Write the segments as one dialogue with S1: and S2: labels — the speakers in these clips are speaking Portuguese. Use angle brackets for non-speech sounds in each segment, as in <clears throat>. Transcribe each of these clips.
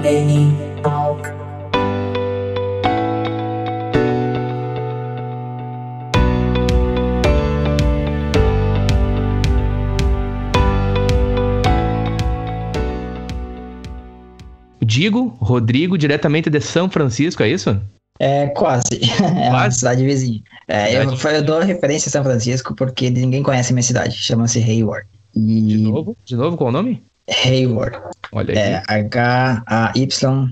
S1: Talk.
S2: Digo, Rodrigo, diretamente de São Francisco, é isso?
S3: É, quase. <laughs> É uma cidade vizinha. É, eu, eu dou referência a São Francisco porque ninguém conhece minha cidade. Chama-se Hayward. E
S2: De novo? De novo, qual o nome?
S3: Hayward.
S2: Olha aqui.
S3: É H-A-Y-W-A-R-D.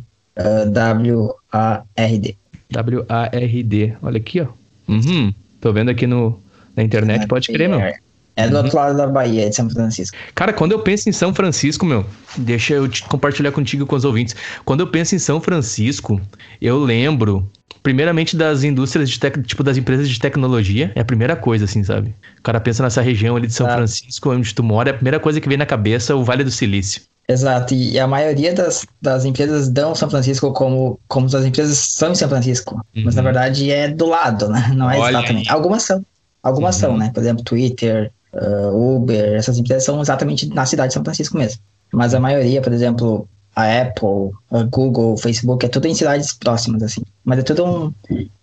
S2: W-A-R-D. Olha aqui, ó. Uhum. Tô vendo aqui no, na internet, pode crer, meu.
S3: É do
S2: Uhum.
S3: outro lado da Bahia, de São Francisco.
S2: Cara, quando eu penso em São Francisco, meu, deixa eu compartilhar contigo com os ouvintes. Quando eu penso em São Francisco, eu lembro, primeiramente, das indústrias de tec... tipo das empresas de tecnologia. É a primeira coisa, assim, sabe? O cara pensa nessa região ali de São. Francisco, onde tu mora, é a primeira coisa que vem na cabeça é o Vale do Silício.
S3: Exato, e a maioria das, das empresas dão São Francisco como, como as empresas são em São Francisco. Mas na
S2: Uhum.
S3: verdade é do lado, né? Não é
S2: Olha
S3: exatamente.
S2: aí.
S3: Algumas são. Algumas
S2: Uhum.
S3: são, né? Por exemplo, Twitter, uh, Uber, essas empresas são exatamente na cidade de São Francisco mesmo. Mas a maioria, por exemplo, a Apple, a Google, Facebook, é tudo em cidades próximas, assim. Mas é tudo um.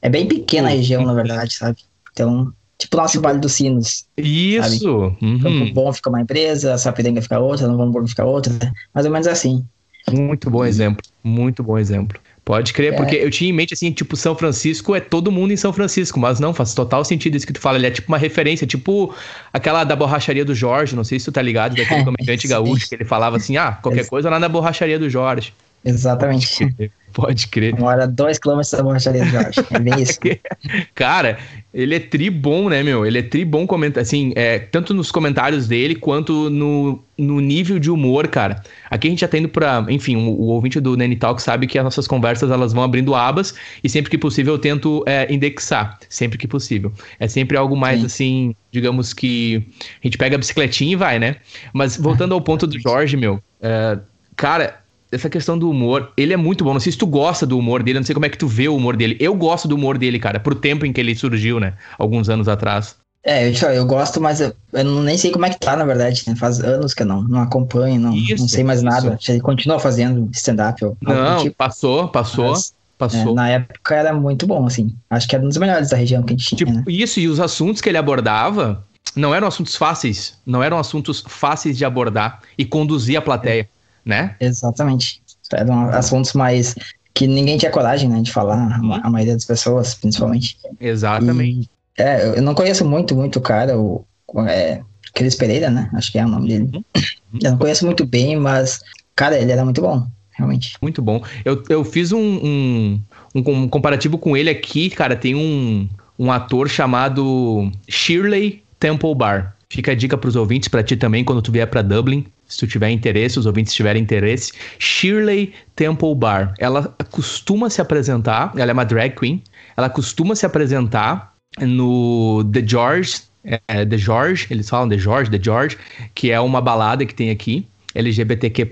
S3: É bem pequena a região, na verdade, sabe? Então, tipo o nosso Vale dos Sinos.
S2: Isso! Uhum.
S3: Campo Bom fica uma empresa, Sapiranga fica outra, Novo Hamburgo fica outra. Mais ou menos assim.
S2: Muito bom exemplo. Muito bom exemplo. Pode crer,
S3: É.
S2: porque eu tinha em mente assim, tipo, São Francisco é todo mundo em São Francisco, mas não, faz total sentido isso que tu fala. Ele é tipo uma referência, tipo aquela da borracharia do Jorge, não sei se tu tá ligado, daquele <laughs> comediante gaúcho, que ele falava assim: ah, qualquer coisa lá na borracharia do Jorge.
S3: Exatamente.
S2: Pode crer.
S3: Mora a dois quilômetros da borracharia do Jorge. É bem isso. <laughs>
S2: Cara, ele é tri bom, né, meu? Ele é tri bom comentar, assim, é, tanto nos comentários dele quanto no, no nível de humor, cara. Aqui a gente já tá indo pra. Enfim, o, o ouvinte do Nene Talk sabe que as nossas conversas elas vão abrindo abas e sempre que possível eu tento é, indexar. Sempre que possível. É sempre algo mais
S3: Sim.
S2: assim, digamos que a gente pega a bicicletinha e vai, né? Mas voltando ao ponto do Jorge, meu, é, cara. Essa questão do humor, ele é muito bom. Não sei se tu gosta do humor dele, não sei como é que tu vê o humor dele. Eu gosto do humor dele, cara, pro tempo em que ele surgiu, né? Alguns anos atrás.
S3: É, eu, falo, eu gosto, mas eu, eu nem sei como é que tá, na verdade, né? Faz anos que eu não, não acompanho, não,
S2: Isso,
S3: não sei mais
S2: isso.
S3: nada. Ele continua fazendo stand-up
S2: Não,
S3: tipo.
S2: passou, passou,
S3: Mas, é,
S2: passou.
S3: na época era muito bom, assim. Acho que era um dos melhores da região que a gente tinha,
S2: Tipo,
S3: né?
S2: isso, e os assuntos que ele abordava não eram assuntos fáceis. Não eram assuntos fáceis de abordar e conduzir a plateia, né?
S3: Exatamente. Eram assuntos mais que ninguém tinha coragem, né, de falar, a ma- a maioria das pessoas, principalmente.
S2: Exatamente.
S3: E, é, eu não conheço muito, muito o cara, o, é, Cris Pereira, né? Acho que é o nome dele.
S2: Uhum. <clears throat>
S3: Eu não conheço muito bem, mas, cara, ele era muito bom, realmente.
S2: Muito bom. Eu, eu fiz um, um, um com- comparativo com ele aqui, cara. Tem um, um ator chamado Shirley Temple Bar. Fica a dica pros ouvintes, pra ti também, quando tu vier pra Dublin. Se tu tiver interesse, os ouvintes tiverem interesse. Shirley Temple Bar. Ela costuma se apresentar, ela é uma drag queen. Ela costuma se apresentar no The George, é, The George, eles falam The George, The George, que é uma balada que tem aqui. LGBTQ+.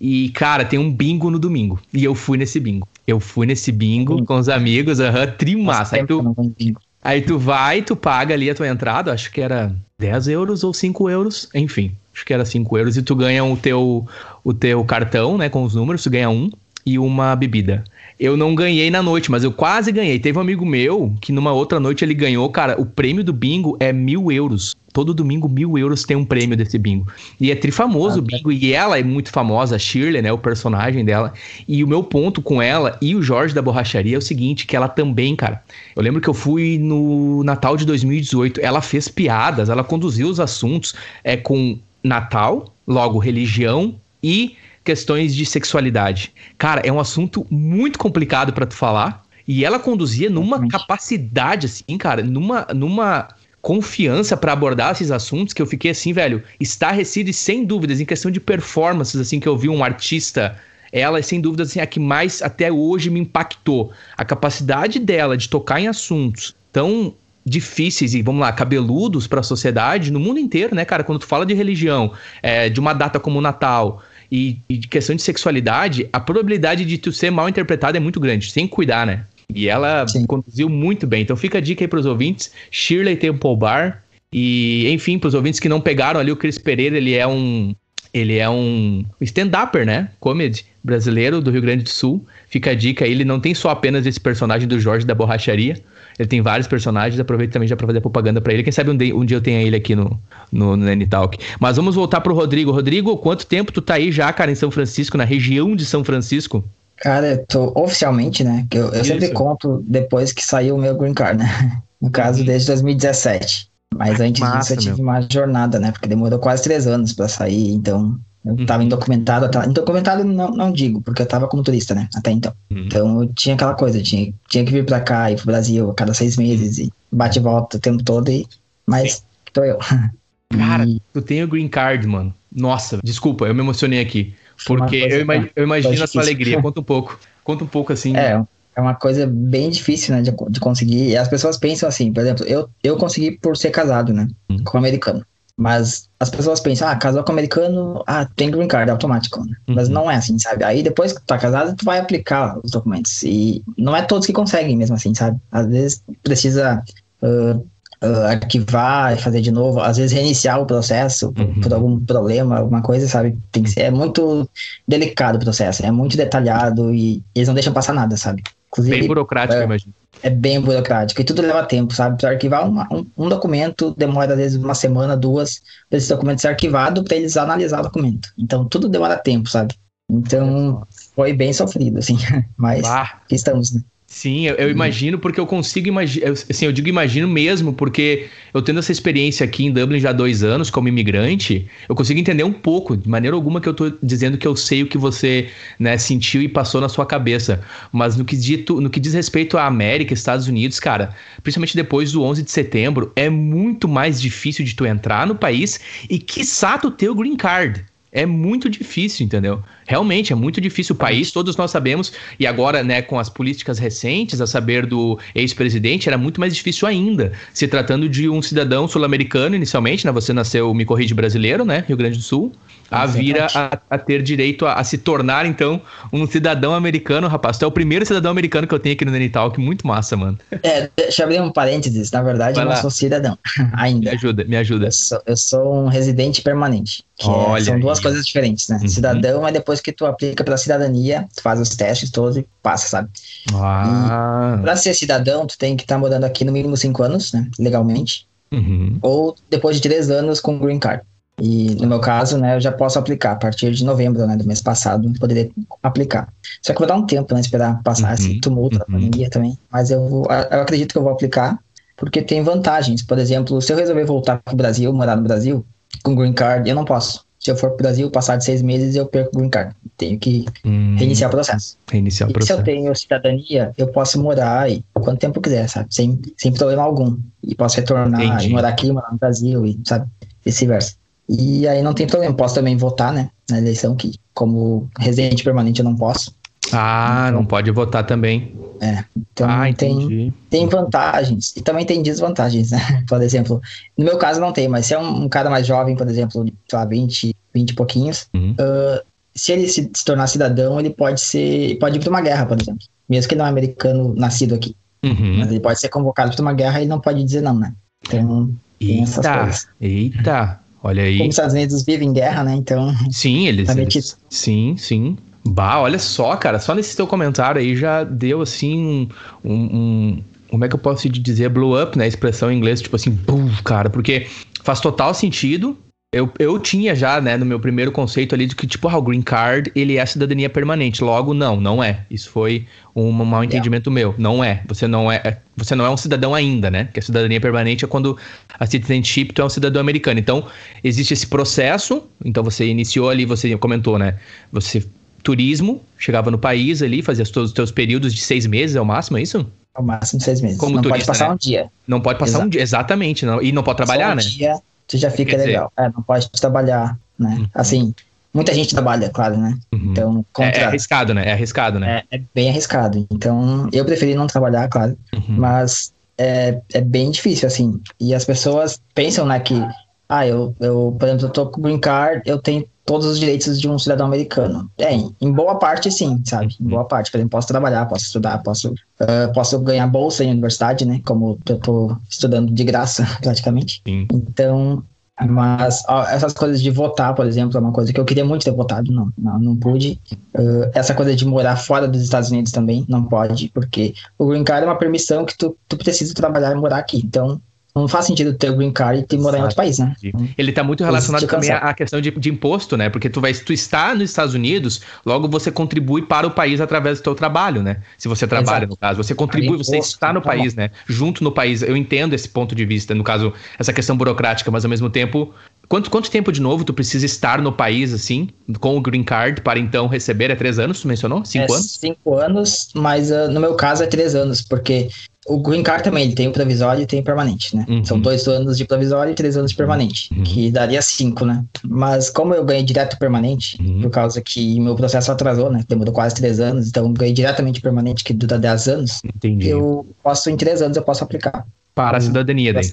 S2: E, cara, tem um bingo no domingo. E eu fui nesse bingo. Eu fui nesse bingo
S3: Bingo.
S2: com os amigos, aham, trimassa.
S3: Faz
S2: Aí tu, aí tu vai, tu paga ali a tua entrada, acho que era 10 euros ou 5 euros, enfim. Acho que era 5 euros e tu ganha o teu, o teu cartão, né, com os números, tu ganha um e uma bebida. Eu não ganhei na noite, mas eu quase ganhei. Teve um amigo meu que numa outra noite ele ganhou, cara, o prêmio do bingo é mil euros. Todo domingo, mil euros tem um prêmio desse bingo. E é trifamoso
S3: Ah,
S2: o bingo. E ela é muito famosa, a Shirley, né? O personagem dela. E o meu ponto com ela e o Jorge da Borracharia é o seguinte: que ela também, cara. Eu lembro que eu fui no Natal de 2018. Ela fez piadas, ela conduziu os assuntos é, com Natal, logo religião e questões de sexualidade. Cara, é um assunto muito complicado pra tu falar. E ela conduzia numa capacidade, assim, cara, numa, numa confiança pra abordar esses assuntos que eu fiquei assim, velho, estarrecido e sem dúvidas, em questão de performances, assim, que eu vi um artista. Ela é sem dúvida assim, a que mais até hoje me impactou. A capacidade dela de tocar em assuntos tão difíceis e, vamos lá, cabeludos para a sociedade no mundo inteiro, né, cara? Quando tu fala de religião, é, de uma data como o Natal e, e de questão de sexualidade, a probabilidade de tu ser mal interpretado é muito grande, sem cuidar, né? E ela
S3: Sim.
S2: conduziu muito bem. Então fica a dica aí pros ouvintes, Shirley Temple Bar. E, enfim, pros ouvintes que não pegaram ali, o Cris Pereira, ele é um Ele é um stand-upper, né? Comedy brasileiro do Rio Grande do Sul. Fica a dica, ele não tem só apenas esse personagem do Jorge da Borracharia. Ele tem vários personagens, aproveito também já pra fazer propaganda para ele. Quem sabe um dia, um dia eu tenha ele aqui no, no, no N-Talk. Mas vamos voltar pro Rodrigo. Rodrigo, quanto tempo tu tá aí já, cara, em São Francisco, na região de São Francisco?
S3: Cara, eu tô oficialmente, né? Que eu, eu sempre conto depois que saiu o meu green card, né? <laughs> No caso, uhum. desde 2017. Mas antes Massa, disso eu tive meu. uma jornada, né? Porque demorou quase três anos para sair, então eu uhum. tava indocumentado, indocumentado não, não digo, porque eu tava como turista, né, até então. Uhum. Então eu tinha aquela coisa, tinha, tinha que vir pra cá e pro Brasil a cada seis meses e bate e volta o tempo todo, e, mas Sim. tô eu. <laughs>
S2: Cara, e... tu tem o green card, mano. Nossa, desculpa, eu me emocionei aqui. Porque eu, eu, imagino a sua alegria. Conta um pouco. Conta um pouco assim.
S3: É, é uma coisa bem difícil, né, de, de conseguir. E as pessoas pensam assim, por exemplo, eu, eu consegui por ser casado, né, hum. com um americano. Mas as pessoas pensam, ah, casou com americano, ah, tem green card, é automático. Né? Uhum. Mas não é assim, sabe? Aí depois que tu tá casado, tu vai aplicar os documentos. E não é todos que conseguem mesmo assim, sabe? Às vezes precisa uh, uh, arquivar e fazer de novo, às vezes reiniciar o processo uhum. por, por, algum problema, alguma coisa, sabe? Tem que ser, é muito delicado o processo, é muito detalhado e eles não deixam passar nada, sabe?
S2: Inclusive, bem burocrático,
S3: é,
S2: imagino.
S3: É bem burocrático e tudo leva tempo, sabe? Para arquivar uma, um, um, documento demora às vezes uma semana, duas, para esse documento ser arquivado para eles analisar o documento. Então tudo demora tempo, sabe? Então foi bem sofrido, assim. <laughs> Mas aqui estamos, né?
S2: Sim, eu, eu, imagino porque eu consigo imaginar. Assim, eu digo imagino mesmo porque eu tendo essa experiência aqui em Dublin já há dois anos como imigrante, eu consigo entender um pouco, de maneira alguma que eu tô dizendo que eu sei o que você né, sentiu e passou na sua cabeça. Mas no que, dito, no que diz respeito à América, Estados Unidos, cara, principalmente depois do 11 de setembro, é muito mais difícil de tu entrar no país e, quiçá, tu ter o green card. É muito difícil, entendeu? Realmente é muito difícil. O país, todos nós sabemos, e agora, né, com as políticas recentes, a saber do ex-presidente, era muito mais difícil ainda. Se tratando de um cidadão sul-americano, inicialmente, né? Você nasceu, me corrige, brasileiro, né? Rio Grande do Sul a vir a, a, ter direito a, a, se tornar, então, um cidadão americano, rapaz. Tu é o primeiro cidadão americano que eu tenho aqui no Nenitalk. Muito massa, mano.
S3: É, deixa eu abrir um parênteses. Na verdade, eu não sou cidadão <laughs> ainda.
S2: Me ajuda, me ajuda.
S3: Eu sou, eu sou um residente permanente. Que é, são duas coisas diferentes, né? Uhum. Cidadão é depois que tu aplica pela cidadania, tu faz os testes todos e passa, sabe? Ah. Pra ser cidadão, tu tem que estar tá morando aqui no mínimo cinco anos, né? Legalmente. Uhum. Ou depois de três anos com green card. E no meu caso, né, eu já posso aplicar a partir de novembro, né, do mês passado, poderia aplicar. Só que vou dar um tempo, né, esperar passar uhum, esse tumulto uhum. da pandemia também. Mas eu, vou, eu acredito que eu vou aplicar, porque tem vantagens. Por exemplo, se eu resolver voltar para o Brasil, morar no Brasil, com green card, eu não posso. Se eu for para o Brasil, passar de seis meses, eu perco o green card. Tenho que hum, reiniciar o processo.
S2: Reiniciar o processo.
S3: E se eu tenho cidadania, eu posso morar aí quanto tempo quiser, sabe? Sem, sem problema algum. E posso retornar Entendi. e morar aqui, morar no Brasil, e sabe? Vice-versa. E aí não tem problema, posso também votar, né? Na eleição, que como residente permanente eu não posso.
S2: Ah, então, não pode votar também.
S3: É, então ah, tem, tem vantagens e também tem desvantagens, né? <laughs> Por exemplo, no meu caso não tem, mas se é um, um cara mais jovem, por exemplo, sei lá, 20, 20 e pouquinhos, uhum. uh, se ele se, se, tornar cidadão, ele pode ser, pode ir para uma guerra, por exemplo. Mesmo que ele não é americano nascido aqui. Uhum. Mas ele pode ser convocado para uma guerra e ele não pode dizer não, né? Então,
S2: eita, eita. Olha aí.
S3: Como os Estados Unidos vivem em guerra, né? Então.
S2: Sim, eles. <laughs> eles sim, sim. Bah, olha só, cara. Só nesse teu comentário aí já deu assim um, um como é que eu posso te dizer, blow up, né? Expressão em inglês, tipo assim, boom, cara, porque faz total sentido eu, eu tinha já, né, no meu primeiro conceito ali de que, tipo, ah, o green card, ele é cidadania permanente. Logo, não, não é. Isso foi um mau entendimento yeah. meu. Não é. Você não é, você não é um cidadão ainda, né? Que a cidadania permanente é quando a citizenship tu é um cidadão americano. Então, existe esse processo. Então, você iniciou ali, você comentou, né? Você, turismo, chegava no país ali, fazia todos os teus períodos de seis meses, é o máximo, é isso?
S3: É o máximo de seis meses.
S2: Como
S3: não
S2: turista,
S3: pode passar
S2: né?
S3: um dia.
S2: Não pode passar Exato. um dia, exatamente. Não, e não pode trabalhar, um né?
S3: Dia tu já fica Quer legal. Dizer... É, não pode trabalhar, né? Uhum. Assim, muita gente trabalha, claro, né? Uhum. Então,
S2: contra... é, é, arriscado, né? É arriscado, né?
S3: É, é, bem arriscado. Então, eu preferi não trabalhar, claro, uhum. mas é, é bem difícil, assim. E as pessoas pensam, né, que, ah, eu, eu por exemplo, eu tô com green card, eu tenho todos os direitos de um cidadão americano. É, em boa parte, sim, sabe? Em boa parte. Por exemplo, posso trabalhar, posso estudar, posso, uh, posso ganhar bolsa em universidade, né? Como eu tô estudando de graça, <laughs> praticamente. Sim. Então, Mas ó, essas coisas de votar, por exemplo, é uma coisa que eu queria muito ter votado, não, não, não pude. Uh, essa coisa de morar fora dos Estados Unidos também não pode, porque o green card é uma permissão que tu, tu precisa trabalhar e morar aqui. Então, não faz sentido ter o green card e ter morar em outro país, né?
S2: Ele está muito relacionado também à questão de, de, imposto, né? Porque tu vai, tu está nos Estados Unidos, logo você contribui para o país através do teu trabalho, né? Se você trabalha, Exato. no caso, você contribui, imposto, você está no tá país, né? Junto no país. Eu entendo esse ponto de vista, no caso, essa questão burocrática, mas ao mesmo tempo, Quanto, quanto tempo de novo tu precisa estar no país, assim, com o green card, para então receber? É três anos, tu mencionou? Cinco
S3: é
S2: anos?
S3: Cinco anos, mas uh, no meu caso é três anos, porque o green card também ele tem o provisório e tem o permanente, né? Uhum. São dois anos de provisório e três anos de permanente, uhum. que daria cinco, né? Mas como eu ganhei direto permanente, uhum. por causa que meu processo atrasou, né? Demorou quase três anos, então ganhei diretamente permanente, que dura dez anos. Entendi. Eu posso, em três anos, eu posso aplicar.
S2: Para a cidadania daí.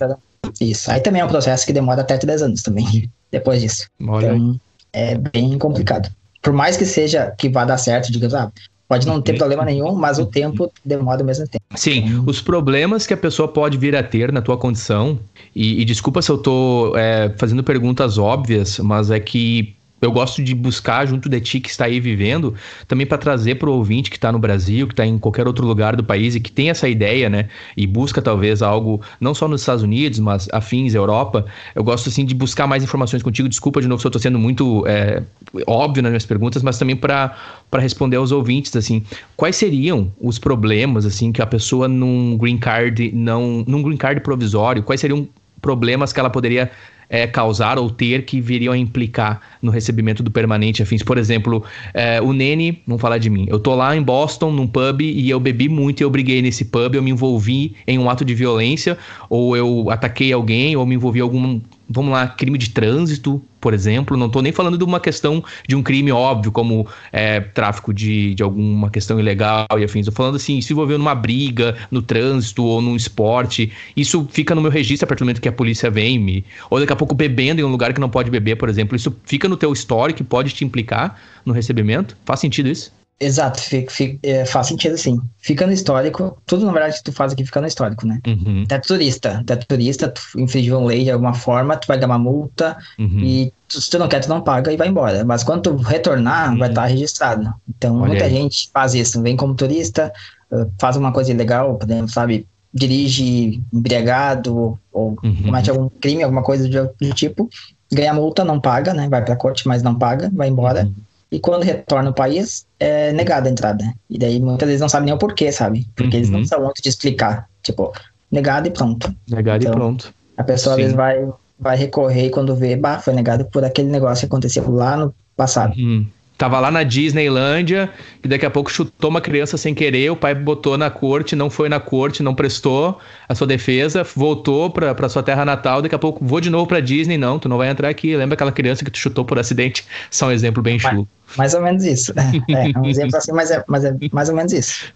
S3: Isso. Aí também é um processo que demora até três anos também, <laughs> depois disso. Olha então, é bem complicado. Por mais que seja, que vá dar certo, digamos, ah, Pode não ter uhum. problema nenhum, mas o tempo demora o mesmo tempo.
S2: Sim, então... os problemas que a pessoa pode vir a ter na tua condição, e, e desculpa se eu tô é, fazendo perguntas óbvias, mas é que eu gosto de buscar junto de ti que está aí vivendo, também para trazer para o ouvinte que está no Brasil, que está em qualquer outro lugar do país e que tem essa ideia, né? E busca talvez algo, não só nos Estados Unidos, mas afins, Europa. Eu gosto assim de buscar mais informações contigo. Desculpa de novo se eu estou sendo muito é, óbvio nas minhas perguntas, mas também para responder aos ouvintes, assim, quais seriam os problemas, assim, que a pessoa num green card, não, num green card provisório, quais seriam problemas que ela poderia é, causar ou ter que viriam a implicar no recebimento do permanente afins. Por exemplo, é, o Nene, vamos falar de mim, eu tô lá em Boston, num pub, e eu bebi muito eu briguei nesse pub, eu me envolvi em um ato de violência, ou eu ataquei alguém, ou me envolvi em algum vamos lá, crime de trânsito, por exemplo. Não estou nem falando de uma questão de um crime óbvio, como é, tráfico de, de alguma questão ilegal e afins. Estou falando assim, se envolveu numa briga, no trânsito ou num esporte. Isso fica no meu registro a partir do momento que a polícia vem me. Ou daqui a pouco bebendo em um lugar que não pode beber, por exemplo. Isso fica no teu histórico e pode te implicar no recebimento. Faz sentido isso?
S3: Exato, fica, fica, é, faz sentido sim. Fica no histórico, tudo na verdade que tu faz aqui fica no histórico, né? Uhum. Tu é turista, tu é turista, tu infringiu uma lei de alguma forma, tu vai dar uma multa uhum. e tu, se tu não quer, tu não paga e vai embora. Mas quando tu retornar, uhum. vai estar registrado. Então Olha muita aí. gente faz isso, vem como turista, uh, faz uma coisa ilegal, por exemplo, sabe? Dirige embriagado ou uhum. comete algum crime, alguma coisa do, do tipo, ganha multa, não paga, né? Vai pra corte, mas não paga, vai embora. Uhum e quando retorna ao país, é negada a entrada. E daí muitas vezes não sabem nem o porquê, sabe? Porque uhum. eles não uhum. são muito de explicar. Tipo, negado e pronto.
S2: Negado então, e pronto.
S3: A pessoa Sim. às vezes vai, vai recorrer e quando vê, bah, foi negado por aquele negócio que aconteceu lá no passado.
S2: Uhum. Tava lá na Disneylândia, e daqui a pouco chutou uma criança sem querer, o pai botou na corte, não foi na corte, não prestou a sua defesa, voltou pra, pra sua terra natal, daqui a pouco vou de novo pra Disney, não, tu não vai entrar aqui. Lembra aquela criança que tu chutou por acidente? Só um exemplo bem chulo.
S3: Mais ou menos isso. <laughs> É, é um exemplo assim, mas é, mas é mais ou menos isso.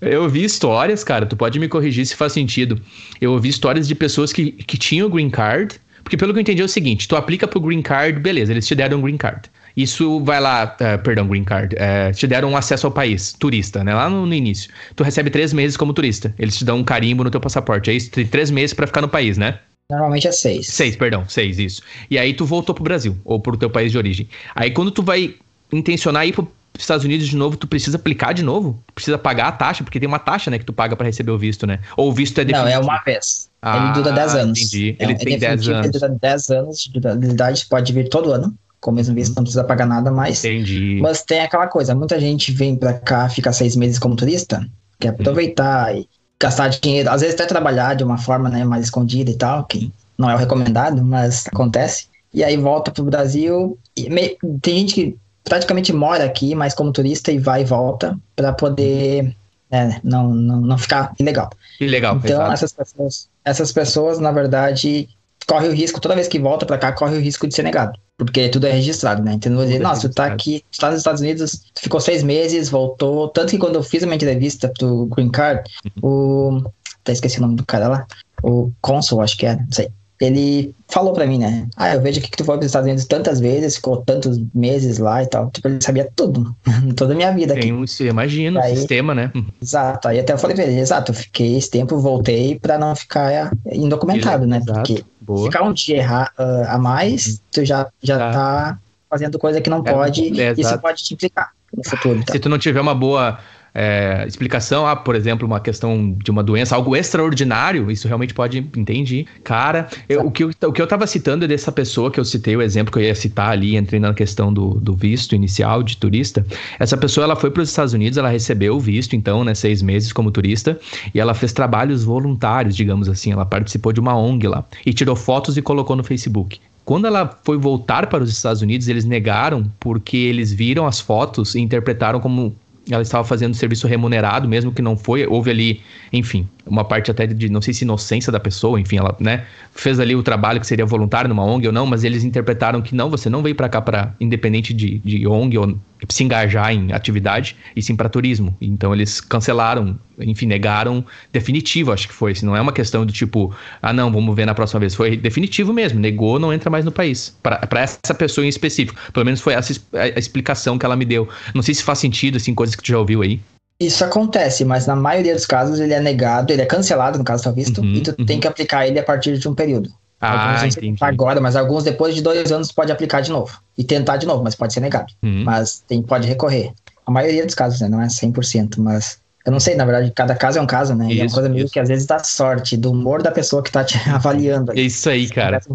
S2: Eu ouvi histórias, cara, tu pode me corrigir se faz sentido. Eu ouvi histórias de pessoas que, que tinham green card, porque pelo que eu entendi é o seguinte, tu aplica pro green card, beleza, eles te deram um green card. Isso vai lá, uh, perdão, green card, uh, te deram um acesso ao país, turista, né? Lá no, no, início. Tu recebe três meses como turista. Eles te dão um carimbo no teu passaporte. É isso? Tem três meses para ficar no país, né?
S3: Normalmente é seis.
S2: Seis, perdão, seis, isso. E aí tu voltou pro Brasil, ou pro teu país de origem. Aí quando tu vai intencionar ir pro Estados Unidos de novo, tu precisa aplicar de novo? Precisa pagar a taxa, porque tem uma taxa, né, que tu paga para receber o visto, né? Ou o visto é
S3: definitivo? Não, é uma vez. Ah, ele dura 10 anos.
S2: Entendi. Ele é, tem 10 anos. Ele
S3: dura 10 anos de validade, pode vir todo ano com o mesmo visto, não precisa pagar nada mais.
S2: Entendi.
S3: Mas tem aquela coisa, muita gente vem pra cá, fica seis meses como turista, quer aproveitar e gastar dinheiro, às vezes até trabalhar de uma forma né, mais escondida e tal, que não é o recomendado, mas acontece. E aí volta pro Brasil. Me... Tem gente que praticamente mora aqui, mas como turista e vai e volta para poder é, não, não, não ficar ilegal.
S2: Ilegal.
S3: Então essas pessoas, essas pessoas, na verdade, corre o risco, toda vez que volta para cá, corre o risco de ser negado. Porque tudo é registrado, né? Então, dizer, é nossa, tu tá aqui, tu tá nos Estados Unidos, tu ficou seis meses, voltou. Tanto que quando eu fiz a minha entrevista pro Green Card, uhum. o. Até esqueci o nome do cara lá. O Consul, acho que era, não sei ele falou para mim, né? Ah, eu vejo que tu foi para os Estados Unidos tantas vezes, ficou tantos meses lá e tal. Tipo, ele sabia tudo, <laughs> toda a minha vida.
S2: Tem um, imagina, o sistema, né?
S3: Exato. Aí até eu falei pra ele, exato, eu fiquei esse tempo, voltei para não ficar indocumentado, né? Porque Boa. ficar um dia errar, uh, a mais, uhum. tu já, já tá. tá fazendo coisa que não é, pode, é, isso pode te implicar no futuro.
S2: Então. Se tu não tiver uma boa é, explicação, ah, por exemplo, uma questão de uma doença, algo extraordinário, isso realmente pode, entendi. Cara, eu, o, que eu, o que eu tava citando é dessa pessoa que eu citei, o exemplo que eu ia citar ali, entrei na questão do, do visto inicial de turista. Essa pessoa, ela foi para os Estados Unidos, ela recebeu o visto, então, né, seis meses como turista, e ela fez trabalhos voluntários, digamos assim, ela participou de uma ONG lá, e tirou fotos e colocou no Facebook. Quando ela foi voltar para os Estados Unidos, eles negaram porque eles viram as fotos e interpretaram como ela estava fazendo serviço remunerado, mesmo que não foi. Houve ali, enfim, uma parte até de, não sei se inocência da pessoa, enfim, ela, né, fez ali o trabalho que seria voluntário numa ONG ou não, mas eles interpretaram que não, você não veio para cá para independente de, de ONG ou se engajar em atividade, e sim para turismo. Então eles cancelaram, enfim, negaram definitivo, acho que foi. Se não é uma questão do tipo, ah, não, vamos ver na próxima vez. Foi definitivo mesmo, negou, não entra mais no país. Para essa pessoa em específico. Pelo menos foi essa a explicação que ela me deu. Não sei se faz sentido, assim, coisas que tu já ouviu aí.
S3: Isso acontece, mas na maioria dos casos ele é negado, ele é cancelado, no caso do visto, uhum, e tu uhum. tem que aplicar ele a partir de um período.
S2: Ah, entendi.
S3: Agora, mas alguns depois de dois anos pode aplicar de novo. E tentar de novo, mas pode ser negado. Uhum. Mas tem, pode recorrer. A maioria dos casos, né? Não é 100%, mas... Eu não sei, na verdade, cada caso é um caso, né? Isso, e é uma coisa meio que às vezes dá sorte, do humor da pessoa que tá te <laughs> avaliando.
S2: É isso aí, cara. <laughs>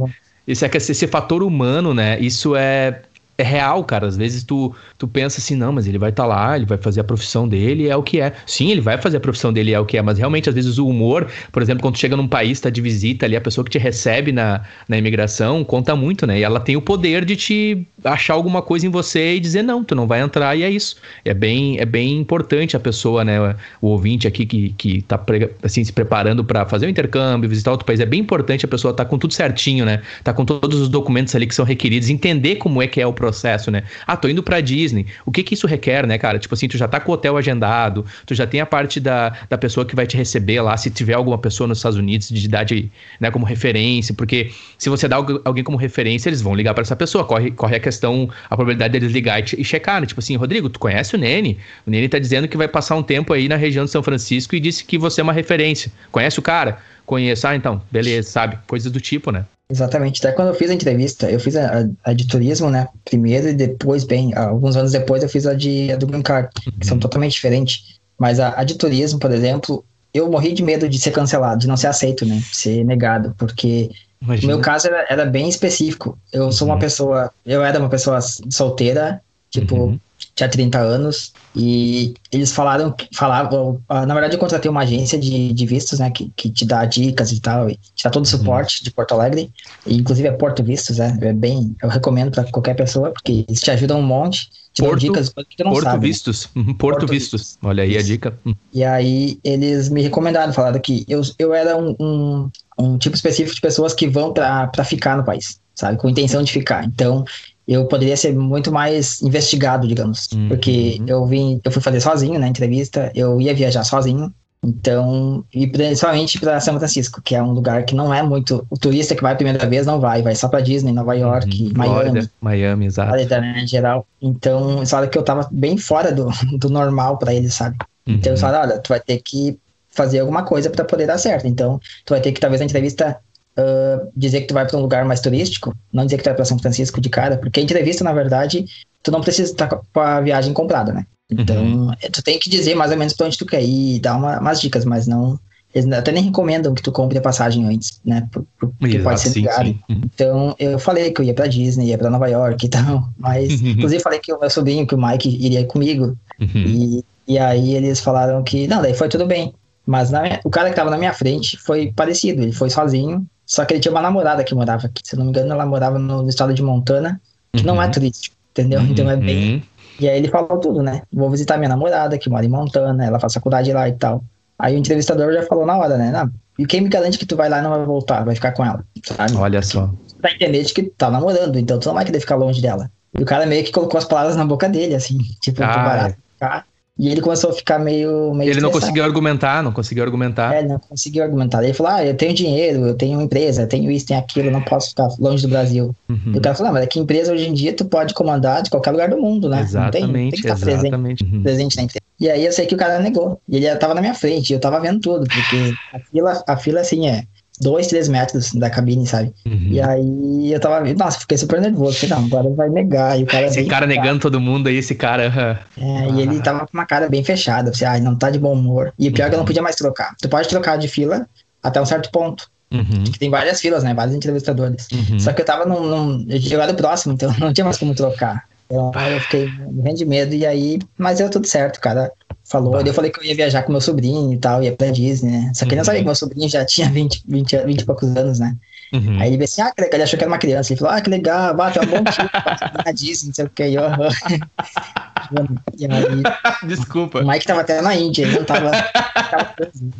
S2: Isso é que esse, esse fator humano, né? Isso é é real, cara. Às vezes tu, tu pensa assim, não, mas ele vai estar tá lá, ele vai fazer a profissão dele, é o que é. Sim, ele vai fazer a profissão dele, é o que é, mas realmente, às vezes, o humor, por exemplo, quando tu chega num país, tá de visita ali, a pessoa que te recebe na, na imigração conta muito, né? E ela tem o poder de te achar alguma coisa em você e dizer, não, tu não vai entrar, e é isso. É bem, é bem importante a pessoa, né? O ouvinte aqui que, que tá assim, se preparando para fazer o intercâmbio, visitar outro país, é bem importante a pessoa estar tá com tudo certinho, né? Tá com todos os documentos ali que são requeridos, entender como é que é o processo processo, né? Ah, tô indo pra Disney. O que que isso requer, né, cara? Tipo assim, tu já tá com o hotel agendado, tu já tem a parte da, da pessoa que vai te receber lá, se tiver alguma pessoa nos Estados Unidos de idade, né, como referência, porque se você dá alguém como referência, eles vão ligar para essa pessoa. Corre, corre a questão, a probabilidade deles ligar e, e checar, né? Tipo assim, Rodrigo, tu conhece o Nene? O Nene tá dizendo que vai passar um tempo aí na região de São Francisco e disse que você é uma referência. Conhece o cara? Conheço. Ah, então, beleza, sabe? Coisas do tipo, né?
S3: Exatamente. Até quando eu fiz a entrevista, eu fiz a, a, de turismo, né? Primeiro e depois, bem, alguns anos depois eu fiz a de a do Green Card, que uhum. são totalmente diferentes. Mas a, a, de turismo, por exemplo, eu morri de medo de ser cancelado, de não ser aceito, né? Ser negado, porque Imagina. o meu caso era, era, bem específico. Eu sou uma uhum. pessoa, eu era uma pessoa solteira, tipo, uhum tinha 30 anos, e eles falaram, falavam, na verdade eu contratei uma agência de, de vistos, né, que, que te dá dicas e tal, e te dá todo o uhum. suporte uhum. de Porto Alegre, e inclusive é Porto Vistos, né, é bem, eu recomendo para qualquer pessoa, porque eles te ajudam um monte, te
S2: Porto, dão dicas que tu não Porto sabe, né. Vistos, né? Porto, Porto Vistos. Vistos, olha aí a dica. Hum.
S3: E aí eles me recomendaram, falaram que eu, eu era um, um, um tipo específico de pessoas que vão para ficar no país, sabe, com intenção de ficar, então eu poderia ser muito mais investigado, digamos. Uhum. Porque eu vim, eu fui fazer sozinho na né, entrevista, eu ia viajar sozinho. Então, e principalmente para São Francisco, que é um lugar que não é muito. O turista que vai a primeira vez não vai, vai só para Disney, Nova York, uhum. Miami. Florida,
S2: Miami, exato.
S3: Florida, né, em geral. Então, falaram que eu tava bem fora do, do normal para eles, sabe? Uhum. Então, eles falaram: olha, tu vai ter que fazer alguma coisa para poder dar certo. Então, tu vai ter que, talvez, na entrevista uh, dizer que tu vai para um lugar mais turístico, não dizer que tu vai para São Francisco de cara, porque a entrevista, na verdade, tu não precisa estar com a viagem comprada, né? Então, uhum. tu tem que dizer mais ou menos para onde tu quer ir, dar uma, umas dicas, mas não. Eles até nem recomendam que tu compre a passagem antes, né? Porque Exato, pode ser ligado. Uhum. Então, eu falei que eu ia para Disney, ia para Nova York e tal, <laughs> mas, uhum. inclusive, falei que o meu sobrinho, que o Mike, iria comigo. Uhum. E, e aí eles falaram que, não, daí foi tudo bem. Mas minha, o cara que tava na minha frente foi parecido, ele foi sozinho, só que ele tinha uma namorada que morava aqui. Se não me engano, ela morava no, estado de Montana, que uhum. não é uhum. turístico, entendeu? Uhum. Então é bem. Uhum. E aí ele falou tudo, né? Vou visitar minha namorada, que mora em Montana, ela faz faculdade lá e tal. Aí o entrevistador já falou na hora, né? E quem me garante que tu vai lá e não vai voltar, vai ficar com ela, sabe?
S2: Olha só.
S3: Pra entender de que tá namorando, então tu não vai querer ficar longe dela. E o cara meio que colocou as palavras na boca dele, assim, tipo, ah, tu vai lá ficar. E ele começou a ficar meio. meio
S2: ele não conseguiu argumentar, não conseguiu argumentar.
S3: É, não conseguiu argumentar. Ele falou: Ah, eu tenho dinheiro, eu tenho empresa, eu tenho isso, tenho aquilo, não posso ficar longe do Brasil. Uhum. E o cara falou: Não, mas é que empresa hoje em dia tu pode comandar de qualquer lugar do mundo, né?
S2: Exatamente, não tem, tem que estar
S3: exatamente. Presente, uhum. presente na empresa. E aí eu sei que o cara negou. E ele tava na minha frente, eu tava vendo tudo, porque a fila, a fila assim, é dois, três metros da cabine, sabe? Uhum. E aí eu tava, nossa, fiquei super nervoso. Falei, não, agora vai negar. E o cara
S2: esse cara negando todo mundo aí, esse cara.
S3: É, ah. e ele tava com uma cara bem fechada. Você, ai, não tá de bom humor. E o pior uhum. é que eu não uhum. podia mais trocar. Tu pode trocar de fila até um certo ponto. Uhum. Tem várias filas, né? Vários entrevistadores. Uhum. Só que eu tava num, num. Eu lado próximo, então <laughs> não tinha mais como trocar. Então eu fiquei morrendo de medo. E aí. Mas deu tudo certo, cara falou. Bah. Eu falei que eu ia viajar com meu sobrinho e tal, ia pra Disney, né? Só que uhum. ele não sabia que meu sobrinho já tinha 20, 20, 20 e poucos anos, né? Uhum. Aí ele disse assim, ah, ele achou que era uma criança. Ele falou, ah, que legal, bate é um bom tipo na Disney, não sei o que. Eu, <laughs>
S2: e aí, <laughs> Desculpa.
S3: O Mike tava até na Índia, ele não tava. tava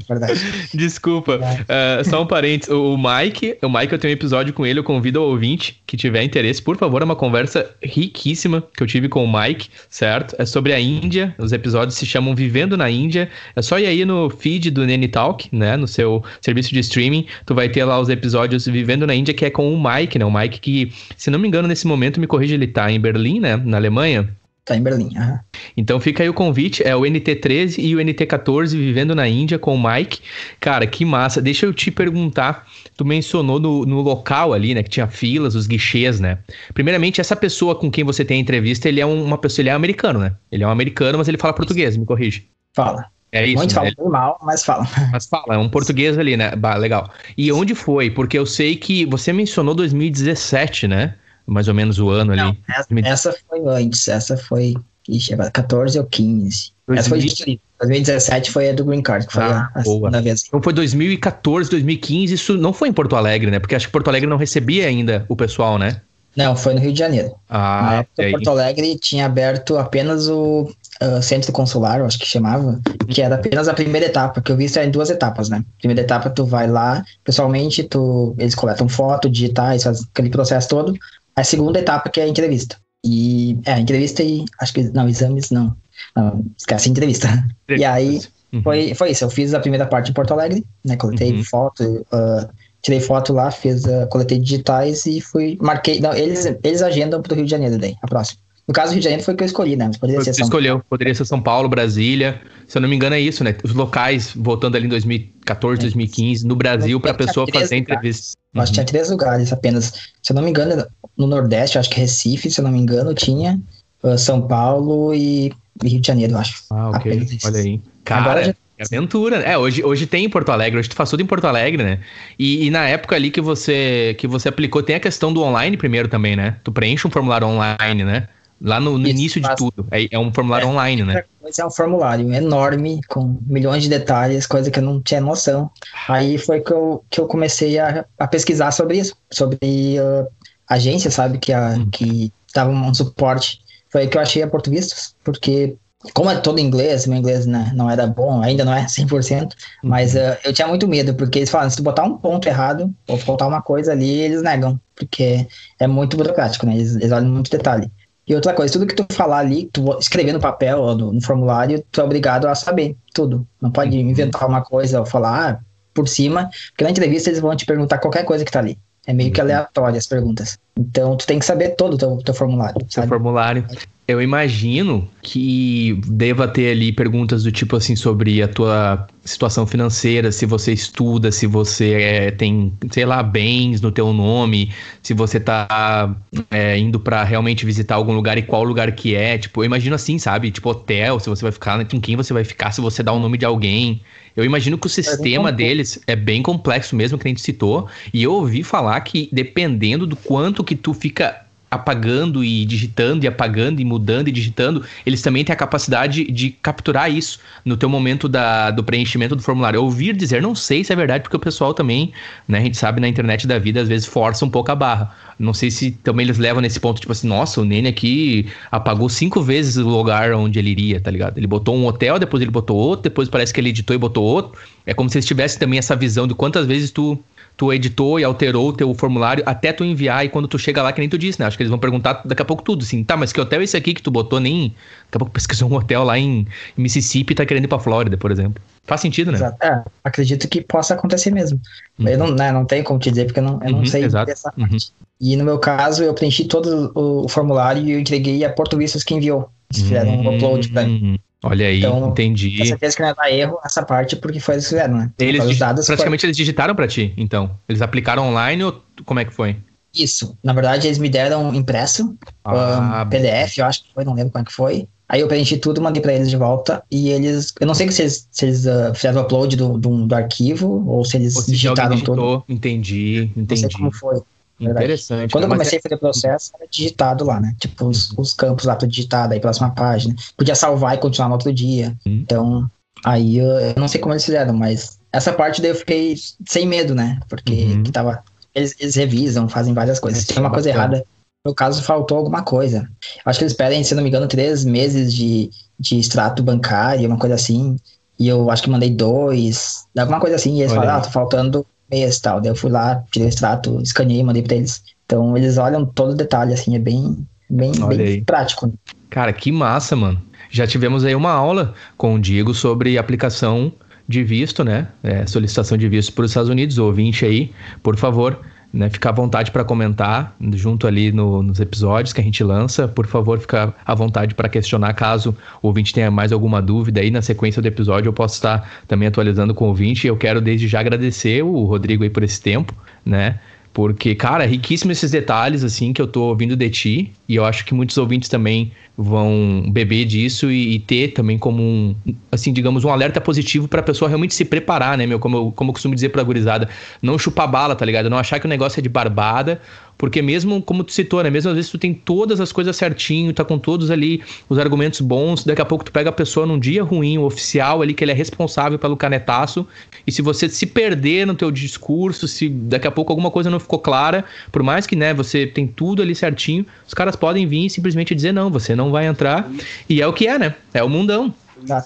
S2: verdade. Desculpa. Uh, só um parênteses. O Mike, o Mike, eu tenho um episódio com ele, eu convido o ouvinte que tiver interesse, por favor, é uma conversa riquíssima que eu tive com o Mike, certo? É sobre a Índia. Os episódios se chamam Vivendo na Índia. É só ir aí no feed do Nene Talk, né? No seu serviço de streaming. Tu vai ter lá os episódios Vivendo na Índia, que é com o Mike, né? O Mike que, se não me engano, nesse momento, me corrija, ele tá em Berlim, né? Na Alemanha.
S3: Tá em Berlim. Uhum.
S2: Então fica aí o convite, é o NT13 e o NT14 vivendo na Índia com o Mike. Cara, que massa. Deixa eu te perguntar, tu mencionou no, no local ali, né, que tinha filas, os guichês, né? Primeiramente, essa pessoa com quem você tem a entrevista, ele é uma pessoa, ele é americano, né? Ele é um americano, mas ele fala português, me corrige.
S3: Fala.
S2: É isso.
S3: Muitos né? falam mal, mas falam. <laughs>
S2: Mas fala, é um português ali, né? Bah, legal. E onde foi? Porque eu sei que você mencionou 2017, né? Mais ou menos o ano Não, ali.
S3: Essa, essa, foi antes, essa foi. Ixi, 14 ou 15. 2000... Essa foi de 2017 foi a do Green Card, que foi ah, a, a
S2: segunda vez. Então foi 2014, 2015, isso não foi em Porto Alegre, né? Porque acho que Porto Alegre não recebia ainda o pessoal, né?
S3: Não, foi no Rio de Janeiro.
S2: Ah,
S3: Na época, Porto Alegre tinha aberto apenas o uh, centro consular, acho que chamava, que era apenas a primeira etapa, que eu vi isso em duas etapas, né? Primeira etapa, tu vai lá, pessoalmente, tu, eles coletam foto, digitais, faz aquele processo todo a segunda etapa, que é a entrevista. E é, a entrevista e acho que não, exames não. não esquece a entrevista. E aí uhum. foi, foi isso. Eu fiz a primeira parte em Porto Alegre, né? Coletei uhum. foto, uh, tirei foto lá, fiz, uh, coletei digitais e fui. Marquei. Não, eles, eles agendam pro Rio de Janeiro daí, a próxima. No caso do Rio de Janeiro foi o que eu escolhi, né? Mas
S2: poderia ser São escolheu, poderia ser São Paulo, Brasília. Se eu não me engano, é isso, né? Os locais, voltando ali em 2014, é. 2015, no Brasil, para a pessoa fazer entrevista.
S3: Uhum. Acho que tinha três lugares apenas. Se eu não me engano, no Nordeste, acho que Recife, se eu não me engano, tinha uh, São Paulo e Rio de Janeiro, acho.
S2: Ah, ok. Olha aí. Cara, já... É aventura. É, hoje, hoje tem em Porto Alegre, hoje tu faz tudo em Porto Alegre, né? E, e, na época ali que você que você aplicou, tem a questão do online primeiro também, né? Tu preenche um formulário online, né? Lá no, no Isso, início de tudo. É, é, um formulário é, online, né?
S3: É um formulário enorme, com milhões de detalhes, coisa que eu não tinha noção. Aí foi que eu, que eu comecei a, a pesquisar sobre isso, sobre uh, agência, sabe? Que, a, hum. que dava um suporte. Foi aí que eu achei a Portuguestos, porque como é todo inglês, meu inglês né, não era bom, ainda não é 100%, uhum. mas uh, eu tinha muito medo, porque eles falam, se tu botar um ponto errado, ou faltar uma coisa ali, eles negam, porque é muito burocrático, né, eles, eles olham muito detalhe. E outra coisa, tudo que tu falar ali, tu escrever no papel ou no, no formulário, tu é obrigado a saber tudo. Não pode uhum. inventar uma coisa ou falar ah, por cima, porque na entrevista eles vão te perguntar qualquer coisa que tá ali. É meio que uhum. aleatório as perguntas. Então, tu tem que saber todo o teu, teu formulário.
S2: Seu formulário. Eu imagino que deva ter ali perguntas do tipo assim sobre a tua situação financeira, se você estuda, se você é, tem, sei lá, bens no teu nome, se você tá é, indo para realmente visitar algum lugar e qual lugar que é. Tipo, eu imagino assim, sabe? Tipo, hotel, se você vai ficar, com quem você vai ficar, se você dá o nome de alguém. Eu imagino que o sistema é deles é bem complexo mesmo, que a gente citou. E eu ouvi falar que dependendo do quanto que tu fica apagando e digitando e apagando e mudando e digitando, eles também têm a capacidade de capturar isso no teu momento da, do preenchimento do formulário. Ouvir dizer, não sei se é verdade, porque o pessoal também, né, a gente sabe na internet da vida, às vezes força um pouco a barra. Não sei se também eles levam nesse ponto, tipo assim, nossa, o Nene aqui apagou cinco vezes o lugar onde ele iria, tá ligado? Ele botou um hotel, depois ele botou outro, depois parece que ele editou e botou outro. É como se eles tivessem também essa visão de quantas vezes tu tu editou e alterou o teu formulário até tu enviar e quando tu chega lá, que nem tu disse, né? Acho que eles vão perguntar daqui a pouco tudo, assim, tá, mas que hotel é esse aqui que tu botou nem... Daqui a pouco <laughs> pesquisou um hotel lá em, Mississippi e tá querendo ir pra Flórida, por exemplo. Faz sentido, né?
S3: Exato. É, acredito que possa acontecer mesmo. Uhum. Eu não, né, não tenho como te dizer, porque eu não, eu não uhum, sei exato. dessa uhum. parte. E no meu caso, eu preenchi todo o, formulário e eu entreguei a Porto Vistos que enviou. Eles fizeram um upload pra mim.
S2: Olha aí, então, entendi.
S3: Com certeza que não dar erro essa parte porque foi eles fizeram, né?
S2: Eles dados praticamente foi... eles digitaram para ti, então. Eles aplicaram online ou como é que foi?
S3: Isso. Na verdade, eles me deram impresso, ah, um, PDF, eu acho que foi, não lembro como é que foi. Aí eu preenchi tudo, mandei para eles de volta e eles. Eu não sei se eles, se eles uh, fizeram o upload do, do, do, arquivo ou se eles ou se digitaram digitou, tudo.
S2: Entendi, entendi. Não sei como foi.
S3: Interessante. Quando eu comecei é... a fazer o processo, era digitado lá, né? Tipo, os, os campos lá, tudo digitado, aí próxima página. Podia salvar e continuar no outro dia. Hum. Então, aí eu, eu, não sei como eles fizeram, mas essa parte daí eu fiquei sem medo, né? Porque uhum. tava. Eles, eles, revisam, fazem várias coisas. Se tem uma coisa errada, no caso, faltou alguma coisa. Acho que eles pedem, se não me engano, três meses de, de extrato bancário, uma coisa assim. E eu acho que mandei dois, alguma coisa assim. E eles Olha falaram, ah, tá faltando e tal. Daí eu fui lá, tirei o extrato, escaneei, mandei pra eles. Então eles olham todo o detalhe, assim, é bem, bem, bem prático.
S2: Cara, que massa, mano. Já tivemos aí uma aula com o Diego sobre aplicação de visto, né? É, solicitação de visto para os Estados Unidos. Ouvinte aí, por favor, né, fica à vontade para comentar junto ali no, nos episódios que a gente lança. Por favor, fica à vontade para questionar caso o ouvinte tenha mais alguma dúvida aí na sequência do episódio. Eu posso estar também atualizando com o ouvinte. Eu quero desde já agradecer o Rodrigo aí por esse tempo, né? Porque, cara, é riquíssimo esses detalhes, assim, que eu tô ouvindo de ti. E eu acho que muitos ouvintes também vão beber disso e, e ter também como um, assim, digamos, um alerta positivo pra pessoa realmente se preparar, né, meu? Como eu, como eu costumo dizer pra gurizada. Não chupar bala, tá ligado? Não achar que o negócio é de barbada porque mesmo, como tu citou, né? Mesmo às vezes tu tem todas as coisas certinho, tá com todos ali os argumentos bons, daqui a pouco tu pega a pessoa num dia ruim, o oficial ali, que ele é responsável pelo canetaço, e se você se perder no teu discurso, se daqui a pouco alguma coisa não ficou clara, por mais que, né, você tem tudo ali certinho, os caras podem vir e simplesmente dizer, não, você não vai entrar, e é o que é, né? É o mundão.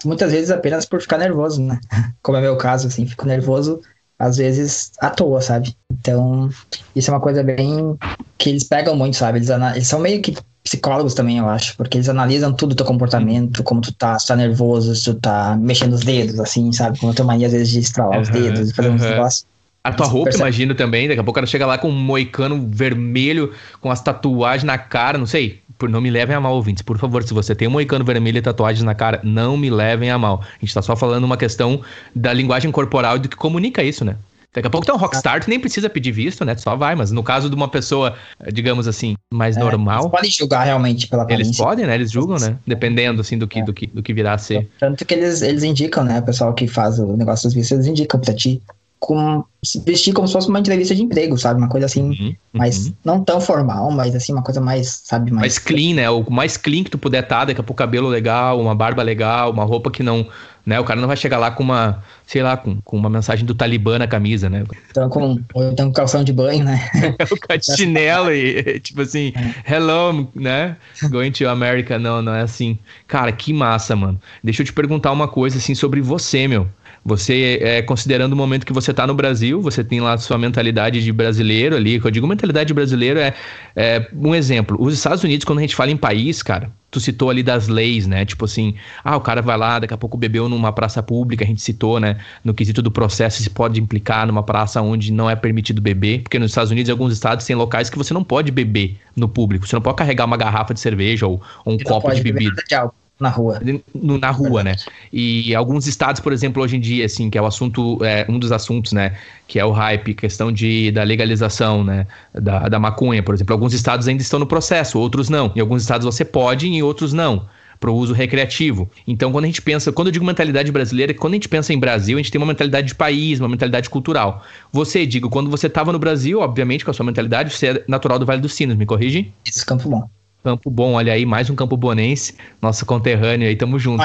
S3: Muitas vezes apenas por ficar nervoso, né? <laughs> Como é meu caso, assim, fico nervoso às vezes à toa, sabe? Então, isso é uma coisa bem que eles pegam muito, sabe? Eles, eles são meio que psicólogos também, eu acho, porque eles analisam tudo o teu comportamento, como tu tá, se tu tá nervoso, se tu tá mexendo os dedos, assim, sabe? Como eu tenho mania às vezes de estralar uhum, os dedos, fazer uhum. uns negócios.
S2: A tua roupa, percebe... imagino também, daqui a pouco ela chega lá com um moicano vermelho, com as tatuagens na cara, não sei. Por, não me levem a mal, ouvintes. Por favor, se você tem um moicano vermelho e tatuagens na cara, não me levem a mal. A gente tá só falando uma questão da linguagem corporal e do que comunica isso, né? Daqui a pouco tem um rockstar, tu nem precisa pedir visto, né? Tu só vai, mas no caso de uma pessoa, digamos assim, mais é, normal. Eles
S3: podem julgar realmente pela
S2: aparência. Eles podem, né? Eles julgam, né? Dependendo, assim, do que, é. do que, do que virá a ser.
S3: Tanto que eles, eles indicam, né? O pessoal que faz o negócio dos vistos, eles indicam pra ti com, se vestir como se fosse uma entrevista de emprego, sabe? Uma coisa assim, uhum, mais, uhum. não tão formal, mas assim, uma coisa mais, sabe?
S2: Mais, mais clean, né? O mais clean que tu puder estar, tá, daqui a pouco cabelo legal, uma barba legal, uma roupa que não, né? O cara não vai chegar lá com uma, sei lá, com, com uma mensagem do Talibã na camisa, né?
S3: Então, com, ou então com calção de banho, né? <laughs>
S2: o de chinelo e, tipo assim, hello, né? Going to America. Não, não é assim. Cara, que massa, mano. Deixa eu te perguntar uma coisa, assim, sobre você, meu. Você, é, considerando o momento que você está no Brasil, você tem lá a sua mentalidade de brasileiro ali. Quando eu digo mentalidade de brasileiro, é, é, um exemplo. Os Estados Unidos, quando a gente fala em país, cara, tu citou ali das leis, né? Tipo assim, ah, o cara vai lá, daqui a pouco bebeu numa praça pública, a gente citou, né? No quesito do processo, se pode implicar numa praça onde não é permitido beber, porque nos Estados Unidos, alguns estados têm locais que você não pode beber no público, você não pode carregar uma garrafa de cerveja ou, ou um copo de bebida. De
S3: na rua.
S2: Na rua, né? E alguns estados, por exemplo, hoje em dia, assim, que é o assunto, é, um dos assuntos, né? Que é o hype, questão de, da legalização, né? Da, da maconha, por exemplo. Alguns estados ainda estão no processo, outros não. Em alguns estados você pode, em outros não para o uso recreativo. Então, quando a gente pensa, quando eu digo mentalidade brasileira, quando a gente pensa em Brasil, a gente tem uma mentalidade de país, uma mentalidade cultural. Você, digo, quando você estava no Brasil, obviamente, com a sua mentalidade, você é natural do Vale dos Sinos, me corrige?
S3: Isso, Campo Bom.
S2: Campo Bom, olha aí, mais um Campo Bonense, nosso conterrâneo aí, tamo junto.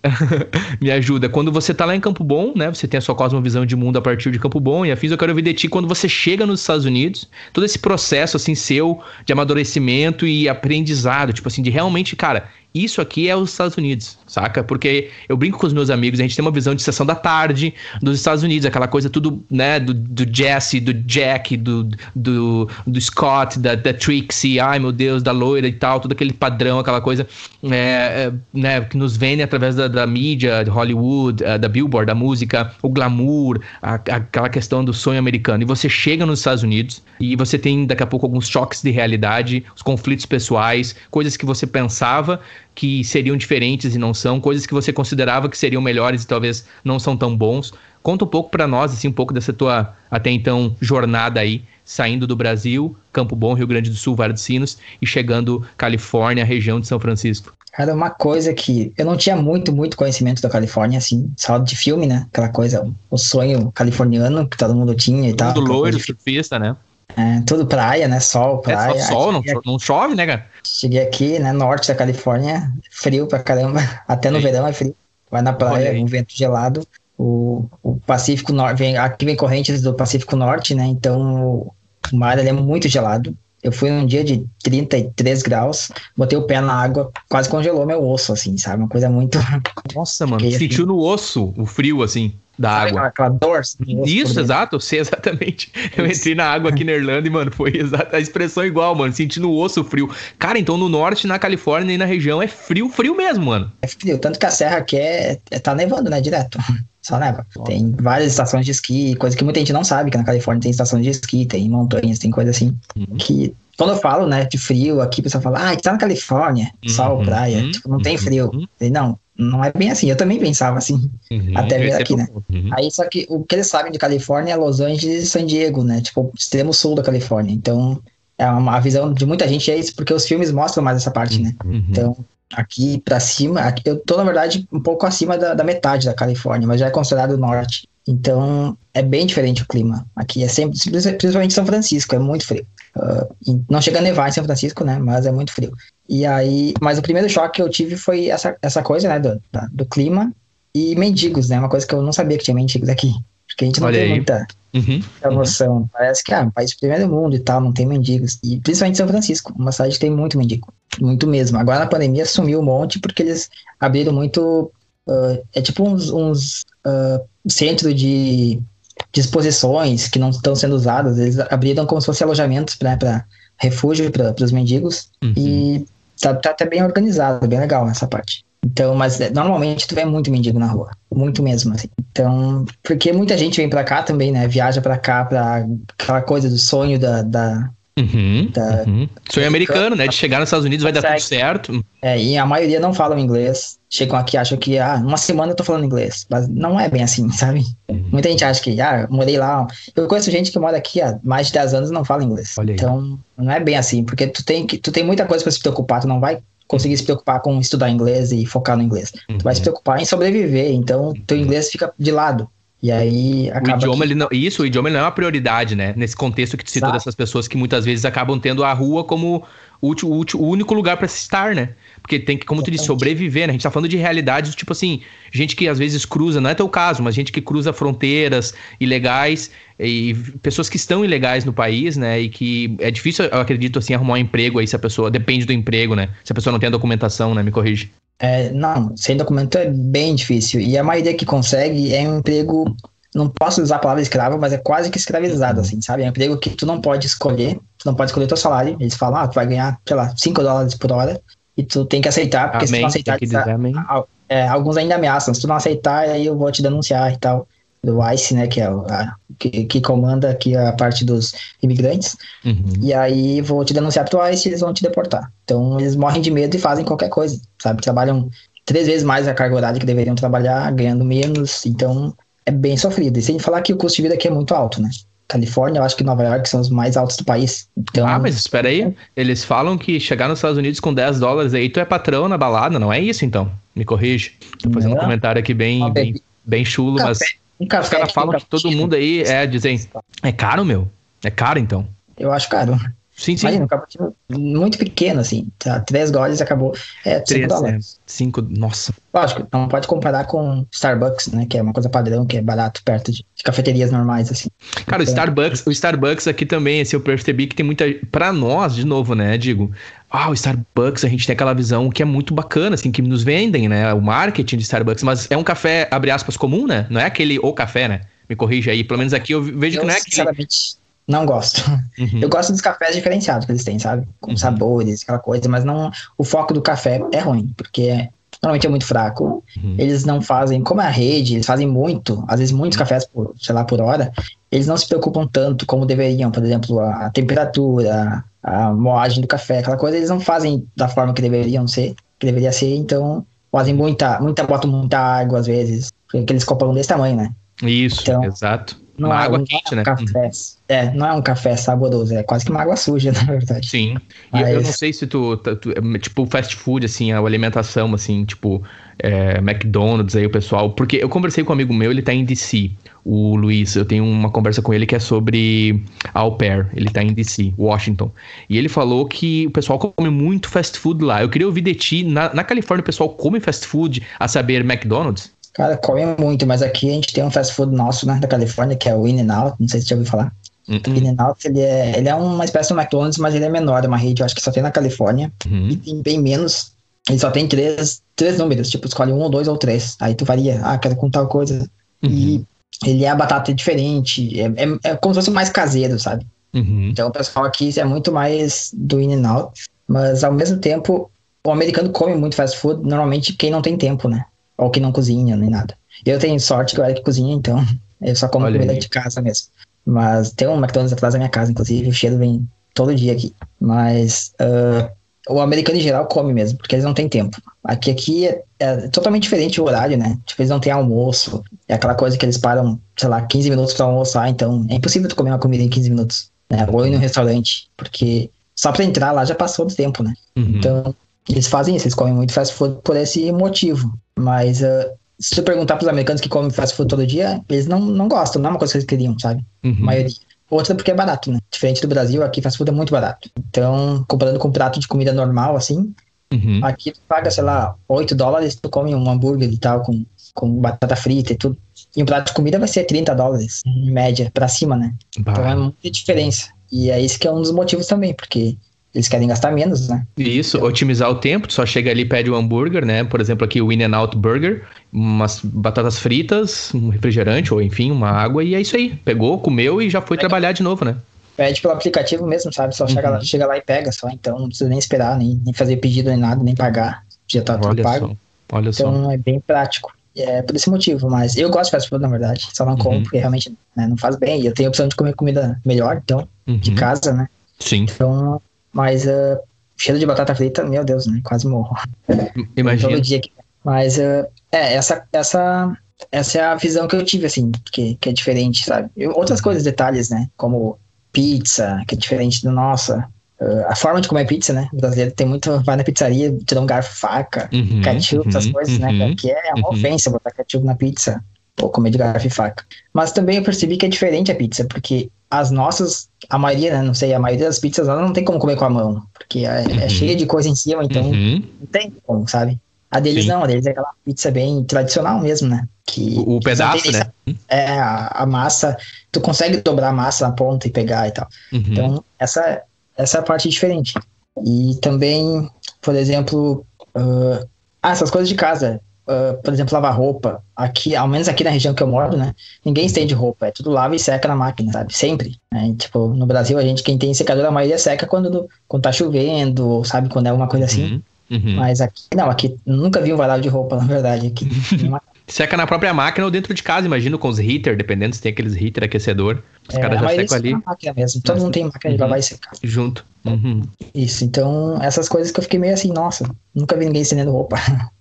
S2: <laughs> Me ajuda. Quando você tá lá em Campo Bom, né? Você tem a sua cosmovisão de mundo a partir de Campo Bom e afins, eu quero ouvir de ti quando você chega nos Estados Unidos, todo esse processo, assim, seu de amadurecimento e aprendizado, tipo assim, de realmente, cara, isso aqui é os Estados Unidos, saca? Porque eu brinco com os meus amigos, a gente tem uma visão de sessão da tarde dos Estados Unidos, aquela coisa tudo, né, do, do Jesse, do Jack, do, do, do Scott, da, da Trixie, ai meu Deus, da loira e tal, todo aquele padrão, aquela coisa, é, é, né, que nos vende através da, da mídia, de Hollywood, uh, da Billboard, da música, o glamour, a, aquela questão do sonho americano. E você chega nos Estados Unidos e você tem daqui a pouco alguns choques de realidade, os conflitos pessoais, coisas que você pensava que seriam diferentes e não são, coisas que você considerava que seriam melhores e talvez não são tão bons. Conta um pouco para nós, assim, um pouco dessa tua até então jornada aí, saindo do Brasil, Campo Bom, Rio Grande do Sul, Vale dos Sinos e chegando Califórnia, região de São Francisco.
S3: Cara, uma coisa que eu não tinha muito, muito conhecimento da Califórnia, assim, só de filme, né? Aquela coisa, o sonho californiano que todo mundo tinha e tal.
S2: Tudo loiro, surfista, né?
S3: É, tudo praia, né? Sol, praia.
S2: É só sol, não, não, chove, né, cara?
S3: Cheguei aqui, né? Norte da Califórnia, frio pra caramba. <laughs> Até no verão é frio. Vai na praia, um vento gelado. O, o Pacífico Norte, vem, aqui vem correntes do Pacífico Norte, né? Então o mar é muito gelado. Eu fui num dia de 33 graus, botei o pé na água, quase congelou meu osso, assim, sabe? Uma coisa muito.
S2: Nossa, <laughs> mano, Fiquei, sentiu assim... no osso o frio, assim da sabe, água.
S3: Aquela. Assim,
S2: Isso, exato, sei exatamente. Eu Isso. entrei na água aqui na Irlanda e, mano, foi <laughs> exata a expressão igual, mano, sentindo o osso frio. Cara, então no norte, na Califórnia e na região é frio, frio mesmo, mano.
S3: É frio, tanto que a serra aqui é, é tá nevando, né, direto. <laughs> Só neva. Tem várias estações de esqui, coisa que muita gente não sabe, que na Califórnia tem estações de esqui, tem montanhas, tem coisa assim, uhum. que quando eu falo, né, de frio aqui, o pessoal fala, ah, tá na Califórnia, sol, uhum, praia, uhum, tipo, não tem frio. Uhum. Não, não é bem assim. Eu também pensava assim, uhum, até vir aqui, né? Uhum. Aí só que o que eles sabem de Califórnia é Los Angeles e San Diego, né? Tipo, extremo sul da Califórnia. Então, é uma a visão de muita gente é isso, porque os filmes mostram mais essa parte, né? Uhum. Então, aqui para cima, aqui, eu tô, na verdade, um pouco acima da, da metade da Califórnia, mas já é considerado norte. Então, é bem diferente o clima. Aqui é sempre, principalmente São Francisco, é muito frio. Uh, não chega a nevar em São Francisco, né? Mas é muito frio. E aí, mas o primeiro choque que eu tive foi essa, essa coisa, né? Do, do clima e mendigos, né? Uma coisa que eu não sabia que tinha mendigos aqui. Porque a gente não Olha tem aí. muita, uhum, noção. Uhum. Parece que, ah, um país primeiro mundo e tal, não tem mendigos. E principalmente São Francisco, uma cidade que tem muito mendigo. Muito mesmo. Agora na pandemia sumiu um monte porque eles abriram muito. Uh, é tipo uns, uns uh, centro de, de exposições que não estão sendo usadas. Eles abriram como se fossem alojamentos para refúgio para os mendigos. Uhum. E tá, tá até bem organizado, bem legal essa parte. Então, mas é, normalmente tu vê muito mendigo na rua, muito mesmo, assim. Então, porque muita gente vem para cá também, né? Viaja para cá para aquela coisa do sonho da, da
S2: Uhum, da, uhum. Sonho americano, né? De chegar nos Estados Unidos vai dar tudo certo.
S3: É, e a maioria não falam inglês. Chegam aqui e acham que, ah, uma semana eu tô falando inglês. Mas não é bem assim, <laughs> sabe? Uhum. Muita gente acha que, ah, morei lá. Eu conheço gente que mora aqui há mais de 10 anos e não fala inglês. Então, não é bem assim, porque tu tem, que, tu tem muita coisa para se preocupar, tu não vai conseguir se preocupar com estudar inglês e focar no inglês. Tu vai se uhum. preocupar em sobreviver, então teu uhum. inglês fica de lado. E aí
S2: acaba. O idioma, que... ele não, isso, o idioma não é uma prioridade, né? Nesse contexto que tu citou dessas pessoas que muitas vezes acabam tendo a rua como o, o, o único lugar para se estar, né? Porque tem que, como tu disse, sobreviver, né? A gente tá falando de realidades, tipo assim, gente que às vezes cruza, não é teu caso, mas gente que cruza fronteiras ilegais e pessoas que estão ilegais no país, né? E que é difícil, eu acredito, assim, arrumar um emprego aí se a pessoa. Depende do emprego, né? Se a pessoa não tem a documentação, né? Me corrige.
S3: É, não, sem documento é bem difícil. E a maioria que consegue é um emprego, não posso usar a palavra escravo, mas é quase que escravizado, assim, sabe? É um emprego que tu não pode escolher, tu não pode escolher teu salário. Eles falam, ah, tu vai ganhar, sei lá, 5 dólares por hora, e tu tem que aceitar, porque amém, se tu não aceitar, tá, é, alguns ainda ameaçam, se tu não aceitar, aí eu vou te denunciar e tal do ICE, né, que é a, que, que, comanda aqui a parte dos imigrantes. Uhum. E aí vou te denunciar pro ICE e eles vão te deportar. Então eles morrem de medo e fazem qualquer coisa, sabe? Trabalham três vezes mais a carga horária que deveriam trabalhar, ganhando menos. Então é bem sofrido. E sem falar que o custo de vida aqui é muito alto, né? Califórnia, eu acho que Nova York são os mais altos do país. Então,
S2: ah, mas espera aí. Eles falam que chegar nos Estados Unidos com 10 dólares aí, tu é patrão na balada, não é isso então? Me corrige. Tô fazendo não. um comentário aqui bem, bem, bem chulo, café, mas um café os caras falam que todo mundo aí é, dizem, é caro, meu? É caro então?
S3: Eu acho caro.
S2: Sim, sim. Imagina, um
S3: cappuccino muito pequeno, assim. Tá? Três goles acabou. É, Três, cinco dólares.
S2: É, cinco, nossa.
S3: Lógico, não pode comparar com Starbucks, né? Que é uma coisa padrão, que é barato perto de, de cafeterias normais, assim.
S2: Cara, então, o Starbucks, o Starbucks aqui também, assim, eu percebi que tem muita. Pra nós, de novo, né, digo. Ah, o Starbucks, a gente tem aquela visão que é muito bacana, assim, que nos vendem, né? O marketing de Starbucks, mas é um café, abre aspas, comum, né? Não é aquele o café, né? Me corrija aí. Pelo menos aqui eu vejo eu, que não é aquele.
S3: Não gosto. Uhum. Eu gosto dos cafés diferenciados que eles têm, sabe? Com uhum. sabores, aquela coisa, mas não. O foco do café é ruim, porque normalmente é muito fraco. Uhum. Eles não fazem, como é a rede, eles fazem muito, às vezes muitos uhum. cafés por, sei lá, por hora. Eles não se preocupam tanto como deveriam, por exemplo, a temperatura, a moagem do café, aquela coisa, eles não fazem da forma que deveriam ser. que deveria ser, então fazem muita, muita, botam muita água às vezes, aqueles copão desse tamanho, né?
S2: Isso, então, exato.
S3: Não uma é, água quente, é um né? Café, é, não é um café saboroso, é quase que uma água suja, <laughs> na verdade.
S2: Sim. Mas... E eu não sei se tu, tu, tipo, fast food, assim, a alimentação, assim, tipo, é, McDonald's aí, o pessoal. Porque eu conversei com um amigo meu, ele tá em DC, o Luiz. Eu tenho uma conversa com ele que é sobre au pair. Ele tá em DC, Washington. E ele falou que o pessoal come muito fast food lá. Eu queria ouvir de ti, na, na Califórnia o pessoal come fast food, a saber, McDonald's?
S3: Cara, come muito, mas aqui a gente tem um fast food nosso, né, da Califórnia, que é o In-N-Out, não sei se você já ouviu falar. Uhum. O In-N-Out, ele é, ele é uma espécie do McDonald's, mas ele é menor, é uma rede, eu acho que só tem na Califórnia, uhum. e tem bem menos, ele só tem três, três números, tipo, escolhe um, ou dois ou três, aí tu varia, ah, quero com tal coisa, uhum. e ele é a batata diferente, é, é, é, como se fosse mais caseiro, sabe? Uhum. Então o pessoal aqui é muito mais do In-N-Out, mas ao mesmo tempo, o americano come muito fast food, normalmente quem não tem tempo, né? Ou que não cozinha, nem nada. Eu tenho sorte que eu era que cozinha, então eu só como Olha comida aí. de casa mesmo. Mas tem um McDonald's atrás da minha casa, inclusive, o cheiro vem todo dia aqui. Mas uh, o americano em geral come mesmo, porque eles não têm tempo. Aqui, aqui é, é, totalmente diferente o horário, né? Tipo, eles não têm almoço. É aquela coisa que eles param, sei lá, 15 minutos para almoçar, então é impossível tu comer uma comida em 15 minutos. Né? Ou ir no restaurante, porque só para entrar lá já passou do tempo, né? Uhum. Então, eles fazem isso, eles comem muito fast food por esse motivo. Mas uh, se tu perguntar pros americanos que comem fast food todo dia, eles não, não gostam, não é uma coisa que eles queriam, sabe? Uhum. A maioria. Outra porque é barato, né? Diferente do Brasil, aqui fast food é muito barato. Então, comparando com um prato de comida normal, assim, uhum. aqui tu paga, sei lá, 8 dólares, tu come um hambúrguer e tal, com, com batata frita e tudo. E um prato de comida vai ser 30 dólares, em média, pra cima, né? Bah. Então é muita diferença. E é isso que é um dos motivos também, porque eles querem gastar menos, né?
S2: Isso, então, otimizar o tempo, tu só chega ali e pede o um hambúrguer, né? Por exemplo, aqui o In-N-Out Burger, umas batatas fritas, um refrigerante, ou enfim, uma água, e é isso aí. Pegou, comeu e já foi trabalhar de novo, né?
S3: Pede pelo aplicativo mesmo, sabe? Só uhum. chega, lá, chega lá e pega só, então não precisa nem esperar, nem, nem fazer pedido, nem nada, nem pagar. Já tá tudo Olha pago. Só. Olha então só. é bem prático. É por esse motivo, mas eu gosto de fast food, na verdade. Só não como, uhum. porque realmente né, não faz bem. E eu tenho a opção de comer comida melhor, então, uhum. de casa, né?
S2: Sim.
S3: Então, mas uh, cheiro de batata frita, meu Deus, né? Quase morro.
S2: Imagina. Todo dia aqui.
S3: Mas uh, é, essa, essa, essa é a visão que eu tive, assim, que, que é diferente, sabe? Outras coisas, detalhes, né? Como pizza, que é diferente do nossa. Uh, a forma de comer pizza, né? O brasileiro tem muito. Vai na pizzaria, tira um garfo, faca, uhum, ketchup, uhum, essas coisas, né? uhum, né? Que é uma uhum. ofensa botar ketchup na pizza. Ou comer de garfo e faca. Mas também eu percebi que é diferente a pizza, porque as nossas, a maioria, né, não sei, a maioria das pizzas não tem como comer com a mão, porque é, é uhum. é cheia de coisa em cima, então uhum. não tem como, sabe? A deles Sim. não, a deles é aquela pizza bem tradicional mesmo, né? Que,
S2: o, o pedaço, né?
S3: É, a, a, massa, tu consegue dobrar a massa na ponta e pegar e tal. Uhum. Então, essa, essa é a parte diferente. E também, por exemplo, uh, ah, essas coisas de casa uh, por exemplo, lavar roupa, aqui, ao menos aqui na região que eu moro, né? Ninguém estende roupa, é tudo lava e seca na máquina, sabe? Sempre. Né? Tipo, no Brasil, a gente, quem tem secador, a maioria seca quando, quando tá chovendo, sabe? Quando é alguma coisa assim. Uhum, uhum. Mas aqui, não, aqui nunca vi um varal de roupa, <laughs> na verdade. Aqui, <laughs>
S2: Seca na própria máquina ou dentro de casa, imagino, com os heater, dependendo se tem aqueles heater aquecedor. Os é, caras já secam ali. Na
S3: máquina mesmo. Todo mundo tem máquina de lavar uhum. e secar.
S2: Junto. Uhum.
S3: Isso, então essas coisas que eu fiquei meio assim, nossa, nunca vi ninguém estendendo roupa.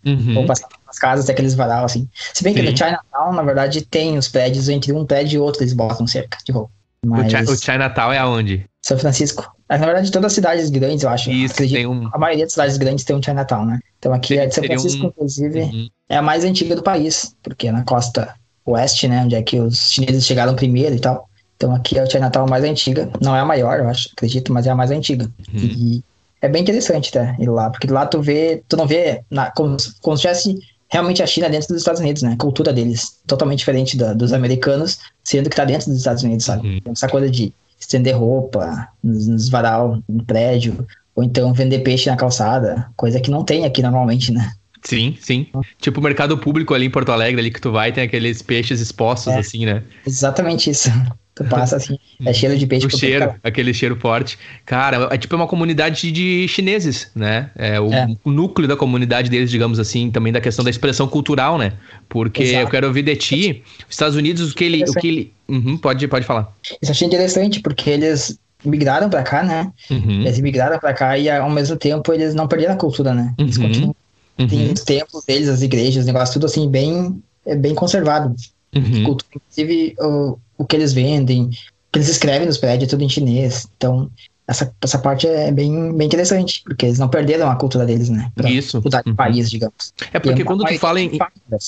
S3: Uhum. Roupa nas casas, daqueles varal assim. Se bem Sim. que no Chinatown, na verdade, tem os prédios, entre um prédio e outro eles botam cerca de roupa.
S2: Mas... O, Chi o Chinatown é aonde?
S3: São Francisco. Na verdade, todas as cidades grandes, eu acho.
S2: Isso, tem um...
S3: A maioria das cidades grandes tem um Chinatown, né? Então aqui tem, é de São Francisco, um... inclusive, uhum. é a mais antiga do país, porque é na costa oeste, né? Onde é que os chineses chegaram primeiro e tal. Então aqui é o Chinatown mais antiga. Não é a maior, eu acho, acredito, mas é a mais antiga. Uhum. E é bem interessante, tá? Ir lá, porque lá tu vê, tu não vê na, como, como se tivesse realmente a China dentro dos Estados Unidos, né? A cultura deles totalmente diferente da, dos americanos, sendo que tá dentro dos Estados Unidos, sabe? Uhum. Essa coisa de estender roupa nos, nos varal, no prédio, ou então vender peixe na calçada, coisa que não tem aqui normalmente, né?
S2: Sim, sim. Tipo o mercado público ali em Porto Alegre, ali que tu vai, tem aqueles peixes expostos, é, assim, né?
S3: Exatamente isso. Tu passa assim, é cheiro de peixe.
S2: O cheiro, aquele cheiro forte. Cara, é tipo uma comunidade de chineses, né? É o, é. núcleo da comunidade deles, digamos assim, também da questão da expressão cultural, né? Porque Exato. eu quero ouvir de ti, os Estados Unidos, o que ele. O que ele uhum, pode, pode falar.
S3: Isso eu achei interessante, porque eles migraram para cá, né? Uhum. Eles migraram para cá e ao mesmo tempo eles não perderam a cultura, né? Eles uhum. continuam Uhum. Tem os templos deles, as igrejas, o negócio tudo assim, bem, é bem conservado. Uhum. Cultura, inclusive, o, o que eles vendem, o que eles escrevem nos prédios, é tudo em chinês. Então, essa, essa parte é bem, bem interessante, porque eles não perderam a cultura deles, né?
S2: Pra Isso.
S3: mudar de uhum. país, digamos.
S2: É porque quando tu fala em.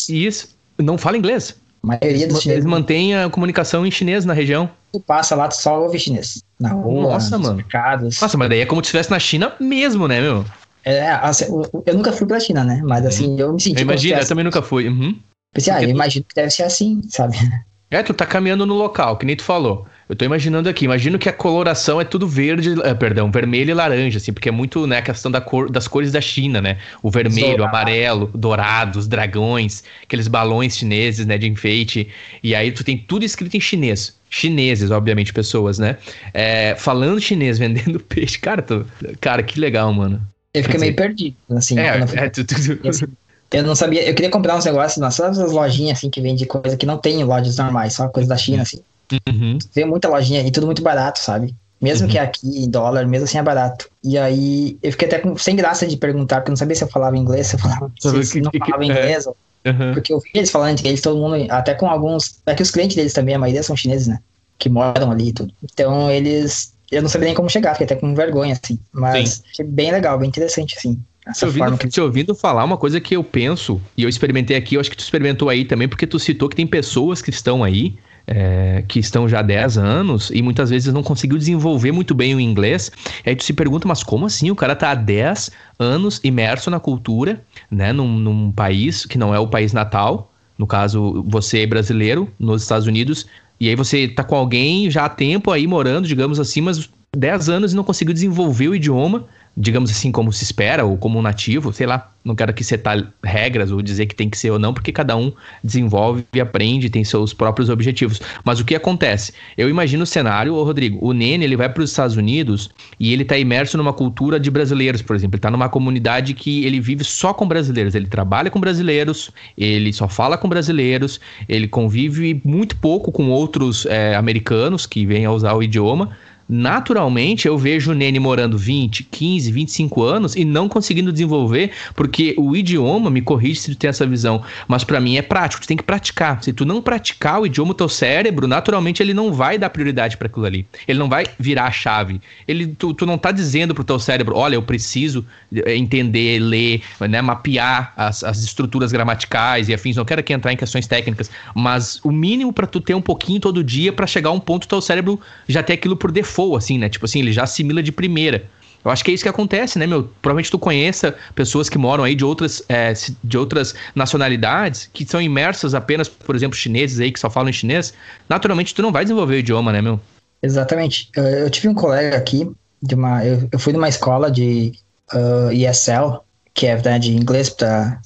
S2: Isso, não fala inglês.
S3: A maioria dos
S2: chineses. Eles mantêm a comunicação em chinês na região.
S3: Tu passa lá, tu só ouve chinês.
S2: Na rua, Nossa, mano. mercados. Nossa, mas daí é como se estivesse na China mesmo, né, meu?
S3: É, assim, eu nunca fui pra China, né? Mas assim, uhum. eu me senti.
S2: Eu imagino, eu também nunca fui. Uhum.
S3: Pensei, ah, eu imagino que deve ser assim, sabe? <laughs>
S2: É, tu tá caminhando no local, que nem tu falou. Eu tô imaginando aqui, imagino que a coloração é tudo verde, é, perdão, vermelho e laranja, assim, porque é muito, né, a questão da cor, das cores da China, né? O vermelho, amarelo, dourado, os dragões, aqueles balões chineses, né, de enfeite. E aí tu tem tudo escrito em chinês. Chineses, obviamente, pessoas, né? É, falando chinês, <laughs> vendendo peixe. Cara, tô, cara, que legal, mano.
S3: Eu fiquei meio perdido, assim.
S2: É, é, tu, tu, tu... <laughs>
S3: Eu não sabia, eu queria comprar uns negócios nas lojinhas, assim, que vende coisa que não tem em lojas normais, só coisa da China, assim. Uhum. Vê muita lojinha e tudo muito barato, sabe? Mesmo uhum. que aqui em dólar, mesmo assim é barato. E aí eu fiquei até com, sem graça de perguntar, porque eu não sabia se eu falava inglês, se eu falava, <laughs> se, se não falava inglês. É. Uhum. Porque eu vi eles falando entre eles, todo mundo, até com alguns. É que os clientes deles também, a maioria são chineses, né? Que moram ali e tudo. Então eles. Eu não sabia nem como chegar, fiquei até com vergonha, assim. Mas Sim. achei bem legal, bem interessante, assim.
S2: Te ouvindo, que... te ouvindo falar uma coisa que eu penso, e eu experimentei aqui, eu acho que tu experimentou aí também, porque tu citou que tem pessoas que estão aí é, que estão já há 10 anos e muitas vezes não conseguiu desenvolver muito bem o inglês. Aí tu se pergunta, mas como assim? O cara tá há 10 anos imerso na cultura, né? Num, num país que não é o país natal. No caso, você é brasileiro nos Estados Unidos. E aí você tá com alguém já há tempo aí morando, digamos assim, mas 10 anos e não conseguiu desenvolver o idioma digamos assim, como se espera, ou como um nativo, sei lá, não quero aqui setar regras ou dizer que tem que ser ou não, porque cada um desenvolve e aprende, tem seus próprios objetivos. Mas o que acontece? Eu imagino o cenário, ô Rodrigo, o Nene, ele vai para os Estados Unidos e ele está imerso numa cultura de brasileiros, por exemplo, ele está numa comunidade que ele vive só com brasileiros, ele trabalha com brasileiros, ele só fala com brasileiros, ele convive muito pouco com outros é, americanos que vêm a usar o idioma, naturalmente eu vejo o Nene morando 20, 15, 25 anos e não conseguindo desenvolver, porque o idioma, me corrige se tu tem essa visão, mas para mim é prático, tu tem que praticar. Se tu não praticar o idioma, o teu cérebro, naturalmente ele não vai dar prioridade para aquilo ali. Ele não vai virar a chave. Ele, tu, tu não tá dizendo pro teu cérebro, olha, eu preciso eh, entender, ler, né, mapear as, as estruturas gramaticais e afins. Não quero aqui entrar em questões técnicas, mas o mínimo para tu ter um pouquinho todo dia para chegar a um ponto teu cérebro já ter aquilo por default default, assim, né? Tipo assim, ele já assimila de primeira. Eu acho que é isso que acontece, né, meu? Provavelmente tu conheça pessoas que moram aí de outras, é, de outras nacionalidades, que são imersas apenas, por exemplo, chineses aí que só falam em chinês. Naturalmente, tu não vai desenvolver o idioma, né, meu?
S3: Exatamente. Eu, tive um colega aqui, de uma, eu, eu fui numa escola de uh, ESL, que é né, de inglês para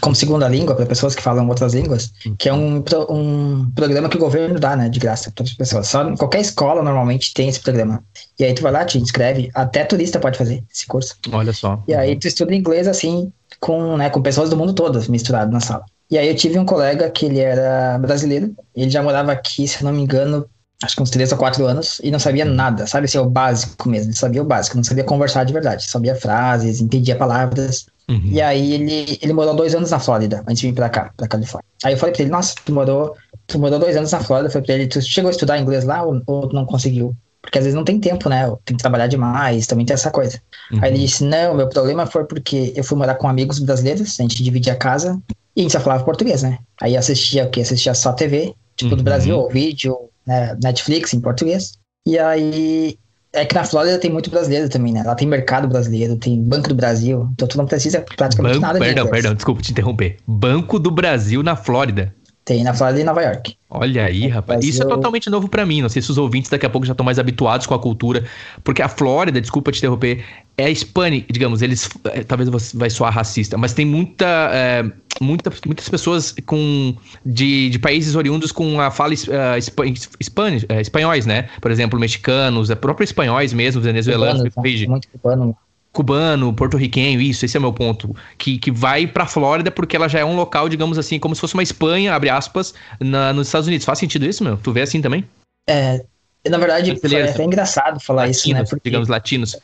S3: como segunda língua para pessoas que falam outras línguas, que é um, um programa que o governo dá, né, de graça para as pessoas. Só qualquer escola normalmente tem esse programa. E aí tu vai lá, te inscreve, até turista pode fazer esse curso.
S2: Olha só.
S3: E aí tu estuda inglês assim com, né, com pessoas do mundo todo misturado na sala. E aí eu tive um colega que ele era brasileiro, ele já morava aqui, se não me engano, acho que uns 3 ou 4 anos, e não sabia nada, sabe? Assim, o básico mesmo, ele sabia o básico, não sabia conversar de verdade, sabia frases, entendia palavras, Uhum. E aí ele, ele morou dois anos na Flórida, antes de vir pra cá, pra Califórnia. Aí eu falei pra ele, nossa, tu morou, tu morou dois anos na Flórida. Eu falei pra ele, tu chegou a estudar inglês lá ou, ou não conseguiu? Porque às vezes não tem tempo, né? Tem que trabalhar demais, também tem essa coisa. Uhum. Aí ele disse, não, meu problema foi porque eu fui morar com amigos brasileiros, a gente dividia a casa, e a gente só falava português, né? Aí assistia o quê? Assistia só TV, tipo uhum. do Brasil, ou vídeo, né? Netflix em português. E aí é que na Flórida tem muito brasileiro também, né? Lá tem mercado brasileiro, tem Banco do Brasil, então tu não precisa praticamente
S2: Banco,
S3: nada
S2: de Perdão, perdão, desculpa te interromper. Banco do Brasil na Flórida.
S3: Tem na Flórida e Nova York.
S2: Olha aí, rapaz. Isso é totalmente novo para mim. Não sei se os ouvintes daqui a pouco já estão mais habituados com a cultura. Porque a Flórida, desculpa te interromper, é hispânica, digamos, eles. É, talvez vai soar racista, mas tem muita. É, muita muitas pessoas com de, de países oriundos com a fala uh, espan, uh, espanhóis, né? Por exemplo, mexicanos, é próprio espanhóis mesmo, venezuelanos. Cubano, tá? muito cubano cubano, porto-riquenho, isso, esse é o meu ponto. Que, que vai pra Flórida porque ela já é um local, digamos assim, como se fosse uma Espanha, abre aspas, na, nos Estados Unidos. Faz sentido isso, meu? Tu vê assim também?
S3: É, na verdade, é até engraçado falar latinos, isso, né?
S2: Porque, digamos, latinos.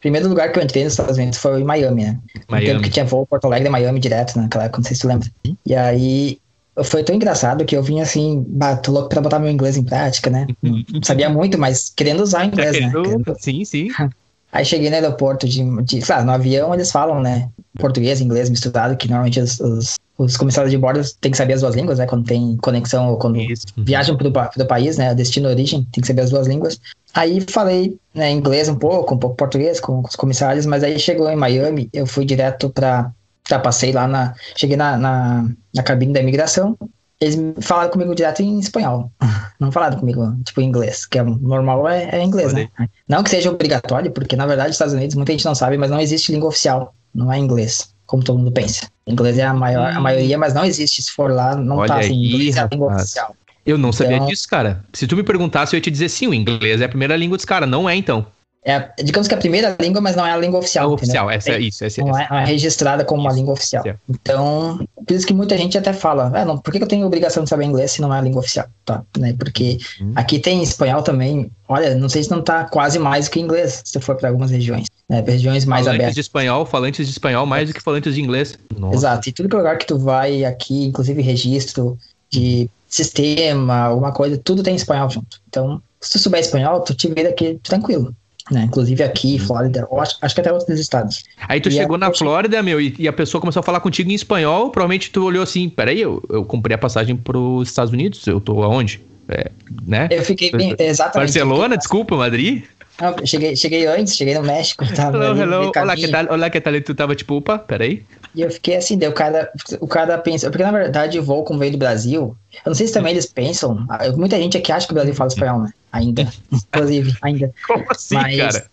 S3: primeiro lugar que eu entrei nos Estados Unidos foi em Miami, né? Miami. tempo que tinha voo Porto Alegre e Miami direto naquela época, não sei se tu lembra. E aí foi tão engraçado que eu vim assim, tô louco pra botar meu inglês em prática, né? Não sabia muito, mas querendo usar o inglês, <laughs> né? Querendo...
S2: Sim, sim. <laughs>
S3: Aí cheguei no aeroporto de, de. Claro, no avião eles falam, né? Português inglês misturado, que normalmente os, os, os comissários de bordo têm que saber as duas línguas, né? Quando tem conexão ou quando Isso. viajam pro, pro país, né? Destino origem, tem que saber as duas línguas. Aí falei né, inglês um pouco, um pouco português com, com os comissários, mas aí chegou em Miami, eu fui direto para já passei lá na. Cheguei na, na, na, cabine da imigração. Eles falaram comigo direto em espanhol. Não falaram comigo, tipo, em inglês, que é normal é, é inglês, né? Não que seja obrigatório, porque na verdade, nos Estados Unidos, muita gente não sabe, mas não existe língua oficial. Não é inglês, como todo mundo pensa. Inglês é a, maior, a maioria, mas não existe. Se for lá, não
S2: Olha
S3: tá assim.
S2: Aí,
S3: inglês
S2: é a língua oficial. Eu não sabia então, disso, cara. Se tu me perguntasse, eu ia te dizer sim, o inglês é a primeira língua dos caras. Não é, então.
S3: É, digamos que é a primeira língua, mas não é a língua oficial.
S2: É oficial, essa, é isso. Essa,
S3: não é, é registrada como uma língua oficial. Então, por isso que muita gente até fala, ah, não, por que eu tenho obrigação de saber inglês se não é a língua oficial? Tá, né? Porque uhum. aqui tem espanhol também. Olha, não sei se não tá quase mais do que inglês, se for para algumas regiões. Né? Regiões mais
S2: falantes
S3: abertas.
S2: de espanhol, falantes de espanhol mais do que falantes de inglês.
S3: Nossa. Exato, e tudo que lugar que tu vai aqui, inclusive registro de sistema, alguma coisa, tudo tem espanhol junto. Então, se tu souber espanhol, tu te vira aqui tranquilo né? Inclusive aqui, uhum. Flórida, acho, acho que até outros estados.
S2: Aí tu e chegou na Flórida, meu, e, e, a pessoa começou a falar contigo em espanhol, provavelmente tu olhou assim, peraí, eu, eu comprei a passagem pros Estados Unidos, eu tô aonde? É, né?
S3: Eu fiquei bem, exatamente.
S2: Barcelona, desculpa, Madrid?
S3: Não, cheguei, cheguei antes, cheguei no México. Tava
S2: hello, hello, olá, que tal? Olá, que tal? E tu tava tipo, opa, peraí.
S3: E eu fiquei assim, daí o cara, o cara pensa, porque na verdade o voo como veio do Brasil, eu não sei se também eles pensam, muita gente aqui acha que o Brasil fala espanhol, né? Ainda, <laughs> inclusive, ainda.
S2: Como assim, Mas, cara?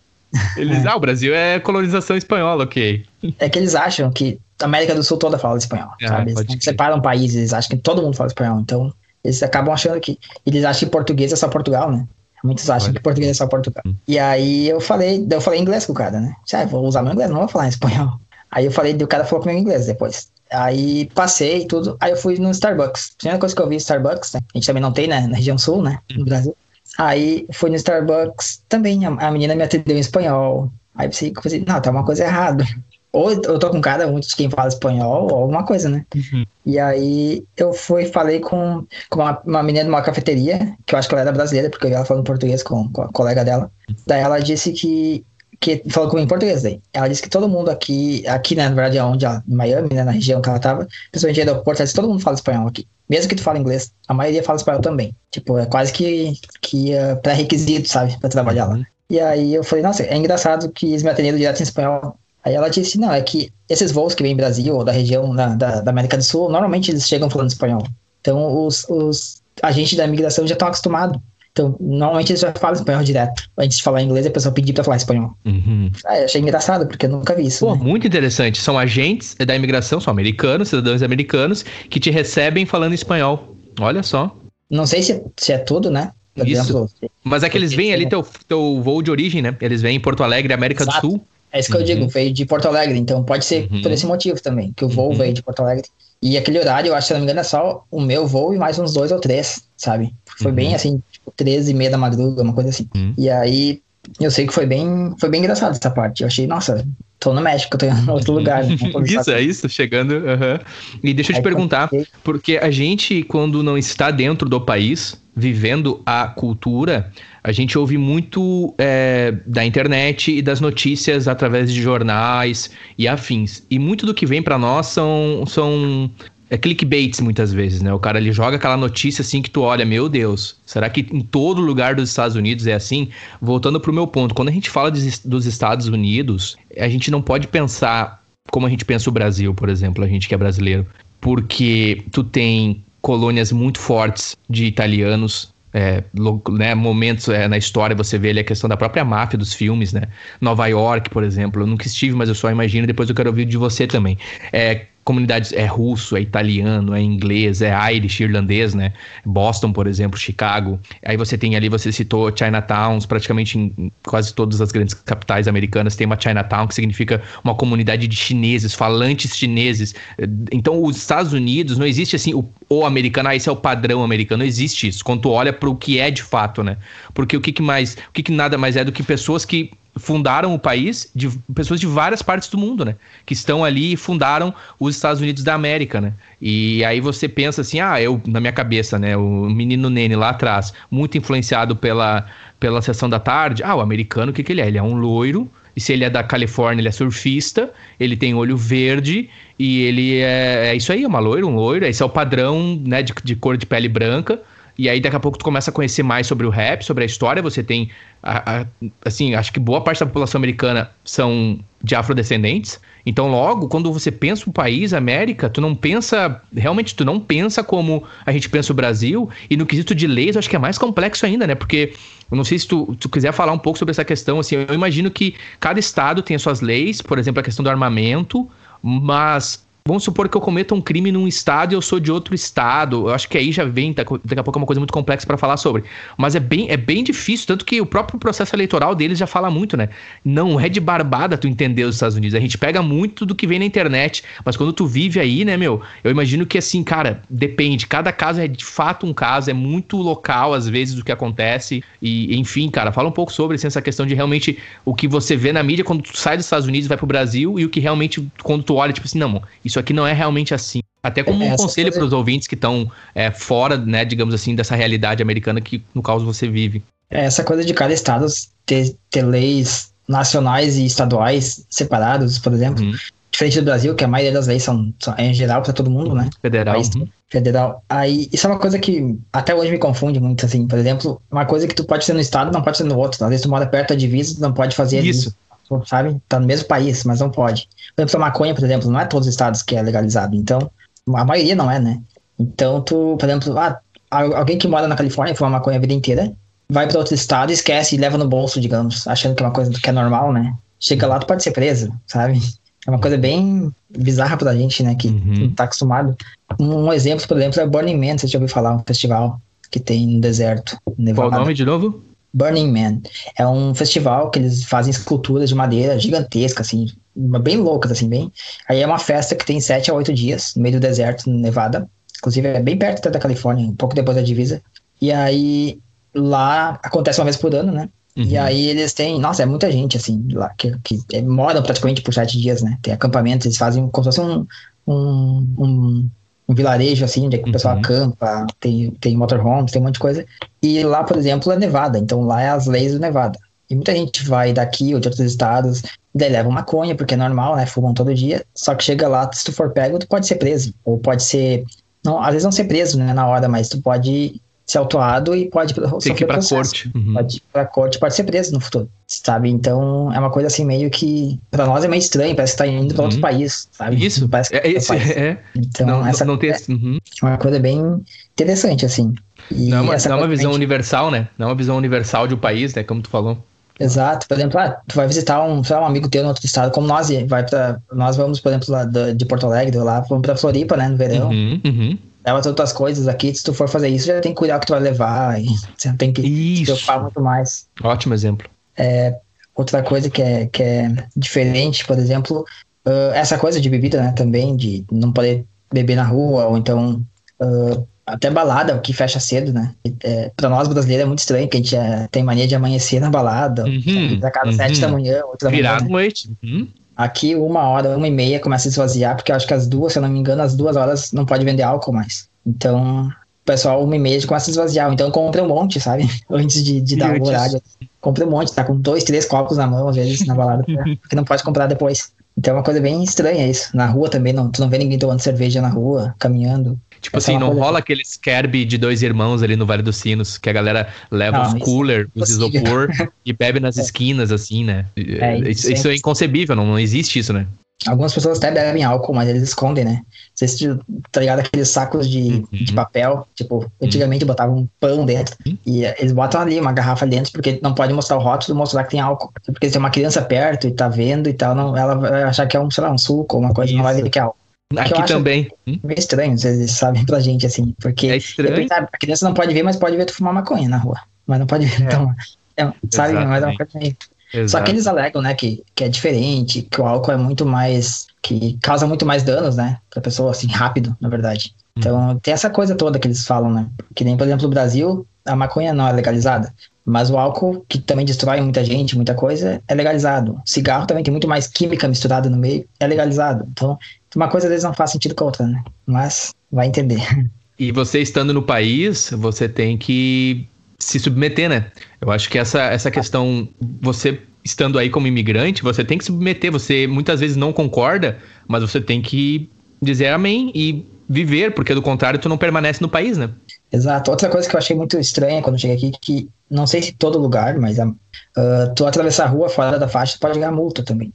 S2: Eles, <laughs> é. ah, o Brasil é colonização espanhola, ok.
S3: É que eles acham que a América do Sul toda fala espanhol, ah, sabe? Eles separam países, eles acham que todo mundo fala espanhol, então eles acabam achando que, eles acham que português é só Portugal, né? Muitos acham que português é só Portugal. Hum. E aí eu falei, eu falei inglês com o cara, né? Ah, vou usar meu inglês, não vou falar em espanhol. <laughs> Aí eu falei, o cara falou comigo em inglês depois. Aí passei tudo, aí eu fui no Starbucks. A primeira coisa que eu vi Starbucks, né? A gente também não tem, né? Na região sul, né? No hum. Brasil. Aí fui no Starbucks também, a, a menina me atendeu em espanhol. Aí pensei, pensei, não, tá uma coisa errada. Ou eu tô com cara muito de quem fala espanhol, ou alguma coisa, né? Uhum. E aí eu fui falei com, com uma, uma menina de uma cafeteria, que eu acho que ela era brasileira, porque eu vi ela falando português com, com a colega dela. Daí ela disse que que falou comigo em português daí. Ela disse que todo mundo aqui, aqui, né, na verdade, onde ela, em Miami, né, na região que ela tava, principalmente no aeroporto, ela disse todo mundo fala espanhol aqui. Mesmo que tu fale inglês, a maioria fala espanhol também. Tipo, é quase que, que uh, pré-requisito, sabe, pra trabalhar lá. E aí eu falei, nossa, é engraçado que eles me atenderam direto em espanhol. Aí ela disse, não, é que esses voos que vêm do Brasil ou da região da, da, da América do Sul, normalmente eles chegam falando espanhol. Então os, os agentes da imigração já estão acostumados. Então, normalmente eles já falam espanhol direto. Antes de falar inglês, a pessoa pedir pra falar espanhol. Uhum. Ah, achei engraçado, porque eu nunca vi isso.
S2: Pô,
S3: né?
S2: muito interessante. São agentes da imigração, são americanos, cidadãos americanos, que te recebem falando espanhol. Olha só.
S3: Não sei se, se é tudo, né?
S2: Por Isso. Exemplo, Mas é que eles vêm ali teu, teu voo de origem, né? Eles vêm em Porto Alegre, América Exato. do Sul.
S3: É isso que uhum. eu digo, uhum. veio de Porto Alegre, então pode ser uhum. por esse motivo também, que o voo uhum. veio de Porto Alegre. E aquele horário, eu acho, se não me engano, é só o meu voo e mais uns dois ou três, sabe? Foi bem uhum. assim, 13 e meia da madruga, uma coisa assim. Uhum. E aí, eu sei que foi bem, foi bem engraçado essa parte. Eu achei, nossa, tô no México, tô em outro lugar. Né? <laughs>
S2: isso, é isso, chegando. Uhum. E deixa eu te aí, perguntar, porque a gente, quando não está dentro do país, vivendo a cultura, a gente ouve muito é, da internet e das notícias através de jornais e afins. E muito do que vem para nós são, são é clickbaits muitas vezes, né? O cara ele joga aquela notícia assim que tu olha, meu Deus, será que em todo lugar dos Estados Unidos é assim? Voltando pro meu ponto, quando a gente fala dos Estados Unidos, a gente não pode pensar como a gente pensa o Brasil, por exemplo, a gente que é brasileiro, porque tu tem colônias muito fortes de italianos. É, né, momentos é, na história você vê ali a questão da própria máfia dos filmes, né? Nova York, por exemplo, eu nunca estive, mas eu só imagino, depois eu quero ouvir de você também. É, comunidades é russo, é italiano, é inglês, é irish, irlandês, né? Boston, por exemplo, Chicago. Aí você tem ali, você citou Chinatowns, praticamente em quase todas as grandes capitais americanas tem uma Chinatown, que significa uma comunidade de chineses, falantes chineses. Então, os Estados Unidos, não existe assim o, o americano, ah, esse é o padrão americano, não existe isso. Quando tu olha para o que é de fato, né? Porque o que, que mais, o que, que nada mais é do que pessoas que fundaram o país, de pessoas de várias partes do mundo, né? Que estão ali e fundaram os Estados Unidos da América, né? E aí você pensa assim, ah, eu, na minha cabeça, né? O menino Nene lá atrás, muito influenciado pela, pela sessão da tarde. Ah, o americano, o que, que ele é? Ele é um loiro. E se ele é da Califórnia, ele é surfista, ele tem olho verde e ele é, é isso aí, é uma loira, um loiro. Esse é o padrão, né, de, de cor de pele branca. E aí daqui a pouco tu começa a conhecer mais sobre o rap, sobre a história. Você tem, a, a, assim, acho que boa parte da população americana são de afrodescendentes. Então logo, quando você pensa o país, América, tu não pensa, realmente tu não pensa como a gente pensa o Brasil. E no quesito de leis, eu acho que é mais complexo ainda, né? Porque eu não sei se tu, tu quiser falar um pouco sobre essa questão, assim, eu imagino que cada estado tem as suas leis, por exemplo, a questão do armamento, mas Vamos supor que eu cometa um crime num estado e eu sou de outro estado. Eu acho que aí já vem, daqui a pouco é uma coisa muito complexa para falar sobre. Mas é bem, é bem difícil, tanto que o próprio processo eleitoral deles já fala muito, né? Não é de barbada tu entender os Estados Unidos. A gente pega muito do que vem na internet, mas quando tu vive aí, né, meu? Eu imagino que assim, cara, depende. Cada caso é de fato um caso, é muito local às vezes do que acontece. E, enfim, cara, fala um pouco sobre assim, essa questão de realmente o que você vê na mídia quando tu sai dos Estados Unidos vai pro Brasil e o que realmente, quando tu olha, tipo assim, não, isso isso aqui não é realmente assim. Até como um conselho para os ouvintes que estão é, fora, né, digamos assim, dessa realidade americana que no caso você vive.
S3: É, essa coisa de cada estado ter, ter leis nacionais e estaduais separados, por exemplo. Uhum. Diferente do Brasil, que a maioria das leis são, são é em geral para todo mundo, né?
S2: Federal. País, uhum.
S3: Federal. Aí, isso é uma coisa que até hoje me confunde muito, assim. Por exemplo, uma coisa que tu pode ser no estado, não pode ser no outro. Às vezes tu mora perto da divisa, tu não pode fazer
S2: isso. Ali
S3: sabe? Tá no mesmo país, mas não pode. Por exemplo, a maconha, por exemplo, não é todos os estados que é legalizado, então, a maioria não é, né? Então, tu, por exemplo, ah, alguém que mora na Califórnia, fuma maconha a vida inteira, vai para outro estado, esquece e leva no bolso, digamos, achando que é uma coisa que é normal, né? Chega lá, tu pode ser preso, sabe? É uma coisa bem bizarra pra gente, né? Que uhum. não tá acostumado. Um, exemplo, por exemplo, é Burning Man, você já ouviu falar, um festival que tem no deserto.
S2: Nevada. Qual o nome de novo?
S3: Burning Man. É um festival que eles fazem esculturas de madeira gigantescas, assim, bem loucas, assim, bem. Aí é uma festa que tem sete a oito dias, no meio do deserto, no Nevada. Inclusive, é bem perto da Califórnia, um pouco depois da divisa. E aí, lá acontece uma vez por ano, né? Uhum. E aí eles têm, nossa, é muita gente, assim, lá, que, que é, moram praticamente por sete dias, né? Tem acampamentos, eles fazem como se fosse um, um, um um vilarejo, assim, onde é que o pessoal uhum. acampa, tem, tem motorhomes, tem um monte de coisa. E lá, por exemplo, é Nevada, então lá é as leis do Nevada. E muita gente vai daqui ou de outros estados, daí leva maconha, porque é normal, né? Fumam todo dia. Só que chega lá, se tu for pego, tu pode ser preso. Ou pode ser. Não, às vezes não ser preso, né, na hora, mas tu pode ser autuado e pode
S2: Tem que ir pra processo. corte.
S3: Uhum. Pode ir pra corte, pode ser preso no futuro, sabe? Então, é uma coisa assim meio que, pra nós é meio estranho, parece que tá indo pra uhum. outro país, sabe?
S2: Isso,
S3: parece
S2: é, esse, é.
S3: Então, não, essa não tem... É uhum. uma coisa bem interessante, assim.
S2: E não é uma, não é uma visão universal, né? Não é uma visão universal de um país, né? Como tu falou.
S3: Exato. Por exemplo, ah, tu vai visitar um, lá, um amigo teu no outro estado, como nós vai para nós vamos, por exemplo, lá de Porto Alegre, lá vamos para Floripa, né, no verão. Uhum, uhum leva todas as coisas aqui. Se tu for fazer isso, já tem que cuidar o que tu vai levar. E você tem que isso. se preocupar muito mais.
S2: Ótimo exemplo.
S3: É, outra coisa que é, que é diferente, por exemplo, uh, essa coisa de bebida, né? Também, de não poder beber na rua, ou então. Uh, até balada, que fecha cedo, né? É, pra nós brasileiros é muito estranho, que a gente é, tem mania de amanhecer na balada, uhum, da casa uhum. sete da manhã, oito da
S2: manhã. Virado noite. Uhum.
S3: Aqui, uma hora, uma e meia começa a esvaziar, porque eu acho que as duas, se eu não me engano, as duas horas não pode vender álcool mais. Então, o pessoal, uma e meia, começa a esvaziar. Então, compra um monte, sabe? <laughs> Antes de, de dar o horário. Compra um monte, tá com dois, três copos na mão, às vezes, na balada, porque <laughs> não pode comprar depois. Então, é uma coisa bem estranha isso. Na rua também, não, tu não vê ninguém tomando cerveja na rua, caminhando.
S2: Tipo assim, é não rola aqueles Kerby de dois irmãos ali no Vale dos Sinos, que a galera leva não, os cooler, é os isopor <laughs> e bebe nas é. esquinas, assim, né? É, isso, isso é inconcebível, não, não existe isso, né?
S3: Algumas pessoas até bebem álcool, mas eles escondem, né? Não sei se tá ligado aqueles sacos de, uhum. de papel, tipo, uhum. antigamente uhum. botavam um pão dentro uhum. e eles botam ali uma garrafa dentro porque não pode mostrar o rótulo mostrar que tem álcool. Porque se tem uma criança perto e tá vendo e tal, não, ela vai achar que é um, sei lá, um suco ou uma coisa, Isso. não vai ver que é álcool.
S2: Aqui também.
S3: Hum? Meio estranho, vocês sabem pra gente, assim, porque
S2: é estranho.
S3: a criança não pode ver, mas pode ver tu fumar maconha na rua. Mas não pode ver, é. então, é, sabe? Mas é uma coisa meio... Só que eles alegam, né, que, que é diferente, que o álcool é muito mais. que causa muito mais danos, né, pra pessoa, assim, rápido, na verdade. Então, hum. tem essa coisa toda que eles falam, né? Que nem, por exemplo, no Brasil, a maconha não é legalizada. Mas o álcool, que também destrói muita gente, muita coisa, é legalizado. Cigarro também tem muito mais química misturada no meio, é legalizado. Então, uma coisa às vezes não faz sentido com a outra, né? Mas vai entender.
S2: E você estando no país, você tem que se submeter, né? Eu acho que essa, essa questão, você estando aí como imigrante, você tem que se submeter. Você muitas vezes não concorda, mas você tem que dizer amém e viver, porque do contrário tu não permanece no país, né?
S3: Exato. Outra coisa que eu achei muito estranha quando cheguei aqui, que não sei se todo lugar, mas uh, tu atravessar a rua fora da faixa, tu pode ganhar multa também.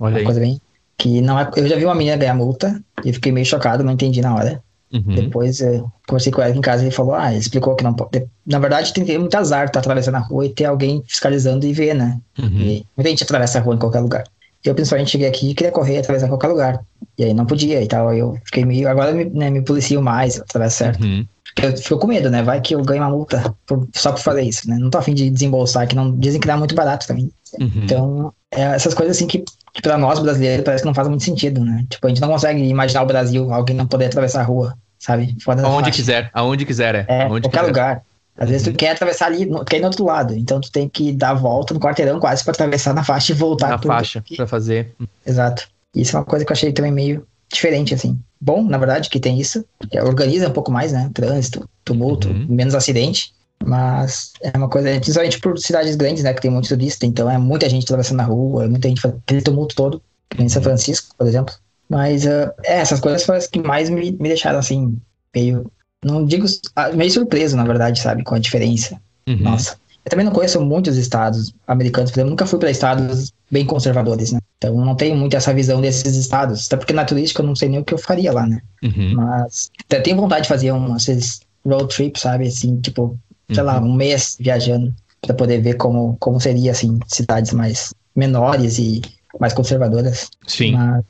S2: Olha aí.
S3: coisa bem que não é, eu já vi uma menina ganhar multa e fiquei meio chocado, não entendi na hora. Uhum. Depois eu conversei com ela aqui em casa e ele falou: Ah, ele explicou que não pode. Na verdade, tem muito azar estar tá atravessando a rua e ter alguém fiscalizando e ver, né? Uhum. E muita gente atravessa a rua em qualquer lugar. Eu, principalmente, cheguei aqui e queria correr, atravessar qualquer lugar. E aí não podia e tal. Eu fiquei meio. Agora me, né, me policio mais, atravessa certo. Uhum. Eu fico com medo, né? Vai que eu ganho uma multa por, só por fazer isso, né? Não tô afim de desembolsar, que não dizem que dá muito barato também. Uhum. Então, é essas coisas assim que que para nós brasileiros parece que não faz muito sentido, né? Tipo, a gente não consegue imaginar o Brasil, alguém não poder atravessar a rua, sabe?
S2: Fora aonde quiser, aonde quiser, é.
S3: É,
S2: aonde
S3: qualquer quiser. lugar. Às vezes tu quer atravessar ali, quer ir no outro lado, então tu tem que dar a volta no quarteirão quase para atravessar na faixa e voltar.
S2: Na faixa, para fazer.
S3: Exato. Isso é uma coisa que eu achei também meio diferente, assim. Bom, na verdade, que tem isso, que organiza um pouco mais, né? Trânsito, tumulto, uhum. menos acidente. Mas é uma coisa, principalmente por cidades grandes, né, que tem muito turista, então é muita gente atravessando na rua, é muita gente fazendo aquele tumulto todo, em São Francisco, por exemplo. Mas uh, é, essas coisas foram as que mais me, me deixaram assim, meio, não digo, ah, meio surpreso, na verdade, sabe, com a diferença. Uhum. Nossa. Eu também não conheço muitos estados americanos, por exemplo, nunca fui para estados bem conservadores, né? Então não tenho muito essa visão desses estados, até porque na turística eu não sei nem o que eu faria lá, né? Uhum. Mas tenho vontade de fazer um, esses road trips, sabe? Assim, tipo, sei lá, uhum. um mês viajando para poder ver como, como seria, assim, cidades mais menores e mais conservadoras.
S2: Sim.
S3: Mas,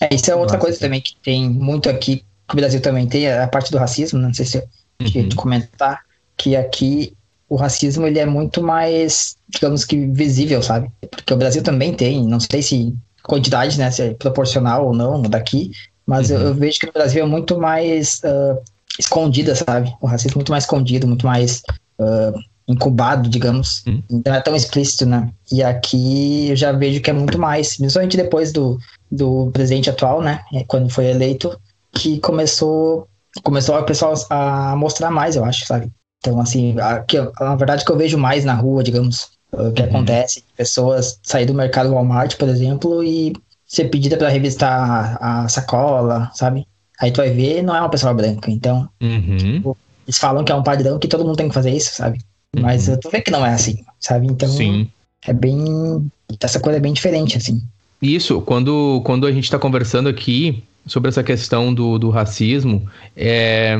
S3: é, isso é outra Nossa. coisa também que tem muito aqui, que o Brasil também tem, é a parte do racismo, não sei se eu uhum. comentar, que aqui o racismo ele é muito mais, digamos que visível, sabe? Porque o Brasil também tem, não sei se quantidade, né, se é proporcional ou não daqui, mas uhum. eu, eu, vejo que no Brasil é muito mais uh, escondida, sabe? O racismo é muito mais escondido, muito mais uh, incubado, digamos. Hum. Então é tão explícito, né? E aqui eu já vejo que é muito mais, principalmente depois do, do presidente atual, né? É, quando foi eleito, que começou começou o pessoal a mostrar mais, eu acho, sabe? Então, assim, aqui, na verdade, que eu vejo mais na rua, digamos, o que uhum. acontece, pessoas sair do mercado Walmart, por exemplo, e ser pedida para revistar a, a sacola, sabe? Aí tu vai ver, não é uma pessoa branca. Então, uhum. tipo, eles falam que é um padrão que todo mundo tem que fazer isso, sabe? Uhum. Mas tu vê que não é assim, sabe? Então, Sim. é bem. Essa coisa é bem diferente, assim.
S2: Isso, quando, quando a gente está conversando aqui sobre essa questão do, do racismo, é,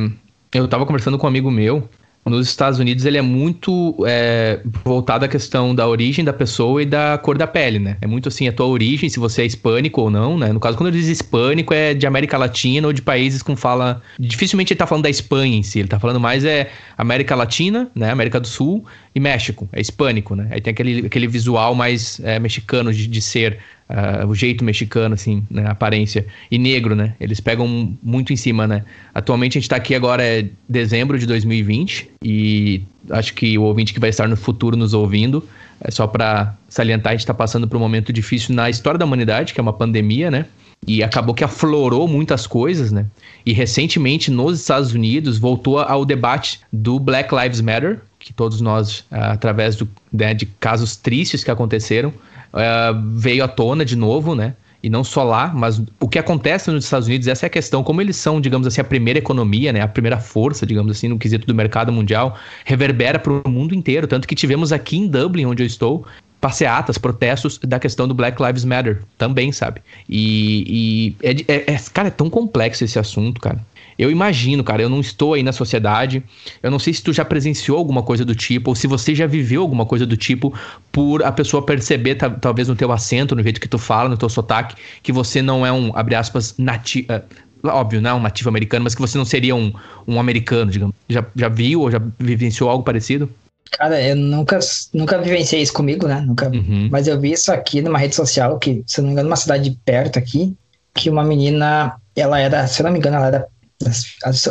S2: eu estava conversando com um amigo meu nos Estados Unidos ele é muito é, voltado à questão da origem da pessoa e da cor da pele, né? É muito assim, a tua origem, se você é hispânico ou não, né? No caso, quando ele diz hispânico, é de América Latina ou de países com fala... Dificilmente ele tá falando da Espanha em si, ele tá falando mais é América Latina, né? América do Sul e México, é hispânico, né? Aí tem aquele, aquele visual mais é, mexicano de, de ser, uh, o jeito mexicano, assim, né? A aparência. E negro, né? Eles pegam muito em cima, né? Atualmente a gente tá aqui agora é dezembro de 2020 e acho que o ouvinte que vai estar no futuro nos ouvindo, é só para salientar, a gente está passando por um momento difícil na história da humanidade, que é uma pandemia, né? E acabou que aflorou muitas coisas, né? E recentemente nos Estados Unidos voltou ao debate do Black Lives Matter, que todos nós, ah, através do, né, de casos tristes que aconteceram, uh, veio à tona de novo, né? E não só lá, mas o que acontece nos Estados Unidos, essa é a questão. Como eles são, digamos assim, a primeira economia, né? A primeira força, digamos assim, no quesito do mercado mundial, reverbera para o mundo inteiro. Tanto que tivemos aqui em Dublin, onde eu estou, passeatas, protestos da questão do Black Lives Matter também, sabe? E, e é, é, é, cara, é tão complexo esse assunto, cara. Eu imagino, cara, eu não estou aí na sociedade. Eu não sei se tu já presenciou alguma coisa do tipo, ou se você já viveu alguma coisa do tipo, por a pessoa perceber, talvez no teu acento, no jeito que tu fala, no teu sotaque, que você não é um, abre aspas, nativo. Uh, óbvio, não é um nativo americano, mas que você não seria um, um americano, digamos. Já, já viu ou já vivenciou algo parecido?
S3: Cara, eu nunca, nunca vivenciei isso comigo, né? Nunca. Uhum. Mas eu vi isso aqui numa rede social, que, se eu não me engano, numa cidade perto aqui, que uma menina, ela era, se eu não me engano, ela era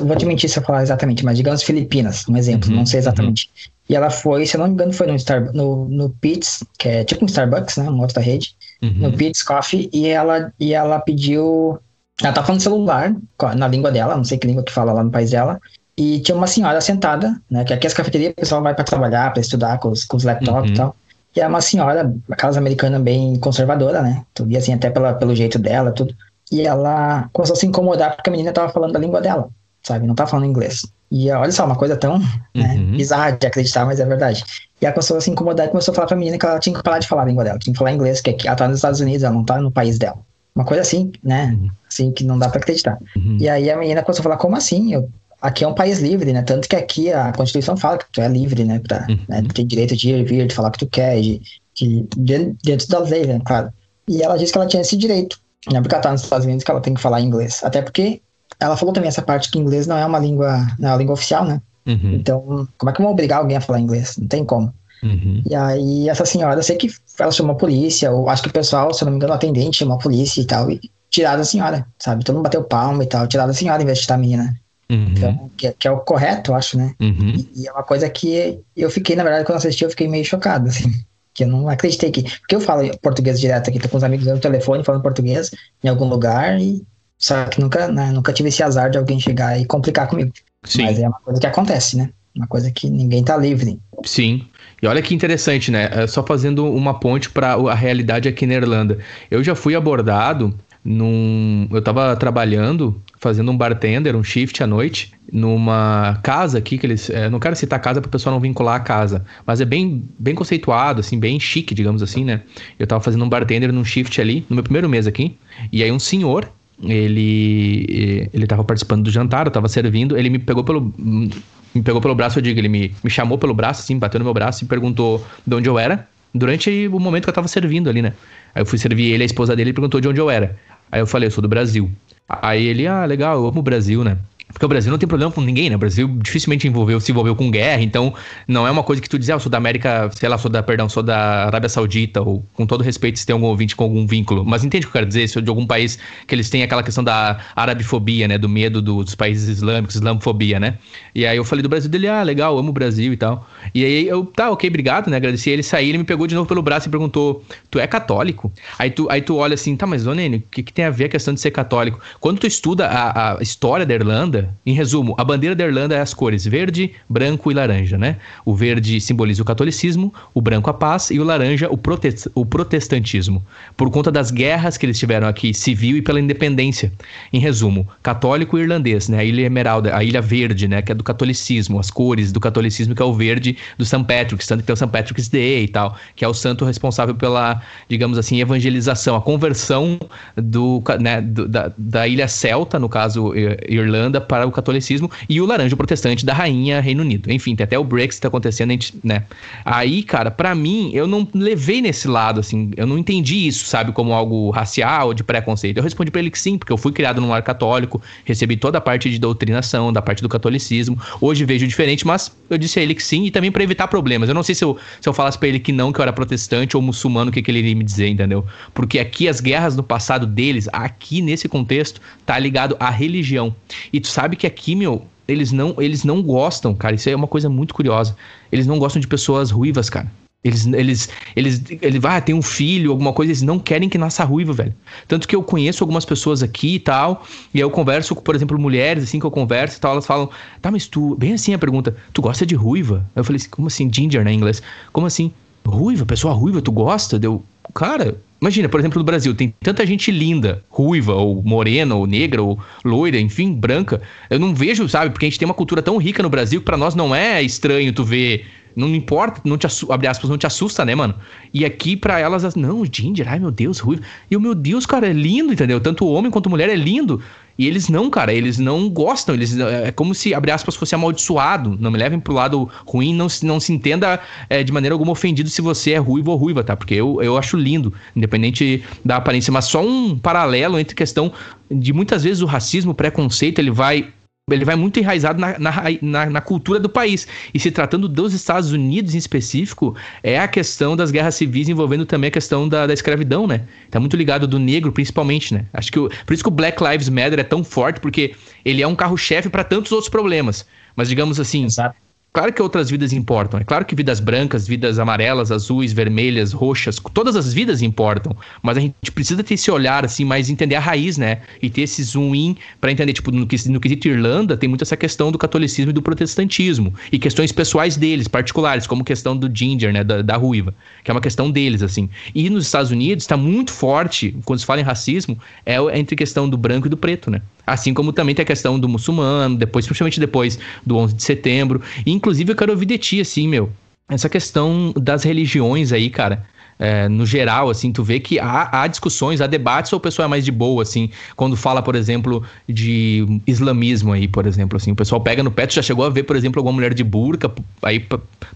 S3: vou te mentir se eu falar exatamente, mas digamos Filipinas, um exemplo, uhum, não sei exatamente. Uhum. E ela foi, se eu não me engano, foi no, Star, no, no Pitts, que é tipo um Starbucks, né? Uma outra rede. Uhum. No Pitts Coffee. E ela, e ela pediu. Ela tá falando celular, na língua dela, não sei que língua que fala lá no país dela. E tinha uma senhora sentada, né? Que aqui as cafeterias o pessoal vai para trabalhar, para estudar com os, com os laptops uhum. e tal. E é uma senhora, aquelas americana bem conservadora, né? Tu via assim até pela, pelo jeito dela, tudo. E ela começou a se incomodar porque a menina tava falando a língua dela, sabe? Não tava falando inglês. E olha só, uma coisa tão né, uhum. bizarra de acreditar, mas é verdade. E ela começou a se incomodar e começou a falar pra menina que ela tinha que parar de falar a língua dela, tinha que falar inglês, que ela tá nos Estados Unidos, ela não tá no país dela. Uma coisa assim, né? Uhum. Assim, que não dá pra acreditar. Uhum. E aí a menina começou a falar, como assim? Eu, aqui é um país livre, né? Tanto que aqui a Constituição fala que tu é livre, né? Pra, uhum. né? tem direito de ir e vir, de falar o que tu quer, de, de, de, dentro das leis, né? Claro. E ela disse que ela tinha esse direito, né? Porque ela tá nos Estados Unidos que ela tem que falar inglês. Até porque ela falou também essa parte que inglês não é uma língua, não é uma língua oficial, né? Uhum. Então, como é que vão obrigar alguém a falar inglês? Não tem como. Uhum. E aí, essa senhora, eu sei que ela chamou a polícia, ou acho que o pessoal, se eu não me engano, o atendente chamou a polícia e tal, e tiraram a senhora, sabe? Todo mundo bateu palma e tal, tiraram a senhora em vez de tirar a menina. Uhum. Então, que, que, é o correto, eu acho, né? Uhum. E, e, é uma coisa que eu fiquei, na verdade, quando assisti, eu fiquei meio chocado, assim. Que eu não acreditei que. Porque eu falo português direto aqui, tô com os amigos no telefone falando português em algum lugar, e só que nunca, né, nunca tive esse azar de alguém chegar e complicar comigo. Sim. Mas é uma coisa que acontece, né? Uma coisa que ninguém tá livre.
S2: Sim. E olha que interessante, né? É só fazendo uma ponte para a realidade aqui na Irlanda. Eu já fui abordado num. Eu tava trabalhando, fazendo um bartender, um shift à noite, numa casa aqui que eles. É, não quero citar casa para o pessoal não vincular a casa, mas é bem, bem conceituado, assim, bem chique, digamos assim, né? Eu tava fazendo um bartender num shift ali, no meu primeiro mês aqui, e aí um senhor ele ele estava participando do jantar, eu estava servindo, ele me pegou pelo me pegou pelo braço, eu digo, ele me, me chamou pelo braço, assim, bateu no meu braço e perguntou de onde eu era, durante o momento que eu estava servindo ali, né? Aí eu fui servir ele, a esposa dele, e perguntou de onde eu era. Aí eu falei, eu sou do Brasil. Aí ele, ah, legal, eu amo o Brasil, né? Porque o Brasil não tem problema com ninguém, né? O Brasil dificilmente envolveu, se envolveu com guerra, então não é uma coisa que tu diz, ah, eu sou da América, sei lá, sou da, perdão, sou da Arábia Saudita, ou com todo respeito se tem algum ouvinte com algum vínculo. Mas entende o que eu quero dizer? Se de algum país que eles têm aquela questão da arabifobia, né? Do medo dos países islâmicos, islamofobia, né? E aí eu falei do Brasil dele, ah, legal, amo o Brasil e tal. E aí eu, tá, ok, obrigado, né? Agradeci ele, saí, ele me pegou de novo pelo braço e perguntou, tu é católico? Aí tu, aí tu olha assim, tá, mas ô Nene, o que, que tem a ver a questão de ser católico? Quando tu estuda a, a história da Irlanda, em resumo, a bandeira da Irlanda é as cores verde, branco e laranja, né? O verde simboliza o catolicismo, o branco a paz e o laranja o, protest o protestantismo, por conta das guerras que eles tiveram aqui, civil e pela independência. Em resumo, católico e irlandês, né? A Ilha Emeralda, a Ilha Verde, né? Que é do catolicismo, as cores do catolicismo, que é o verde do St. Patrick's, tanto que tem o St. Patrick's Day e tal, que é o santo responsável pela, digamos assim, evangelização, a conversão do, né, do, da, da ilha celta, no caso Irlanda, para o catolicismo e o laranja protestante da rainha Reino Unido. Enfim, tem até o Brexit acontecendo, né? Aí, cara, para mim, eu não levei nesse lado, assim, eu não entendi isso, sabe, como algo racial, de preconceito. Eu respondi para ele que sim, porque eu fui criado num lar católico, recebi toda a parte de doutrinação, da parte do catolicismo. Hoje vejo diferente, mas eu disse a ele que sim, e também para evitar problemas. Eu não sei se eu, se eu falasse para ele que não, que eu era protestante ou muçulmano, o que, que ele iria me dizer, entendeu? Porque aqui as guerras no passado deles, aqui nesse contexto, tá ligado à religião. E tu sabe que aqui, meu, eles não, eles não gostam, cara. Isso é uma coisa muito curiosa. Eles não gostam de pessoas ruivas, cara. Eles, eles, eles, ele vai, ah, tem um filho, alguma coisa, eles não querem que nasça ruiva, velho. Tanto que eu conheço algumas pessoas aqui e tal, e aí eu converso com, por exemplo, mulheres, assim, que eu converso e tal, elas falam, tá, mas tu, bem assim a pergunta, tu gosta de ruiva? Eu falei como assim, ginger, né, em inglês? Como assim? Ruiva, pessoa ruiva, tu gosta? Deu, cara, Imagina, por exemplo, no Brasil, tem tanta gente linda, ruiva, ou morena, ou negra, ou loira, enfim, branca. Eu não vejo, sabe, porque a gente tem uma cultura tão rica no Brasil que pra nós não é estranho tu ver. Não importa, não te abre aspas, não te assusta, né, mano? E aqui pra elas, não, Ginger, ai meu Deus, ruiva. E o meu Deus, cara, é lindo, entendeu? Tanto homem quanto mulher é lindo. E eles não, cara, eles não gostam, eles é como se, abre aspas, fosse amaldiçoado. Não me levem pro lado ruim, não, não se entenda é, de maneira alguma ofendido se você é ruivo ou ruiva, tá? Porque eu, eu acho lindo, independente da aparência. Mas só um paralelo entre questão de muitas vezes o racismo, o preconceito, ele vai ele vai muito enraizado na, na, na, na, cultura do país. E se tratando dos Estados Unidos em específico, é a questão das guerras civis envolvendo também a questão da, da escravidão, né? Tá muito ligado do negro, principalmente, né? Acho que o, por isso que o Black Lives Matter é tão forte, porque ele é um carro-chefe para tantos outros problemas. Mas digamos assim, Exato Claro que outras vidas importam. É claro que vidas brancas, vidas amarelas, azuis, vermelhas, roxas, todas as vidas importam. Mas a gente precisa ter esse olhar, assim, mais entender a raiz, né? E ter esse zoom in pra entender, tipo, no, no quesito Irlanda, tem muito essa questão do catolicismo e do protestantismo. E questões pessoais deles, particulares, como questão do ginger, né? Da, da ruiva. Que é uma questão deles, assim. E nos Estados Unidos está muito forte, quando se fala em racismo, é entre questão do branco e do preto, né? Assim como também tem a questão do muçulmano, depois, principalmente depois do 11 de setembro. E, inclusive, eu quero ouvir de ti, assim, meu. Essa questão das religiões aí, cara. É, no geral, assim, tu vê que há, há, discussões, há debates, ou o pessoal é mais de boa, assim, quando fala, por exemplo, de islamismo aí, por exemplo, assim, o pessoal pega no pé, tu já chegou a ver, por exemplo, alguma mulher de burca aí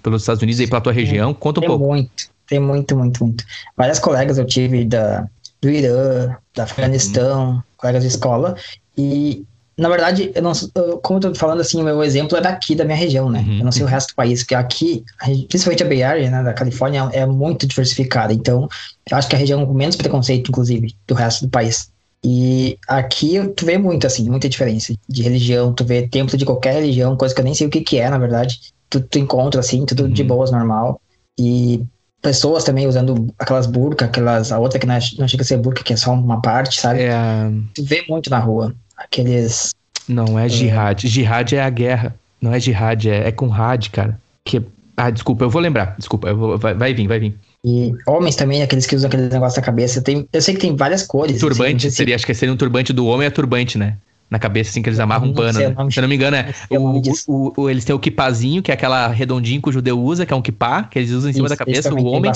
S2: pelos Estados Unidos, aí pela tua região, conta um
S3: tem
S2: pouco.
S3: Tem muito, tem muito, muito, muito. Várias colegas eu tive da, do Irã, da Afeganistão, uhum. colegas de escola, e, na verdade, eu não, eu, como eu tô falando assim, o meu exemplo é daqui, da minha região, né? Uhum. Eu não sei o resto do país, porque aqui, principalmente a Bay Area, né, da Califórnia, é muito diversificada. Então, eu acho que é a região com menos preconceito, inclusive, do resto do país. E aqui tu vê muito, assim, muita diferença de religião. Tu vê templo de qualquer religião, coisa que eu nem sei o que, que é, na verdade. Tu, tu encontra, assim, tudo uhum. de boas, normal. E pessoas também usando aquelas burcas, aquelas, a outra que não, é, não chega a ser burca, que é só uma parte, sabe? É... Tu vê muito na rua aqueles.
S2: Não é jihad. É... Jihad é a guerra. Não é jihad, é, é com had, cara. Que... Ah, desculpa, eu vou lembrar. Desculpa, eu vou... vai, vai vir, vai vir.
S3: E homens também, aqueles que usam aquele negócio na cabeça. Tem, eu sei que tem várias cores.
S2: Turbante, assim, seria, acho que seria um turbante do homem é turbante, né? Na cabeça, assim, que eles amarram um pano. Né? Se eu não me engano, é. O, o, o, eles têm o kipazinho, que é aquela redondinho que o judeu usa, que é um kipá, que eles usam em cima Isso, da cabeça, o homem.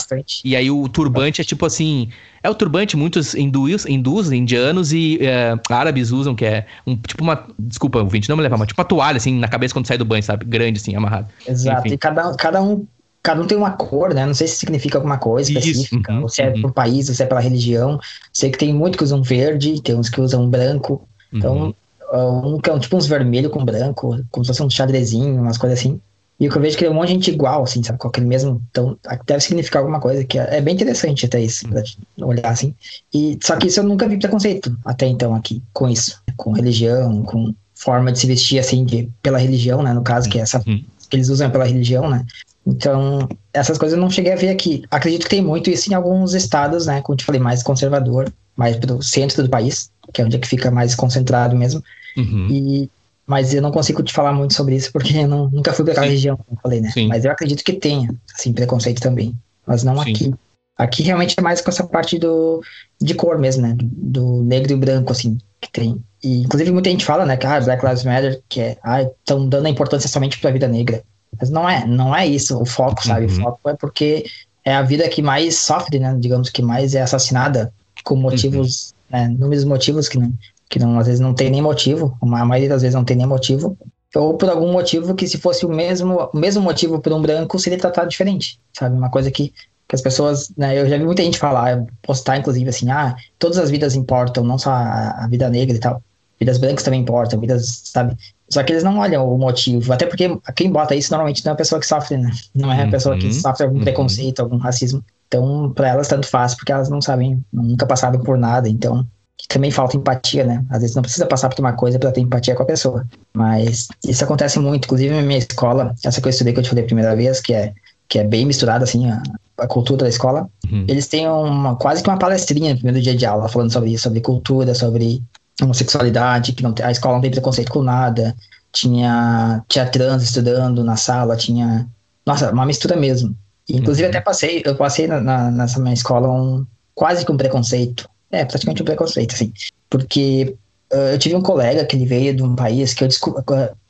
S2: E aí o turbante é tipo assim. É o turbante, muitos hindus, hindus indianos e é, árabes usam, que é um tipo uma. Desculpa, o vinte não me levar, mas tipo uma toalha, assim, na cabeça quando sai do banho, sabe? Grande, assim, amarrado.
S3: Exato. Enfim. E cada, cada um cada um tem uma cor, né? Não sei se significa alguma coisa específica, uhum, ou se é uhum. por país, ou se é pela religião. Sei que tem muito que usam verde, tem uns que usam branco. Então, uhum. Um que é tipo uns vermelho com branco, como se fosse um xadrezinho, umas coisas assim. E o que eu vejo é que é um monte de gente igual, assim, sabe? Com aquele mesmo. Então, deve significar alguma coisa, que é, é bem interessante até isso, pra olhar assim. E, só que isso eu nunca vi preconceito até então aqui, com isso. Com religião, com forma de se vestir, assim, de, pela religião, né? No caso, que é essa. Uhum. que eles usam pela religião, né? Então, essas coisas eu não cheguei a ver aqui. Acredito que tem muito isso em alguns estados, né? Como eu te falei, mais conservador, mais pro centro do país, que é onde é que fica mais concentrado mesmo. Uhum. E, mas eu não consigo te falar muito sobre isso porque eu não, nunca fui para aquela região, como eu falei, né? Sim. Mas eu acredito que tenha, assim, preconceito também. Mas não Sim. aqui. Aqui realmente é mais com essa parte do, de cor mesmo, né? Do, do negro e branco, assim, que tem. E, inclusive, muita gente fala, né, que ah, Black Lives Matter, que é, ah, estão dando a importância somente para a vida negra. Mas não é, não é isso o foco, sabe? Uhum. O foco é porque é a vida que mais sofre, né? Digamos que mais é assassinada com motivos, uhum. né, números motivos que não, que não, às vezes não tem nem motivo, a maioria das vezes não tem nem motivo, ou por algum motivo que se fosse o mesmo, o mesmo motivo por um branco, seria tratado diferente, sabe? Uma coisa que, que as pessoas, né, eu já vi muita gente falar, postar inclusive assim, ah, todas as vidas importam, não só a, a vida negra e tal, vidas brancas também importam, vidas, sabe? Só que eles não olham o motivo, até porque quem bota isso normalmente não é a pessoa que sofre, né? Não é a pessoa que uhum. sofre algum uhum. preconceito, algum racismo. Então, para elas, tanto faz, porque elas não sabem, nunca passaram por nada. Então, também falta empatia, né? Às vezes não precisa passar por uma coisa para ter empatia com a pessoa. Mas isso acontece muito. Inclusive, na minha escola, essa que eu estudei que eu te falei a primeira vez, que é, que é bem misturada, assim, a, a cultura da escola, uhum. eles têm uma, quase que uma palestrinha no primeiro dia de aula, falando sobre isso, sobre cultura, sobre homossexualidade, que não a escola não tem preconceito com nada, tinha, tinha trans estudando na sala, tinha. Nossa, uma mistura mesmo. E, inclusive, uhum. até passei, eu passei na, na, nessa minha escola um, quase que um preconceito é, praticamente um preconceito, assim. Porque uh, eu tive um colega que ele veio de um país que eu descobri.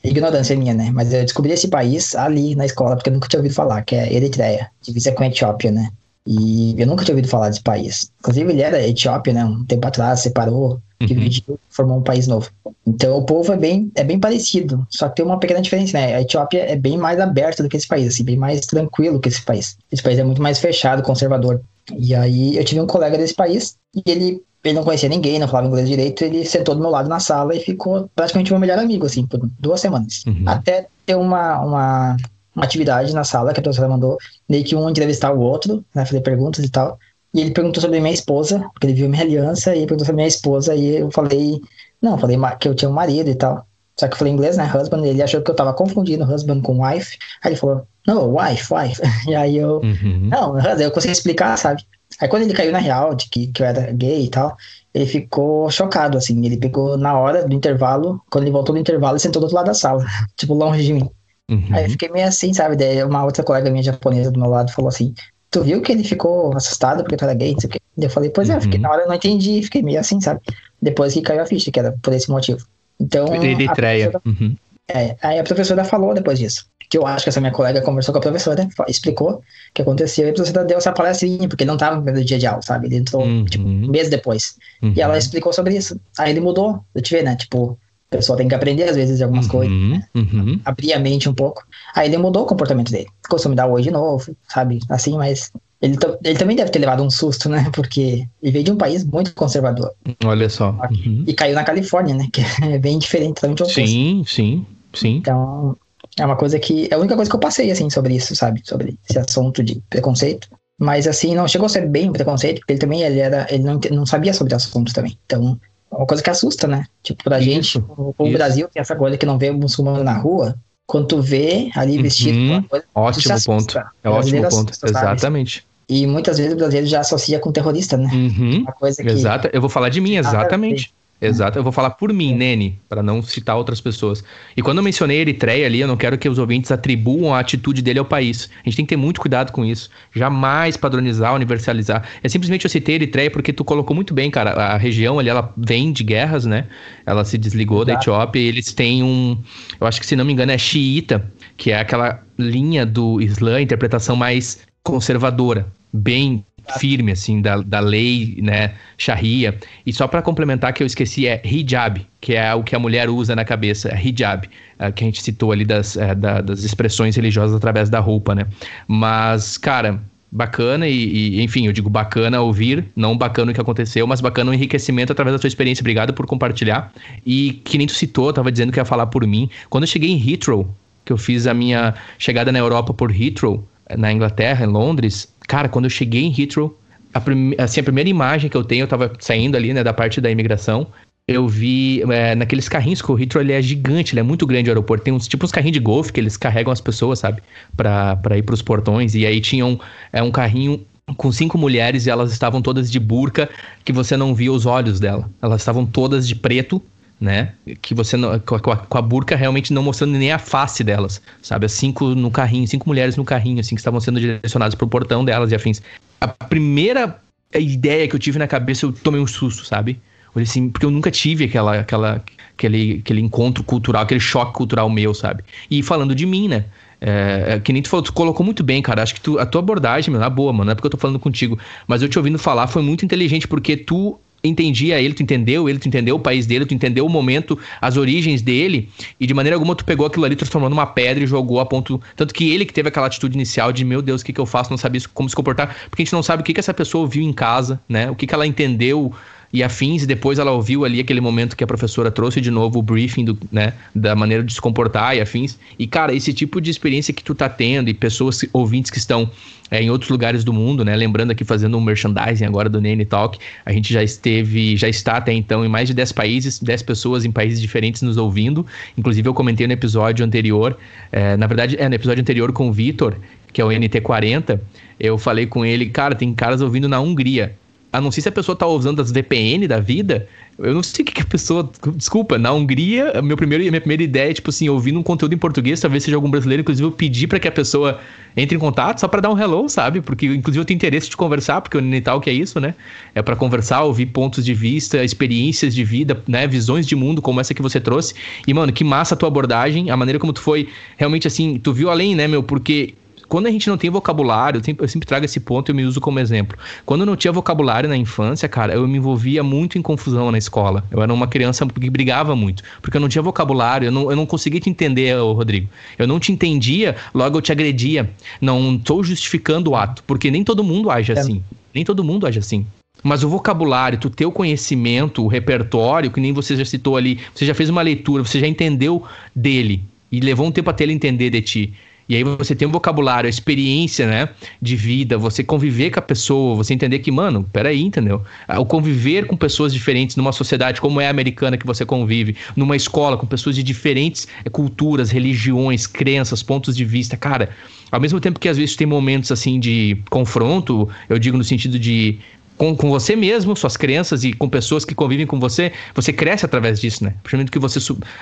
S3: Ignorância minha, né? Mas eu descobri esse país ali na escola, porque eu nunca tinha ouvido falar, que é Eritreia, divisa com a Etiópia, né? E eu nunca tinha ouvido falar desse país. Inclusive, ele era Etiópia, né? Um tempo atrás, separou, uhum. dividiu, formou um país novo. Então, o povo é bem, é bem parecido, só que tem uma pequena diferença, né? A Etiópia é bem mais aberta do que esse país, assim, bem mais tranquilo que esse país. Esse país é muito mais fechado, conservador. E aí eu tive um colega desse país e ele, ele não conhecia ninguém, não falava inglês direito, ele sentou do meu lado na sala e ficou praticamente meu melhor amigo, assim, por duas semanas. Uhum. Até ter uma, uma, uma, atividade na sala que a professora mandou, meio que um entrevistar o outro, né, fazer perguntas e tal. E ele perguntou sobre minha esposa, porque ele viu minha aliança, e ele perguntou sobre minha esposa, e eu falei, não, falei que eu tinha um marido e tal. Só que eu falei inglês, né? Husband, ele achou que eu tava confundindo husband com wife. Aí ele falou, não, wife, wife. <laughs> E aí eu, uhum. não, eu consegui explicar, sabe? Aí quando ele caiu na real de que, que eu era gay e tal, ele ficou chocado, assim. Ele pegou na hora do intervalo, quando ele voltou do intervalo, ele sentou do outro lado da sala, <laughs> tipo, longe de mim. Uhum. Aí eu fiquei meio assim, sabe? Daí uma outra colega minha japonesa do meu lado falou assim: Tu viu que ele ficou assustado porque tu era gay? Não. Eu falei, pois é, fiquei, uhum. na hora eu não entendi, fiquei meio assim, sabe? Depois que caiu a ficha, que era por esse motivo. Então.
S2: De estreia. Uhum.
S3: É, aí a professora falou depois disso. Que eu acho que essa minha colega conversou com a professora, explicou o que aconteceu, e a professora deu essa palestrinha, porque ele não estava no primeiro dia de aula, sabe? Ele entrou, uhum. tipo, um mês depois. Uhum. E ela explicou sobre isso. Aí ele mudou, eu te ver, né? Tipo, a pessoa tem que aprender, às vezes, algumas uhum. coisas, né? Uhum. Abrir a mente um pouco. Aí ele mudou o comportamento dele. Começou a me dar oi de novo, sabe? Assim, mas ele, ele também deve ter levado um susto, né? Porque ele veio de um país muito conservador.
S2: Olha só.
S3: Uhum. E caiu na Califórnia, né? <laughs> Que é bem diferente, totalmente oposto.
S2: Sim, sim, sim.
S3: Então, é uma coisa que. É a única coisa que eu passei, assim, sobre isso, sabe? Sobre esse assunto de preconceito. Mas, assim, não chegou a ser bem um preconceito, porque ele também ele era, ele não, não sabia sobre o assunto também. Então, é uma coisa que assusta, né? Tipo, pra isso, gente, o, o Brasil tem essa coisa que não vê muçulmano na rua. Quando tu vê ali vestido.
S2: Uhum. Coisa, ótimo ponto. É ótimo ponto. Assusta, Exatamente.
S3: E muitas vezes o brasileiro já associa com terrorista, né?
S2: Uhum. Uma coisa que... Exato. Eu vou falar de mim, exatamente. Exato, eu vou falar por mim, Nene, para não citar outras pessoas. E quando eu mencionei Eritreia ali, eu não quero que os ouvintes atribuam a atitude dele ao país. A gente tem que ter muito cuidado com isso. Jamais padronizar, universalizar. É simplesmente eu citei Eritreia porque tu colocou muito bem, cara. A região ali, ela vem de guerras, né? Ela se desligou Exato. da Etiópia e eles têm um. Eu acho que, se não me engano, é xiita, que é aquela linha do Islã, interpretação mais conservadora, bem firme, assim, da, da lei, né, Sharia. E só para complementar que eu esqueci, é hijab, que é o que a mulher usa na cabeça, é hijab, é, que a gente citou ali das, é, da, das expressões religiosas através da roupa, né. Mas, cara, bacana e, e, enfim, eu digo bacana ouvir, não bacana o que aconteceu, mas bacana o enriquecimento através da sua experiência. Obrigado por compartilhar. E que nem tu citou, tava dizendo que ia falar por mim. Quando eu cheguei em Heathrow, que eu fiz a minha chegada na Europa por Heathrow, na Inglaterra, em Londres, Cara, quando eu cheguei em Heathrow, a, prim assim, a primeira imagem que eu tenho, eu tava saindo ali, né, da parte da imigração, eu vi é, naqueles carrinhos que o Heathrow ele é gigante, ele é muito grande o aeroporto. Tem uns tipo uns carrinhos de golfe que eles carregam as pessoas, sabe? Pra, pra ir pros portões. E aí tinham é, um carrinho com cinco mulheres e elas estavam todas de burca, que você não via os olhos dela. Elas estavam todas de preto, né? Que você com, a, com a burca realmente não mostrando nem a face delas, sabe? As cinco no carrinho, cinco mulheres no carrinho, assim, que estavam sendo direcionadas pro portão delas e afins. A primeira ideia que eu tive na cabeça, eu tomei um susto, sabe? Assim, porque eu nunca tive aquela, aquela, aquele, aquele encontro cultural, aquele choque cultural meu, sabe? E falando de mim, né? É, é, que nem tu falou, tu colocou muito bem, cara. Acho que tu, a tua abordagem, meu, na boa, mano, não é porque eu tô falando contigo, mas eu te ouvindo falar foi muito inteligente, porque tu entendia ele, tu entendeu ele, tu entendeu o país dele, tu entendeu o momento, as origens dele, e de maneira alguma tu pegou aquilo ali, transformou numa pedra e jogou a ponto. Tanto que ele que teve aquela atitude inicial de, meu Deus, o que, que eu faço? Não sabia como se comportar, porque a gente não sabe o que, que essa pessoa ouviu em casa, né? O que, que ela entendeu e afins, e depois ela ouviu ali aquele momento que a professora trouxe de novo o briefing do, né, da maneira de se comportar e afins. E, cara, esse tipo de experiência que tu tá tendo e pessoas, ouvintes que estão é, em outros lugares do mundo, né? Lembrando aqui, fazendo um merchandising agora do Nene Talk, a gente já esteve, já está até então em mais de 10 países, 10 pessoas em países diferentes nos ouvindo. Inclusive, eu comentei no episódio anterior, é, na verdade, é no episódio anterior com o Vitor, que é o NT40, eu falei com ele, cara, tem caras ouvindo na Hungria a não ser se a pessoa tá usando as VPN da vida, eu não sei o que, que a pessoa. Desculpa, na Hungria, meu primeiro, minha primeira ideia é, tipo assim, ouvindo um conteúdo em português, talvez seja algum brasileiro, inclusive eu pedi para que a pessoa entre em contato só para dar um hello, sabe? Porque, inclusive, eu tenho interesse de conversar, porque o Nital que é isso, né? É para conversar, ouvir pontos de vista, experiências de vida, né? Visões de mundo, como essa que você trouxe. E, mano, que massa a tua abordagem, a maneira como tu foi realmente assim, tu viu além, né, meu? Porque quando a gente não tem vocabulário, eu sempre, trago esse ponto e eu me uso como exemplo. Quando eu não tinha vocabulário na infância, cara, eu me envolvia muito em confusão na escola. Eu era uma criança que brigava muito, porque eu não tinha vocabulário, eu não, eu não conseguia te entender, Rodrigo. Eu não te entendia, logo eu te agredia. Não estou justificando o ato, porque nem todo mundo age é. assim. Nem todo mundo age assim. Mas o vocabulário, tu ter o conhecimento, o repertório, que nem você já citou ali, você já fez uma leitura, você já entendeu dele e levou um tempo até ele entender de ti. E aí você tem um vocabulário, a experiência, né, de vida, você conviver com a pessoa, você entender que, mano, peraí, entendeu? Ah, o conviver com pessoas diferentes numa sociedade como é a americana que você convive, numa escola com pessoas de diferentes eh, culturas, religiões, crenças, pontos de vista, cara, ao mesmo tempo que às vezes tem momentos assim de confronto, eu digo no sentido de com, com você mesmo, suas crenças e com pessoas que convivem com você, você cresce através disso, né? Principalmente que você,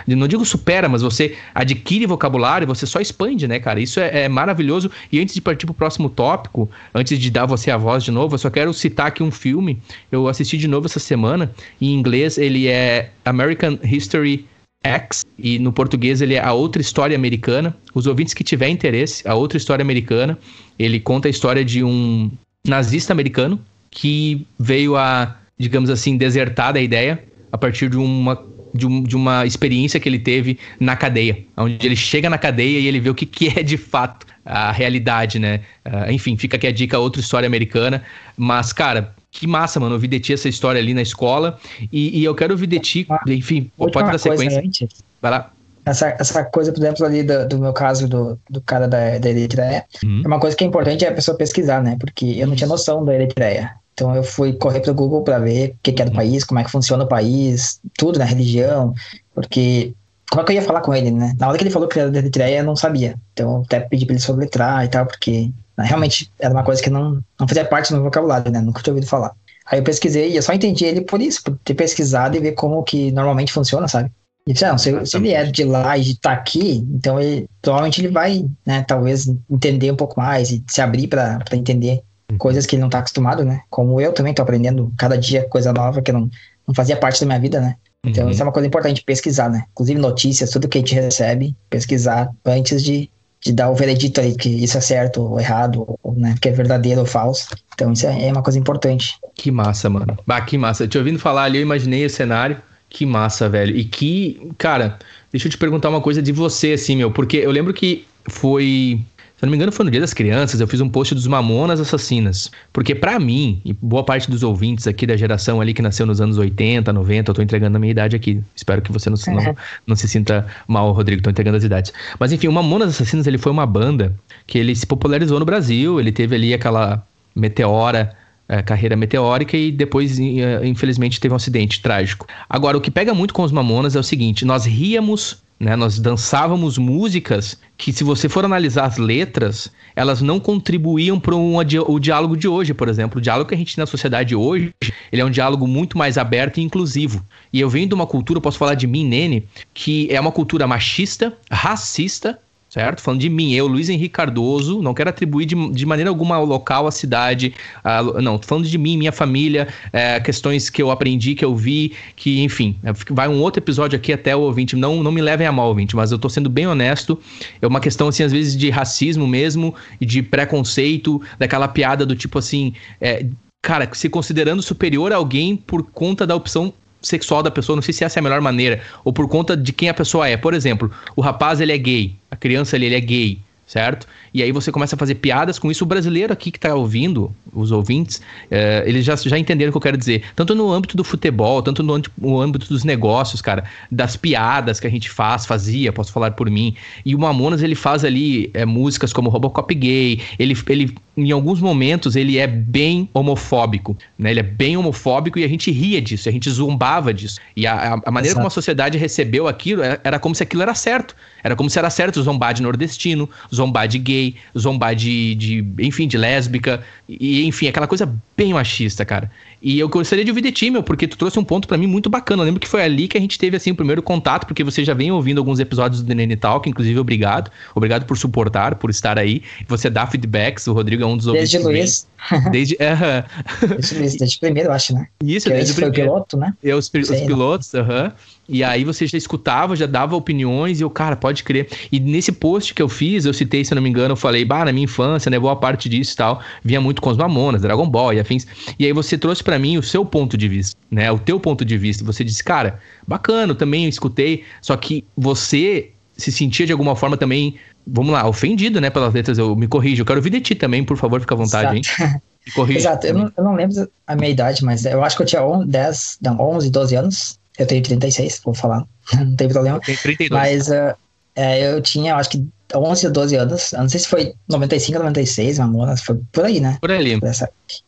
S2: não digo supera, mas você adquire vocabulário, você só expande, né, cara? Isso é, é maravilhoso. E antes de partir pro próximo tópico, antes de dar você a voz de novo, eu só quero citar aqui um filme. Eu assisti de novo essa semana. Em inglês, ele é American History X, e no português ele é A Outra História Americana. Os ouvintes que tiverem interesse, A Outra História Americana, ele conta a história de um nazista americano que veio a, digamos assim, desertar da ideia a partir de uma, de, um, de uma experiência que ele teve na cadeia, onde ele chega na cadeia e ele vê o que, que é de fato a realidade, né? Uh, enfim, fica aqui a dica, outra história americana. Mas, cara, que massa, mano, ouvir de ti essa história ali na escola. E, e eu quero ouvir de ti, enfim, pode dar sequência. Antes,
S3: Vai lá. Essa, essa coisa, por exemplo, ali do, do meu caso, do, do cara da, da Eritreia, uhum. é uma coisa que é importante é a pessoa pesquisar, né? Porque eu não tinha noção da Eritreia. Então eu fui correr para o Google para ver o que, que é do país, como é que funciona o país, tudo na religião, porque como é que eu ia falar com ele, né? Na hora que ele falou que era da Eritreia, eu não sabia. Então eu até pedi para ele soletrar e tal, porque né, realmente era uma coisa que não, não fazia parte do meu vocabulário, né? Nunca tinha ouvido falar. Aí eu pesquisei e eu só entendi ele por isso, por ter pesquisado e ver como que normalmente funciona, sabe? E disse, não, se, se, ele é de lá e de tá aqui, então ele, provavelmente ele vai, né, talvez entender um pouco mais e se abrir para entender coisas que ele não tá acostumado, né? Como eu também tô aprendendo cada dia coisa nova que não, não fazia parte da minha vida, né? Então, uhum. isso é uma coisa importante, pesquisar, né? Inclusive notícias, tudo que a gente recebe, pesquisar antes de, de dar o veredito aí, que isso é certo ou errado, ou, né? Que é verdadeiro ou falso. Então, isso é, é uma coisa importante.
S2: Que massa, mano. Bah, que massa. Te ouvindo falar ali, eu imaginei o cenário. Que massa, velho. E que, cara, deixa eu te perguntar uma coisa de você, assim, meu, porque eu lembro que foi eu não me engano, foi no Dia das Crianças, eu fiz um post dos Mamonas Assassinas. Porque para mim, e boa parte dos ouvintes aqui da geração ali que nasceu nos anos 80, 90, eu tô entregando a minha idade aqui. Espero que você não, uhum. não, não se sinta mal, Rodrigo, tô entregando as idades. Mas enfim, o Mamonas Assassinas, ele foi uma banda que ele se popularizou no Brasil, ele teve ali aquela meteora é, carreira meteórica e depois, é, infelizmente, teve um acidente trágico. Agora, o que pega muito com os Mamonas é o seguinte: nós ríamos né? Nós dançávamos músicas que, se você for analisar as letras, elas não contribuíam para um, o diálogo de hoje, por exemplo. O diálogo que a gente tem na sociedade hoje, ele é um diálogo muito mais aberto e inclusivo. E eu venho de uma cultura, posso falar de mim, Nene, que é uma cultura machista, racista, certo? Falando de mim, eu, Luiz Henrique Cardoso, não quero atribuir de, de maneira alguma ao local, à cidade, a, não, falando de mim, minha família, é, questões que eu aprendi, que eu vi, que, enfim, é, vai um outro episódio aqui até o ouvinte, não, não me levem a mal, ouvinte, mas eu tô sendo bem honesto, é uma questão, assim, às vezes de racismo mesmo, de preconceito, daquela piada do tipo assim, é, cara, se considerando superior a alguém por conta da opção sexual da pessoa, não sei se essa é a melhor maneira, ou por conta de quem a pessoa é. Por exemplo, o rapaz ele é gay, a criança ele, ele é gay certo? E aí você começa a fazer piadas com isso. O brasileiro aqui que está ouvindo, os ouvintes, é, eles já, já entenderam o que eu quero dizer. Tanto no âmbito do futebol, tanto no, no, âmbito dos negócios, cara, das piadas que a gente faz, fazia, posso falar por mim. E o Mamonas, ele faz ali é, músicas como Robocop Gay, ele, ele, em alguns momentos, ele é bem homofóbico, né? Ele é bem homofóbico e a gente ria disso, a gente zombava disso. E a, a maneira Exato. como a sociedade recebeu aquilo era, era como se aquilo era certo. Era como se era certo zombar de nordestino, zombar de gay, zombar de, de enfim, de lésbica, e enfim, aquela coisa bem machista, cara. E eu gostaria de ouvir de ti, meu, porque tu trouxe um ponto para mim muito bacana. Eu lembro que foi ali que a gente teve, assim, o primeiro contato, porque você já vem ouvindo alguns episódios do Nene Talk, inclusive obrigado. Obrigado por suportar, por estar aí. Você dá feedbacks, o Rodrigo é um dos
S3: ouvintes. Desde Luiz. <laughs>
S2: Desde, uh
S3: desde, Luiz, desde primeiro, eu acho, né?
S2: Isso, que desde
S3: o primeiro. Foi o piloto, né?
S2: Eu, os, os pilotos, aham. Uh -huh. E aí você já escutava, já dava opiniões, e eu, cara, pode crer. E nesse post que eu fiz, eu citei, se eu não me engano, eu falei, bah, na minha infância, né, boa parte disso e tal, vinha muito com os Mamonas, Dragon Ball e afins. E aí você trouxe para mim o seu ponto de vista, né, o teu ponto de vista. Você disse, cara, bacana, também escutei, só que você se sentia de alguma forma também, vamos lá, ofendido, né, pelas letras, eu me corrijo. Eu quero ouvir de ti também, por favor, fica à vontade, Exato. hein.
S3: Me corrija. <laughs> Exato, eu não, eu não, lembro a minha idade, mas eu acho que eu tinha 11, 10, não, 11, 12 anos. Eu tenho 36, vou falar, <laughs> não tem problema. Eu tenho 32. Mas uh, é, eu tinha, acho que 11 ou 12 anos. Não sei se foi 95 ou 96, Mamonas, foi por aí, né?
S2: Por ali.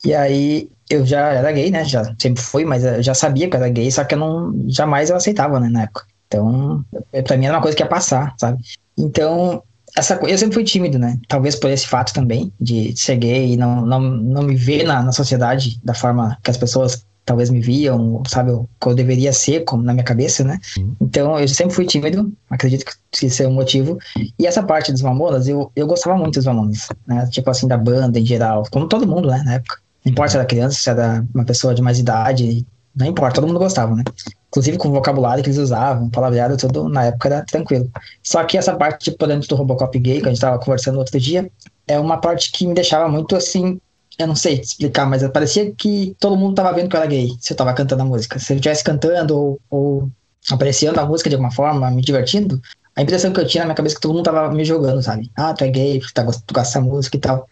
S3: E aí eu já era gay, né? Já sempre fui, mas eu já sabia que eu era gay, só que eu não jamais eu aceitava, né, na época. Então, pra mim era uma coisa que ia passar, sabe? Então, essa eu sempre fui tímido, né? Talvez por esse fato também, de ser gay e não, não, não me ver na, na sociedade da forma que as pessoas talvez me viam, sabe, o que eu deveria ser, como na minha cabeça, né? Uhum. Então, eu sempre fui tímido, acredito que isso é o um motivo. E essa parte dos Mamonas, eu, eu gostava muito dos Mamonas, né? Tipo assim, da banda em geral, como todo mundo, né, na época. Não importa se era criança, se era uma pessoa de mais idade, não importa, todo mundo gostava, né? Inclusive com o vocabulário que eles usavam, palavreado, tudo na época era tranquilo. Só que essa parte, tipo, dentro do Robocop gay, que a gente tava conversando outro dia, é uma parte que me deixava muito assim, eu não sei explicar, mas parecia que todo mundo tava vendo que eu era gay, se eu tava cantando a música. Se eu estivesse cantando ou, ou apreciando a música de alguma forma, me divertindo, a impressão que eu tinha na minha cabeça é que todo mundo tava me jogando, sabe? Ah, tu é gay, tu, tá, tu gosta dessa música e tal.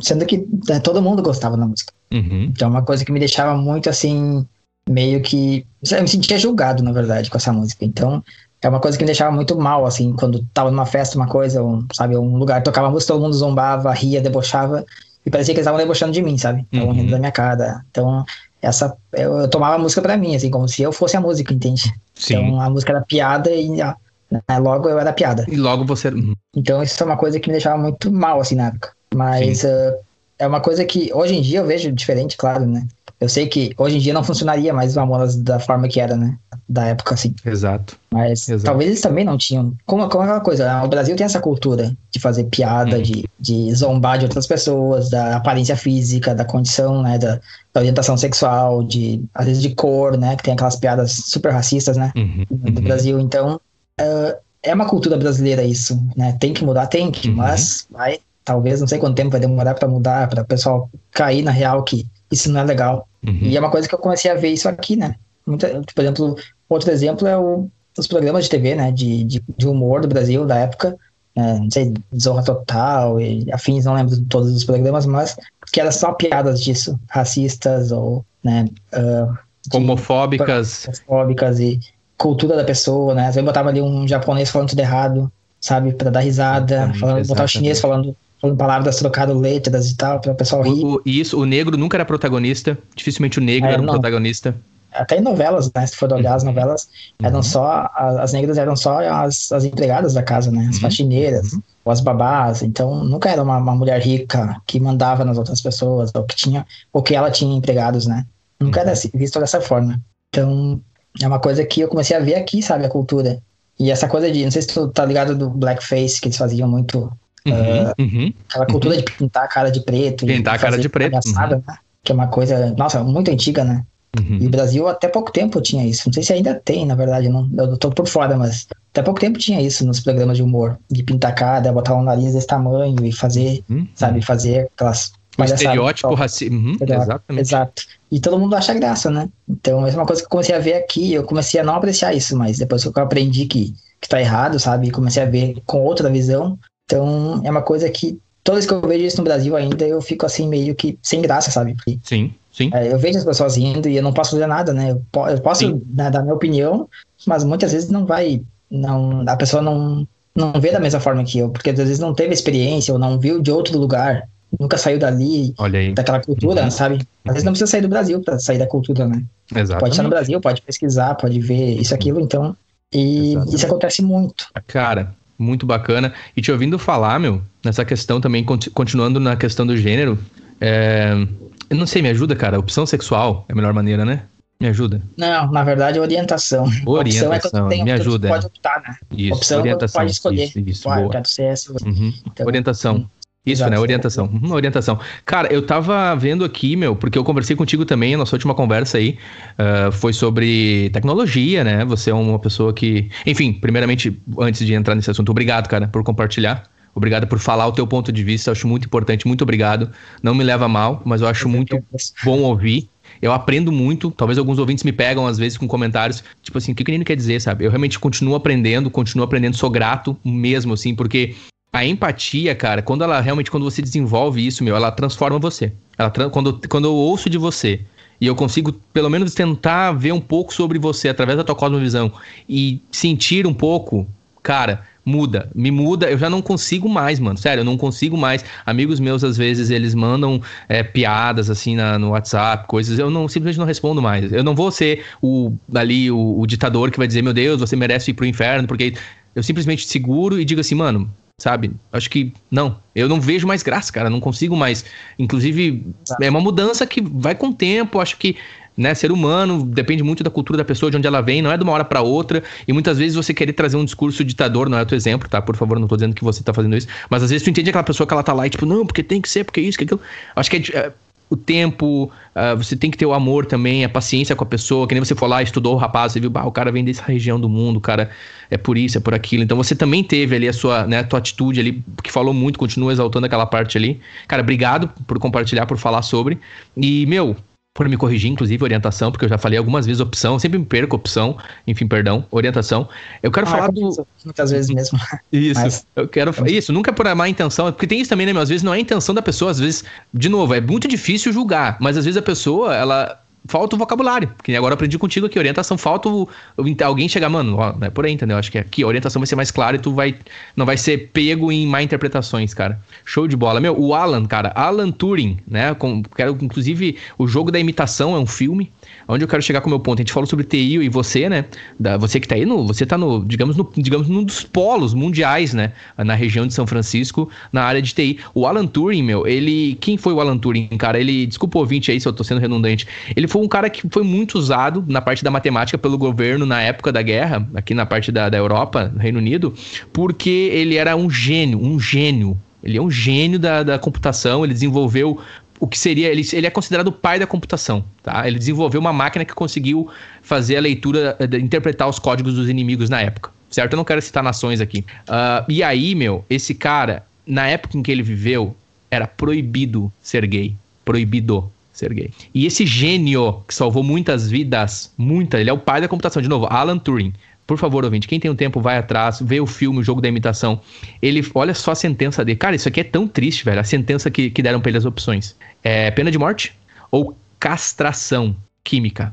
S3: Sendo que né, todo mundo gostava da música. Uhum. Então, é uma coisa que me deixava muito assim, meio que. Eu me sentia julgado, na verdade, com essa música. Então, é uma coisa que me deixava muito mal, assim, quando tava numa festa, uma coisa, um, sabe, um lugar tocava música, todo mundo zombava, ria, debochava, e parecia que eles estavam debochando de mim, sabe? Estavam uhum. rindo da minha cara. Então, essa, eu, eu, tomava a música pra mim, assim, como se eu fosse a música, entende? Sim. Então, a música era piada e a, né, logo eu era piada.
S2: E logo você. Uhum.
S3: Então, isso é uma coisa que me deixava muito mal, assim, na época. Mas uh, é uma coisa que hoje em dia eu vejo diferente, claro, né? Eu sei que hoje em dia não funcionaria mais o Mamonas da forma que era, né? Da época, assim.
S2: Exato.
S3: Mas
S2: Exato.
S3: talvez eles também não tinham. Como, como aquela coisa, né? o Brasil tem essa cultura de fazer piada, hum. de, de zombar de outras pessoas, da aparência física, da condição, né? Da, da, orientação sexual, de às vezes de cor, né? Que tem aquelas piadas super racistas, né? Uhum. Do uhum. Brasil. Então, uh, é uma cultura brasileira isso, né? Tem que mudar, tem que, uhum. mas vai, talvez, não sei quanto tempo vai demorar para mudar, para o pessoal cair na real que isso não é legal. Uhum. E é uma coisa que eu comecei a ver isso aqui, né? Muita, por exemplo, outro exemplo é o, os programas de TV, né? De, de, de humor do Brasil da época. Né? Não sei, Zorra Total e afins, não lembro de todos os programas, mas que era só piadas disso, racistas ou, né? Uh,
S2: homofóbicas.
S3: Homofóbicas e cultura da pessoa, né? Às vezes botava ali um japonês falando tudo errado, sabe? Pra dar risada, falando, botar o chinês falando falando palavras trocando letras e tal, para o pessoal rir.
S2: O, isso, o negro nunca era protagonista, dificilmente o negro é, era o protagonista.
S3: Até em novelas, né? Se for olhar as uhum. novelas, uhum. eram só. As negras eram só as, as empregadas da casa, né? As uhum. faxineiras, uhum. ou as babás. Então, nunca era uma, uma mulher rica que mandava nas outras pessoas, ou que tinha, ou que ela tinha empregados, né? Nunca era uhum. visto dessa forma. Então, é uma coisa que eu comecei a ver aqui, sabe? A cultura. E essa coisa de, não sei se tu tá ligado do blackface, que eles faziam muito Uhum, uh, uhum, aquela cultura uhum. de pintar a cara de preto.
S2: Pintar a cara de preto.
S3: Uhum. Né? Que é uma coisa, nossa, muito antiga, né? Uhum. E o Brasil até pouco tempo tinha isso. Não sei se ainda tem, na verdade, não, eu tô por fora, mas até pouco tempo tinha isso nos programas de humor. De pintar cara, botar um nariz desse tamanho e fazer, uhum. sabe, fazer aquelas.
S2: Um estereótipo racista. Uhum, exatamente.
S3: Exato. E todo mundo acha graça, né? Então, é uma coisa que eu comecei a ver aqui. Eu comecei a não apreciar isso, mas depois que eu aprendi que, que tá errado, sabe? Comecei a ver com outra visão. Então, é uma coisa que toda vez que eu vejo isso no Brasil ainda, eu fico assim meio que sem graça, sabe? Porque,
S2: sim, sim.
S3: É, eu vejo as pessoas rindo e eu não posso fazer nada, né? Eu, eu posso né, dar minha opinião, mas muitas vezes não vai, não, a pessoa não, não vê da mesma forma que eu, porque às vezes não teve experiência ou não viu de outro lugar, nunca saiu dali, daquela cultura, uhum. sabe? Às vezes não precisa sair do Brasil para sair da cultura, né?
S2: Exatamente.
S3: Pode estar no Brasil, pode pesquisar, pode ver isso, aquilo, então. E Exatamente. isso acontece muito.
S2: Cara, muito bacana. E te ouvindo falar, meu, nessa questão também, continuando na questão do gênero, é... eu não sei, me ajuda, cara. Opção sexual é a melhor maneira, né? Me ajuda.
S3: Não, na verdade, é orientação.
S2: Orientação, opção é tem,
S3: me
S2: ajuda.
S3: pode optar, né?
S2: Isso, Opção orientação.
S3: pode escolher.
S2: Isso, isso, boa.
S3: quero ser essa.
S2: Uhum. Então, orientação. Hum. Isso, né? Orientação. Uhum, orientação. Cara, eu tava vendo aqui, meu, porque eu conversei contigo também, a nossa última conversa aí uh, foi sobre tecnologia, né? Você é uma pessoa que. Enfim, primeiramente, antes de entrar nesse assunto, obrigado, cara, por compartilhar. Obrigado por falar o teu ponto de vista, eu acho muito importante, muito obrigado. Não me leva mal, mas eu acho muito bom ouvir. Eu aprendo muito, talvez alguns ouvintes me pegam às vezes com comentários, tipo assim, o que o menino quer dizer, sabe? Eu realmente continuo aprendendo, continuo aprendendo, sou grato mesmo, assim, porque a empatia, cara, quando ela realmente, quando você desenvolve isso, meu, ela transforma você. Ela, quando, quando eu ouço de você e eu consigo, pelo menos, tentar ver um pouco sobre você através da tua cosmovisão e sentir um pouco, cara, muda, me muda, eu já não consigo mais, mano, sério, eu não consigo mais. Amigos meus, às vezes, eles mandam é, piadas, assim, na, no WhatsApp, coisas, eu não, simplesmente não respondo mais. Eu não vou ser o, ali, o, o ditador que vai dizer, meu Deus, você merece ir pro inferno, porque eu simplesmente seguro e digo assim, mano, sabe? Acho que não. Eu não vejo mais graça, cara. Não consigo mais. Inclusive, é uma mudança que vai com o tempo. Acho que né, ser humano depende muito da cultura da pessoa, de onde ela vem, não é de uma hora para outra. E muitas vezes você querer trazer um discurso ditador, não é o teu exemplo, tá? Por favor, não tô dizendo que você tá fazendo isso. Mas às vezes tu entende aquela pessoa que ela tá lá e tipo, não, porque tem que ser, porque isso, que aquilo. Acho que é, é o tempo, uh, você tem que ter o amor também, a paciência com a pessoa, que nem você foi lá, estudou o rapaz, você viu, bah, o cara vem dessa região do mundo, o cara é por isso, é por aquilo. Então você também teve ali a sua, né, a tua atitude ali, que falou muito, continua exaltando aquela parte ali. Cara, obrigado por compartilhar, por falar sobre. E, meu, por me corrigir, inclusive, orientação, porque eu já falei algumas vezes opção, sempre me perco opção, enfim, perdão, orientação. Eu quero ah, falar do.
S3: Muitas vezes mesmo.
S2: Isso, Mas... eu quero. Isso, nunca é por má intenção, porque tem isso também, né, meu? Às vezes não é a intenção da pessoa, às vezes, de novo, é muito difícil julgar, mas às vezes a pessoa, ela falta o vocabulário. Que agora aprendi contigo aqui, orientação, falta o, alguém chegar, mano, ó, é por aí, entendeu? Acho que aqui a orientação vai ser mais clara e tu vai não vai ser pego em má interpretações, cara. Show de bola. Meu, o Alan, cara, Alan Turing, né? Com, quero, inclusive, o jogo da imitação é um filme. Onde eu quero chegar com o meu ponto? A gente falou sobre TI e você, né? Da, você que tá aí no. Você tá no, digamos, no, digamos, num dos polos mundiais, né? Na região de São Francisco, na área de TI. O Alan Turing, meu, ele. Quem foi o Alan Turing, cara? Ele. Desculpa o ouvinte aí se eu tô sendo redundante. Ele foi um cara que foi muito usado na parte da matemática pelo governo na época da guerra, aqui na parte da, da Europa, no Reino Unido, porque ele era um gênio, um gênio. Ele é um gênio da, da computação, ele desenvolveu o que seria. Ele, ele é considerado o pai da computação. Tá? Ele desenvolveu uma máquina que conseguiu fazer a leitura, eh, interpretar os códigos dos inimigos na época. Certo? Eu não quero citar nações aqui. Uh, e aí, meu, esse cara, na época em que ele viveu, era proibido ser gay. Proibido ser gay. E esse gênio que salvou muitas vidas, muita, ele é o pai da computação, de novo, Alan Turing. Por favor, ouvinte, quem tem um tempo, vai atrás, vê o filme, o jogo da imitação. Ele, olha só a sentença dele. Cara, isso aqui é tão triste, velho. A sentença que, que deram pra ele as opções. É pena de morte ou castração química.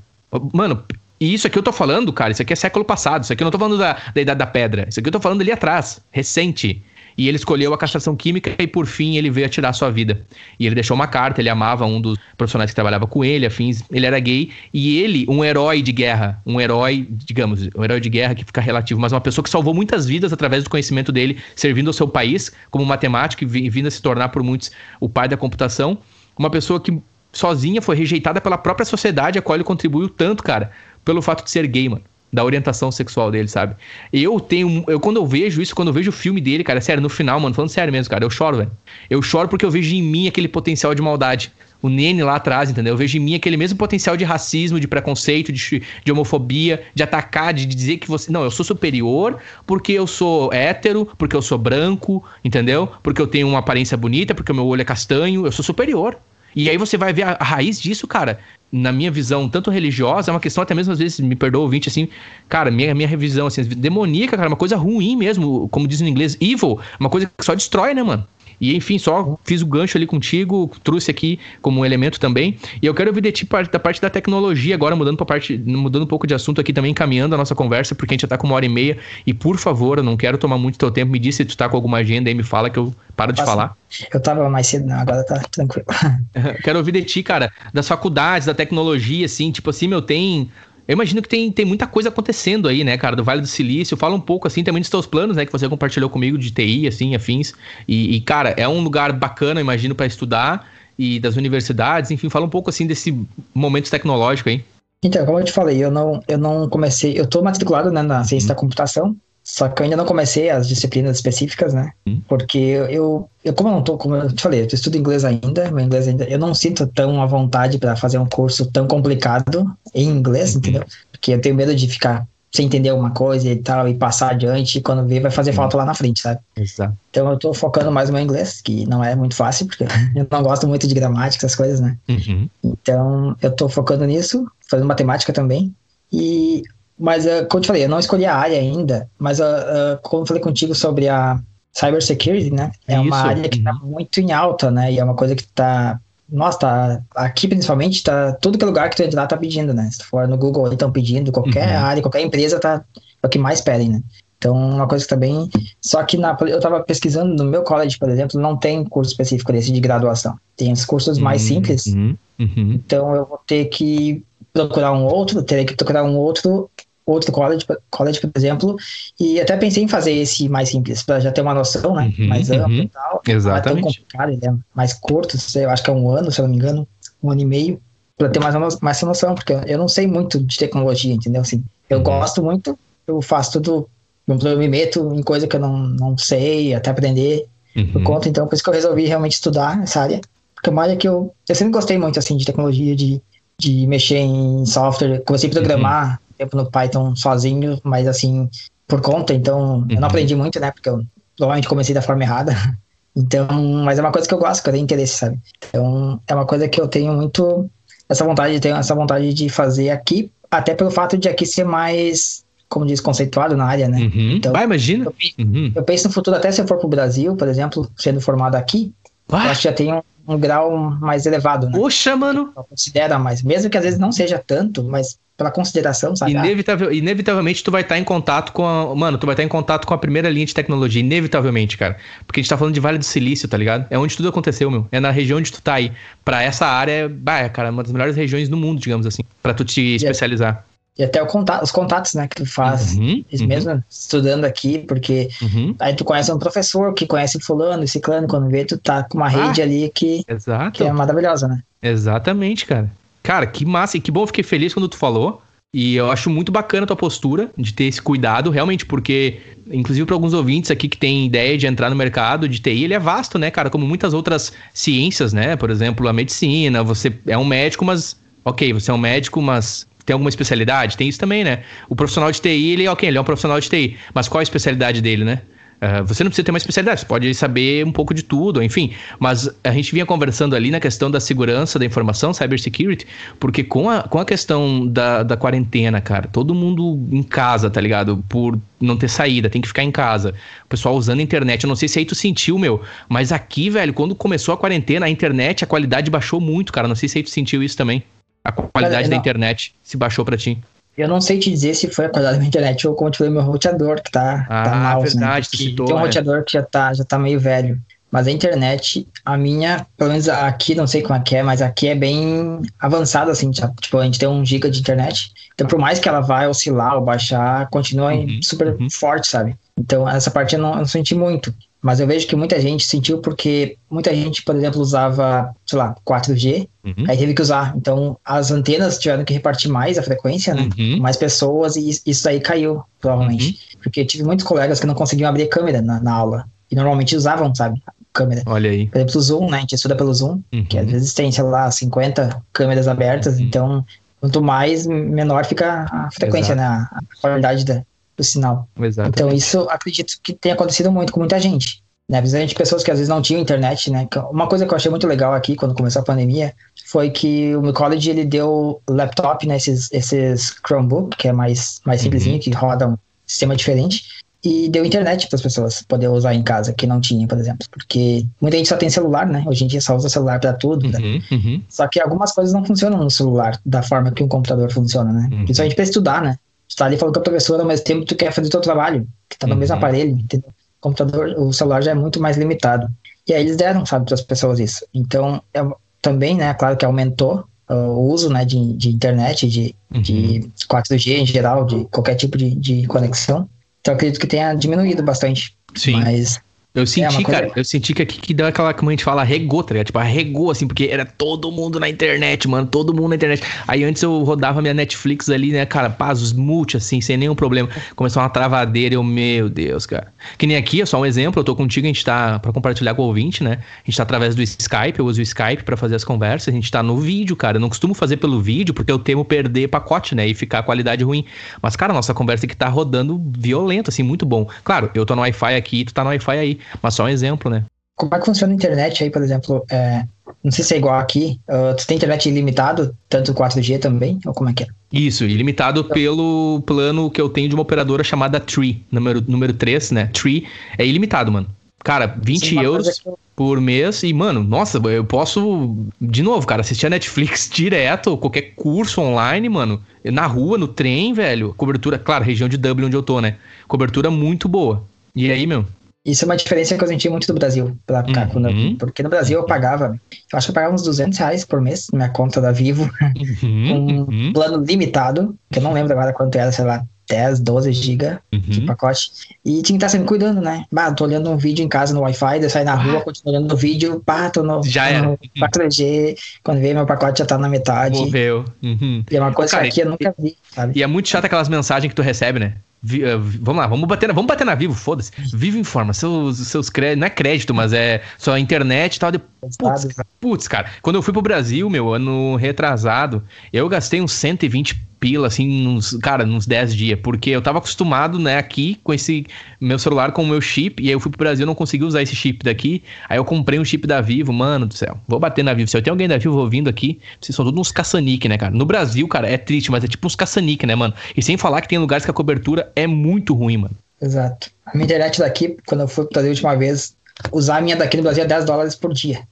S2: Mano, e isso aqui eu tô falando, cara, isso aqui é século passado. Isso aqui eu não tô falando da, da Idade da Pedra. Isso aqui eu tô falando ali atrás, recente. E ele escolheu a castração química e por fim ele veio a tirar a sua vida. E ele deixou uma carta, ele amava um dos profissionais que trabalhava com ele, afins, ele era gay e ele, um herói de guerra, um herói, digamos, um herói de guerra que fica relativo, mas uma pessoa que salvou muitas vidas através do conhecimento dele, servindo ao seu país como matemático e vindo a se tornar por muitos o pai da computação, uma pessoa que sozinha foi rejeitada pela própria sociedade a qual ele contribuiu tanto, cara, pelo fato de ser gay, mano da orientação sexual dele, sabe? Eu tenho. Eu, quando eu vejo isso, quando eu vejo o filme dele, cara, sério, no final, mano, falando sério mesmo, cara, eu choro, velho. Eu choro porque eu vejo em mim aquele potencial de maldade. O Nene lá atrás, entendeu? Eu vejo em mim aquele mesmo potencial de racismo, de preconceito, de, de homofobia, de atacar, de dizer que você. Não, eu sou superior porque eu sou hétero, porque eu sou branco, entendeu? Porque eu tenho uma aparência bonita, porque o meu olho é castanho, eu sou superior. E aí você vai ver a, raiz disso, cara, na minha visão, tanto religiosa, é uma questão até mesmo às vezes, me perdoa ouvinte, assim, cara, minha, minha revisão, assim, demoníaca, cara, uma coisa ruim mesmo, como diz no inglês, evil, uma coisa que só destrói, né, mano? E enfim, só fiz o gancho ali contigo, trouxe aqui como um elemento também. E eu quero ouvir de ti da parte da tecnologia, agora mudando para parte, mudando um pouco de assunto aqui também, encaminhando a nossa conversa, porque a gente já tá com uma hora e meia. E por favor, eu não quero tomar muito teu tempo. Me diz se tu tá com alguma agenda aí, me fala que eu paro de falar.
S3: Eu tava mais cedo, não, agora tá tranquilo. <laughs>
S2: quero ouvir de ti, cara, das faculdades, da tecnologia, assim, tipo assim, meu, tem eu imagino que tem, tem muita coisa acontecendo aí, né, cara, do Vale do Silício. Fala um pouco, assim, também dos teus planos, né, que você compartilhou comigo de TI, assim, afins. E, e cara, é um lugar bacana, imagino, para estudar e das universidades. Enfim, fala um pouco, assim, desse momento tecnológico aí.
S3: Então, como eu te falei, eu não, eu não comecei, eu tô matriculado né, na ciência da computação, só que eu ainda não comecei as disciplinas específicas, né? Hum. Porque eu, eu, como eu não tô, como eu te falei, eu estudo inglês ainda, meu inglês ainda, eu não sinto tão à vontade para fazer um curso tão complicado em inglês, uhum. entendeu? Porque eu tenho medo de ficar sem entender alguma coisa e tal, e passar adiante, e quando ver vai fazer falta lá na frente, sabe?
S2: Exato.
S3: Então eu tô focando mais no meu inglês, que não é muito fácil, porque eu não gosto muito de gramática, essas coisas, né?
S2: Uhum.
S3: Então eu tô focando nisso, fazendo matemática também. E mas, uh, como eu te falei, eu não escolhi a área ainda, mas uh, uh, como eu falei contigo sobre a cybersecurity, né? É Isso. uma área que está uhum. muito em alta, né? E é uma coisa que está nossa, tá, aqui principalmente, tá, tudo que é lugar que tu entrar tá pedindo, né? Se tu for no Google, estão pedindo, qualquer uhum. área, qualquer empresa tá, é o que mais pedem, né? Então, uma coisa que tá bem. Só que na, eu tava pesquisando no meu college, por exemplo, não tem curso específico desse de graduação. Tem os cursos mais
S2: Uhum,
S3: simples.
S2: uhum.
S3: Então, eu vou ter que procurar um outro, terei que procurar um outro, outro college, college, por exemplo. E até pensei em fazer esse mais simples, para já ter uma noção, né?
S2: Uhum,
S3: mais ampla
S2: uhum.
S3: e tal. Não é tão
S2: Exatamente.
S3: complicado, é mais curto, sei, eu acho que é um ano, se eu não me engano, um ano e meio, para ter mais, uma mais essa noção, porque eu- não sei muito de tecnologia, entendeu? Assim, eu
S2: Uhum.
S3: gosto muito, eu faço tudo, eu me meto em coisa que eu não, não sei, até aprender por
S2: Uhum.
S3: conta, então por isso que eu resolvi realmente estudar essa área, porque é uma área que eu, eu sempre gostei muito, assim, de tecnologia, de, de mexer em software, comecei a programar tempo no Python sozinho, mas assim, por conta, então eu
S2: Uhum.
S3: não aprendi muito, né, porque eu provavelmente comecei da forma errada, <laughs> então, mas é uma coisa que eu gosto, que eu tenho interesse, sabe, então é uma coisa que eu tenho muito essa vontade, tenho essa vontade de fazer aqui, até pelo fato de aqui ser mais, como diz, conceituado na área, né,
S2: Uhum.
S3: Então,
S2: Vai, imagina.
S3: eu,
S2: Uhum.
S3: eu penso no futuro, até se eu for pro Brasil, por exemplo, sendo formado aqui, eu acho que já tem um, um grau mais elevado, né?
S2: Poxa, mano.
S3: Só Considera mais, mesmo que às vezes não seja tanto, mas pela consideração, sabe? Ah,
S2: inevitavelmente tu vai estar em contato com a. Mano, tu vai estar em contato com a primeira linha de tecnologia. Inevitavelmente, cara. Porque a gente tá falando de Vale do Silício, tá ligado? É onde tudo aconteceu, meu. É na região onde tu tá aí. Pra essa área, bah, é, cara, uma das melhores regiões do mundo, digamos assim. Pra tu te especializar.
S3: E até contato, os contatos, né, que tu faz,
S2: Uhum, uhum,
S3: mesmo estudando aqui, porque
S2: uhum.
S3: aí tu conhece um professor que conhece fulano e ciclano, quando vê, tu tá com uma rede ali que, que é maravilhosa, né?
S2: Exatamente, cara. Cara, que massa e que bom, eu fiquei feliz quando tu falou. E eu acho muito bacana a tua postura de ter esse cuidado, realmente, porque, inclusive para alguns ouvintes aqui que têm ideia de entrar no mercado de TI, ele é vasto, né, cara? Como muitas outras ciências, né? Por exemplo, a medicina, você é um médico, mas. Ok, você é um médico, mas tem alguma especialidade? Tem isso também, né? O profissional de TI, ele, ok, ele é um profissional de TI, mas qual a especialidade dele, né? Ah, você não precisa ter uma especialidade, você pode saber um pouco de tudo, enfim. Mas a gente vinha conversando ali na questão da segurança da informação, cybersecurity, porque com a, com a questão da, da quarentena, cara, todo mundo em casa, tá ligado? Por não ter saída, tem que ficar em casa. O pessoal usando a internet, eu não sei se aí tu sentiu, meu, mas aqui, velho, quando começou a quarentena, a internet, a qualidade baixou muito, cara. Não sei se aí tu sentiu isso também. A qualidade da internet se baixou pra ti.
S3: Eu não sei te dizer se foi a qualidade da internet ou como falei, meu roteador que tá,
S2: Ah,
S3: tá mal,
S2: verdade, tu
S3: Porque
S2: citou,
S3: Tem um
S2: né?
S3: roteador que já tá, já tá meio velho. Mas a internet, a minha, pelo menos aqui, não sei como é que é, mas aqui é bem avançada, assim, já, tipo, a gente tem um giga de internet. Então, por mais que ela vai oscilar ou baixar, continua
S2: Uhum,
S3: super
S2: uhum.
S3: forte, sabe? Então, essa parte eu não, eu não senti muito. Mas eu vejo que muita gente sentiu porque muita gente, por exemplo, usava, sei lá, 4G,
S2: Uhum.
S3: aí teve que usar. Então, as antenas tiveram que repartir mais a frequência, né?
S2: Uhum.
S3: mais pessoas e is- isso aí caiu, provavelmente. Porque eu tive muitos colegas que não conseguiam abrir câmera na, na aula. E normalmente usavam, sabe, câmera.
S2: Olha aí.
S3: Por exemplo, o Zoom, né? A gente estuda pelo Zoom, que às
S2: Uhum.
S3: vezes tem, sei lá, 50 câmeras abertas.
S2: Uhum.
S3: Então, quanto mais, menor fica a frequência, né? A a qualidade da- do sinal.
S2: Exato.
S3: Então, isso acredito que tenha acontecido muito com muita gente. Né? Principalmente pessoas que às vezes não tinham internet, né? Uma coisa que eu achei muito legal aqui, quando começou a pandemia, foi que o meu college, ele deu laptop, né? Esses, esses Chromebook, que é mais, mais
S2: Uhum.
S3: simplesinho, que roda um sistema diferente. E deu internet para as pessoas poder usar em casa, que não tinha, por exemplo. Porque muita gente só tem celular, né? Hoje em dia só usa celular para tudo. né?
S2: Uhum, uhum.
S3: Só que algumas coisas não funcionam no celular da forma que um computador funciona, né?
S2: Uhum.
S3: Principalmente para estudar, né? Tu tá ali falando com a professora, mesmo tempo tu quer fazer teu trabalho, que tá no
S2: Uhum.
S3: mesmo aparelho, entendeu? O computador, o celular já é muito mais limitado. E aí eles deram, sabe, para as pessoas isso. Então, é, também, né, claro que aumentou uh, o uso, né, de, de internet, de,
S2: Uhum.
S3: de 4G em geral, de qualquer tipo de, de conexão. Então, acredito que tenha diminuído bastante.
S2: Sim.
S3: Mas,
S2: Eu senti,
S3: uma coisa-
S2: cara, eu senti que aqui que deu aquela, como a gente fala, arregou, tá ligado? Tipo, arregou, assim, porque era todo mundo na internet, mano, todo mundo na internet. Aí antes eu rodava minha Netflix ali, né, cara, paz, os multi, assim, sem nenhum problema. Começou uma travadeira, eu, meu Deus, cara. Que nem aqui, é só um exemplo, eu tô contigo, a gente tá pra compartilhar com o ouvinte, né? A gente tá através do Skype, eu uso o Skype pra fazer as conversas, a gente tá no vídeo, cara. Eu não costumo fazer pelo vídeo, porque eu temo perder pacote, né, e ficar a qualidade ruim. Mas, cara, nossa conversa aqui tá rodando violento, assim, muito bom. Claro, eu tô no Wi-Fi aqui, tu tá no Wi-Fi aí, mas só um exemplo, né?
S3: como é que funciona a internet aí, por exemplo? É, não sei se é igual aqui. uh, tu tem internet ilimitado, tanto 4G também? Ou como é que é?
S2: Isso, ilimitado pelo plano que eu tenho de uma operadora chamada Tree, número, número 3, né? Tree é ilimitado, mano. Cara, 20
S3: Sim,
S2: euros.
S3: eu-
S2: por mês. E, mano, nossa, eu posso, de novo, cara, assistir a Netflix <laughs> direto, qualquer curso online, mano. Na rua, no trem, velho. Cobertura, claro, região de Dublin onde eu tô, né? Cobertura muito boa. E aí, meu?
S3: Isso é uma diferença que eu senti muito do Brasil, pra cá, uhum. quando eu, porque no Brasil eu pagava, eu acho que eu pagava uns 200 reais por mês na minha conta da Vivo, <laughs> uhum, um uhum. plano limitado, que eu não lembro agora quanto era, sei lá, 10, 12 GB uhum. de pacote. E tinha que estar sempre cuidando, né? Bah, tô olhando um vídeo em casa no Wi-Fi, daí sai na rua, ah. continuo olhando o vídeo, pá, tô no,
S2: já tô no
S3: 4G, quando veio meu pacote já tá na metade.
S2: Morreu. Uhum.
S3: E é uma coisa Cara, que aqui eu nunca vi, sabe?
S2: E é muito chato aquelas mensagens que tu recebe, né? Uh, vamos lá, vamos bater, na, vamos bater na Vivo, foda-se. Vivo informa, seus, seus créditos, não é crédito, mas é só internet e tal. De, putz, putz, cara, quando eu fui pro Brasil, meu, ano retrasado, eu gastei uns 120 pila, assim, nos, cara, nos 10 dias, porque eu tava acostumado, né, aqui com esse meu celular com o meu chip, e aí eu fui pro Brasil não consegui usar esse chip daqui, aí eu comprei um chip da Vivo, mano do céu, vou bater na Vivo, se eu tenho alguém da Vivo ouvindo aqui, vocês são todos uns caçanique, né, cara? No Brasil, cara, é triste, mas é tipo uns caçanique, né, mano? E sem falar que tem lugares que a cobertura é muito ruim, mano.
S3: Exato. A minha internet daqui, quando eu fui pro Brasil a última vez, usar a minha daqui no Brasil é 10 dólares por dia.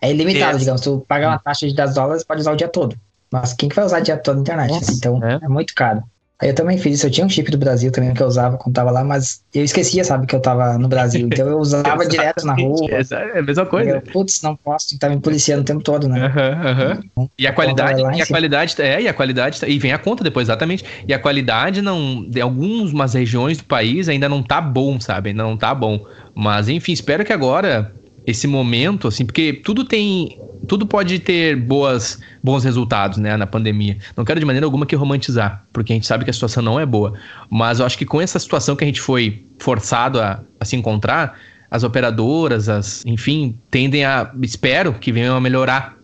S3: É ilimitado, digamos, tu pagar uma taxa de 10 dólares, pode usar o dia todo. Mas quem que vai usar dia todo na internet? Nossa, então é. é. muito caro. Aí eu também fiz isso. Eu tinha um chip do Brasil também que eu usava quando tava lá, mas eu esquecia, sabe, que eu tava no Brasil. Então eu usava <laughs> direto na rua.
S2: É a mesma coisa. Eu,
S3: Putz, não posso, tá me policiando o tempo todo, né?
S2: Uhum, uhum. E a qualidade, e a qualidade, é, e a qualidade, e vem a conta depois, exatamente. E a qualidade não, de algumas regiões do país ainda não tá bom, sabe? Ainda não tá bom. Mas enfim, espero que agora esse momento, assim, porque tudo tem. Tudo pode ter boas, bons resultados, né, na pandemia. Não quero de maneira alguma que romantizar, porque a gente sabe que a situação não é boa. Mas eu acho que com essa situação que a gente foi forçado a, a se encontrar, as operadoras, as, enfim, tendem a. Espero que venham a melhorar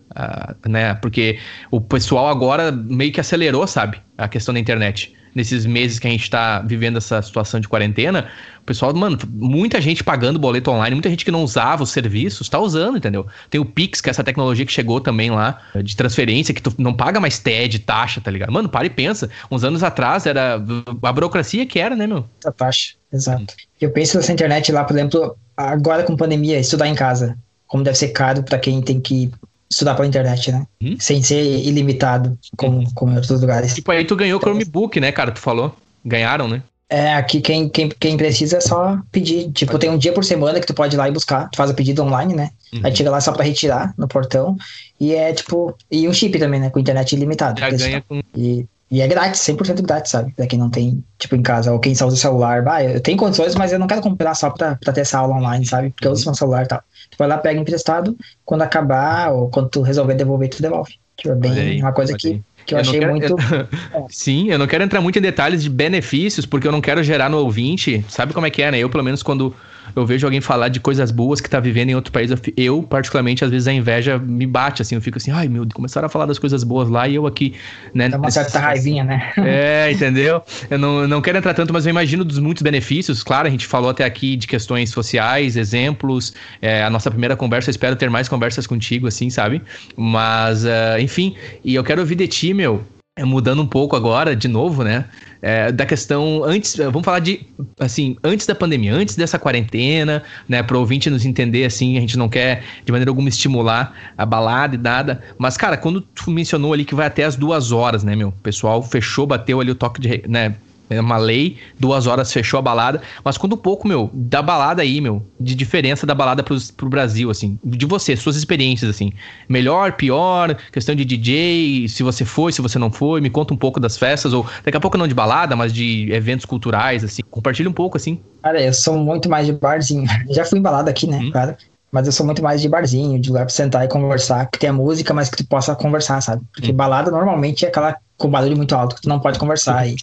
S2: né? Porque o pessoal agora meio que acelerou, sabe? A questão da internet nesses meses que a gente está vivendo essa situação de quarentena, o pessoal, mano, muita gente pagando boleto online, muita gente que não usava os serviços, está usando, entendeu? Tem o Pix, que é essa tecnologia que chegou também lá, de transferência, que tu não paga mais TED, taxa, tá ligado? Mano, para e pensa. Uns anos atrás era a burocracia que era, né, meu?
S3: A taxa, exato. Eu penso nessa internet lá, por exemplo, agora com pandemia, estudar em casa. Como deve ser caro para quem tem que estudar pela internet, né? Hum? Sem ser ilimitado, como, hum. como em outros lugares.
S2: Tipo, aí tu ganhou o Chromebook, né, cara? Tu falou. Ganharam, né?
S3: É, aqui quem, quem, quem precisa é só pedir. Tipo, pode. tem um dia por semana que tu pode ir lá e buscar. Tu faz o pedido online, né? Uhum. Aí chega lá só pra retirar no portão. E é tipo. E um chip também, né? Com internet ilimitada.
S2: Já ganha com.
S3: E, e é grátis, 100% grátis, sabe? Pra quem não tem, tipo, em casa, ou quem só usa o celular. Bah, eu tenho condições, mas eu não quero comprar só pra, pra ter essa aula online, sabe? Porque eu uso meu celular e tal. Tu vai lá, pega emprestado, quando acabar, ou quando tu resolver devolver, tu devolve. Tipo, é bem aí, uma coisa que que eu, eu achei quero, muito.
S2: Eu... <laughs> Sim, eu não quero entrar muito em detalhes de benefícios, porque eu não quero gerar no ouvinte. Sabe como é que é, né? Eu, pelo menos, quando eu vejo alguém falar de coisas boas que tá vivendo em outro país, eu, particularmente, às vezes a inveja me bate, assim, eu fico assim, ai meu, Deus, começaram a falar das coisas boas lá e eu aqui, né?
S3: Dá uma certa raivinha, né? <laughs>
S2: É, entendeu? Eu não, não quero entrar tanto, mas eu imagino dos muitos benefícios, claro, a gente falou até aqui de questões sociais, exemplos, é, a nossa primeira conversa, eu espero ter mais conversas contigo, assim, sabe? Mas, uh, enfim, e eu quero ouvir de ti, meu, mudando um pouco agora, de novo, né? É, da questão antes, vamos falar de assim, antes da pandemia, antes dessa quarentena, né? Para o ouvinte nos entender assim, a gente não quer de maneira alguma estimular a balada e nada. Mas, cara, quando tu mencionou ali que vai até as duas horas, né, meu? O pessoal fechou, bateu ali o toque de, né? É uma lei, duas horas fechou a balada. Mas quando um pouco, meu, da balada aí, meu, de diferença da balada pros, pro Brasil, assim, de você, suas experiências, assim. Melhor, pior, questão de DJ, se você foi, se você não foi, me conta um pouco das festas, ou daqui a pouco não de balada, mas de eventos culturais, assim. Compartilha um pouco, assim.
S3: Cara, eu sou muito mais de barzinho. <laughs> Já fui em balada aqui, né, hum. cara? Mas eu sou muito mais de barzinho, de lugar pra sentar e conversar, que tenha música, mas que tu possa conversar, sabe? Porque hum. balada normalmente é aquela com barulho muito alto que tu não pode conversar. E,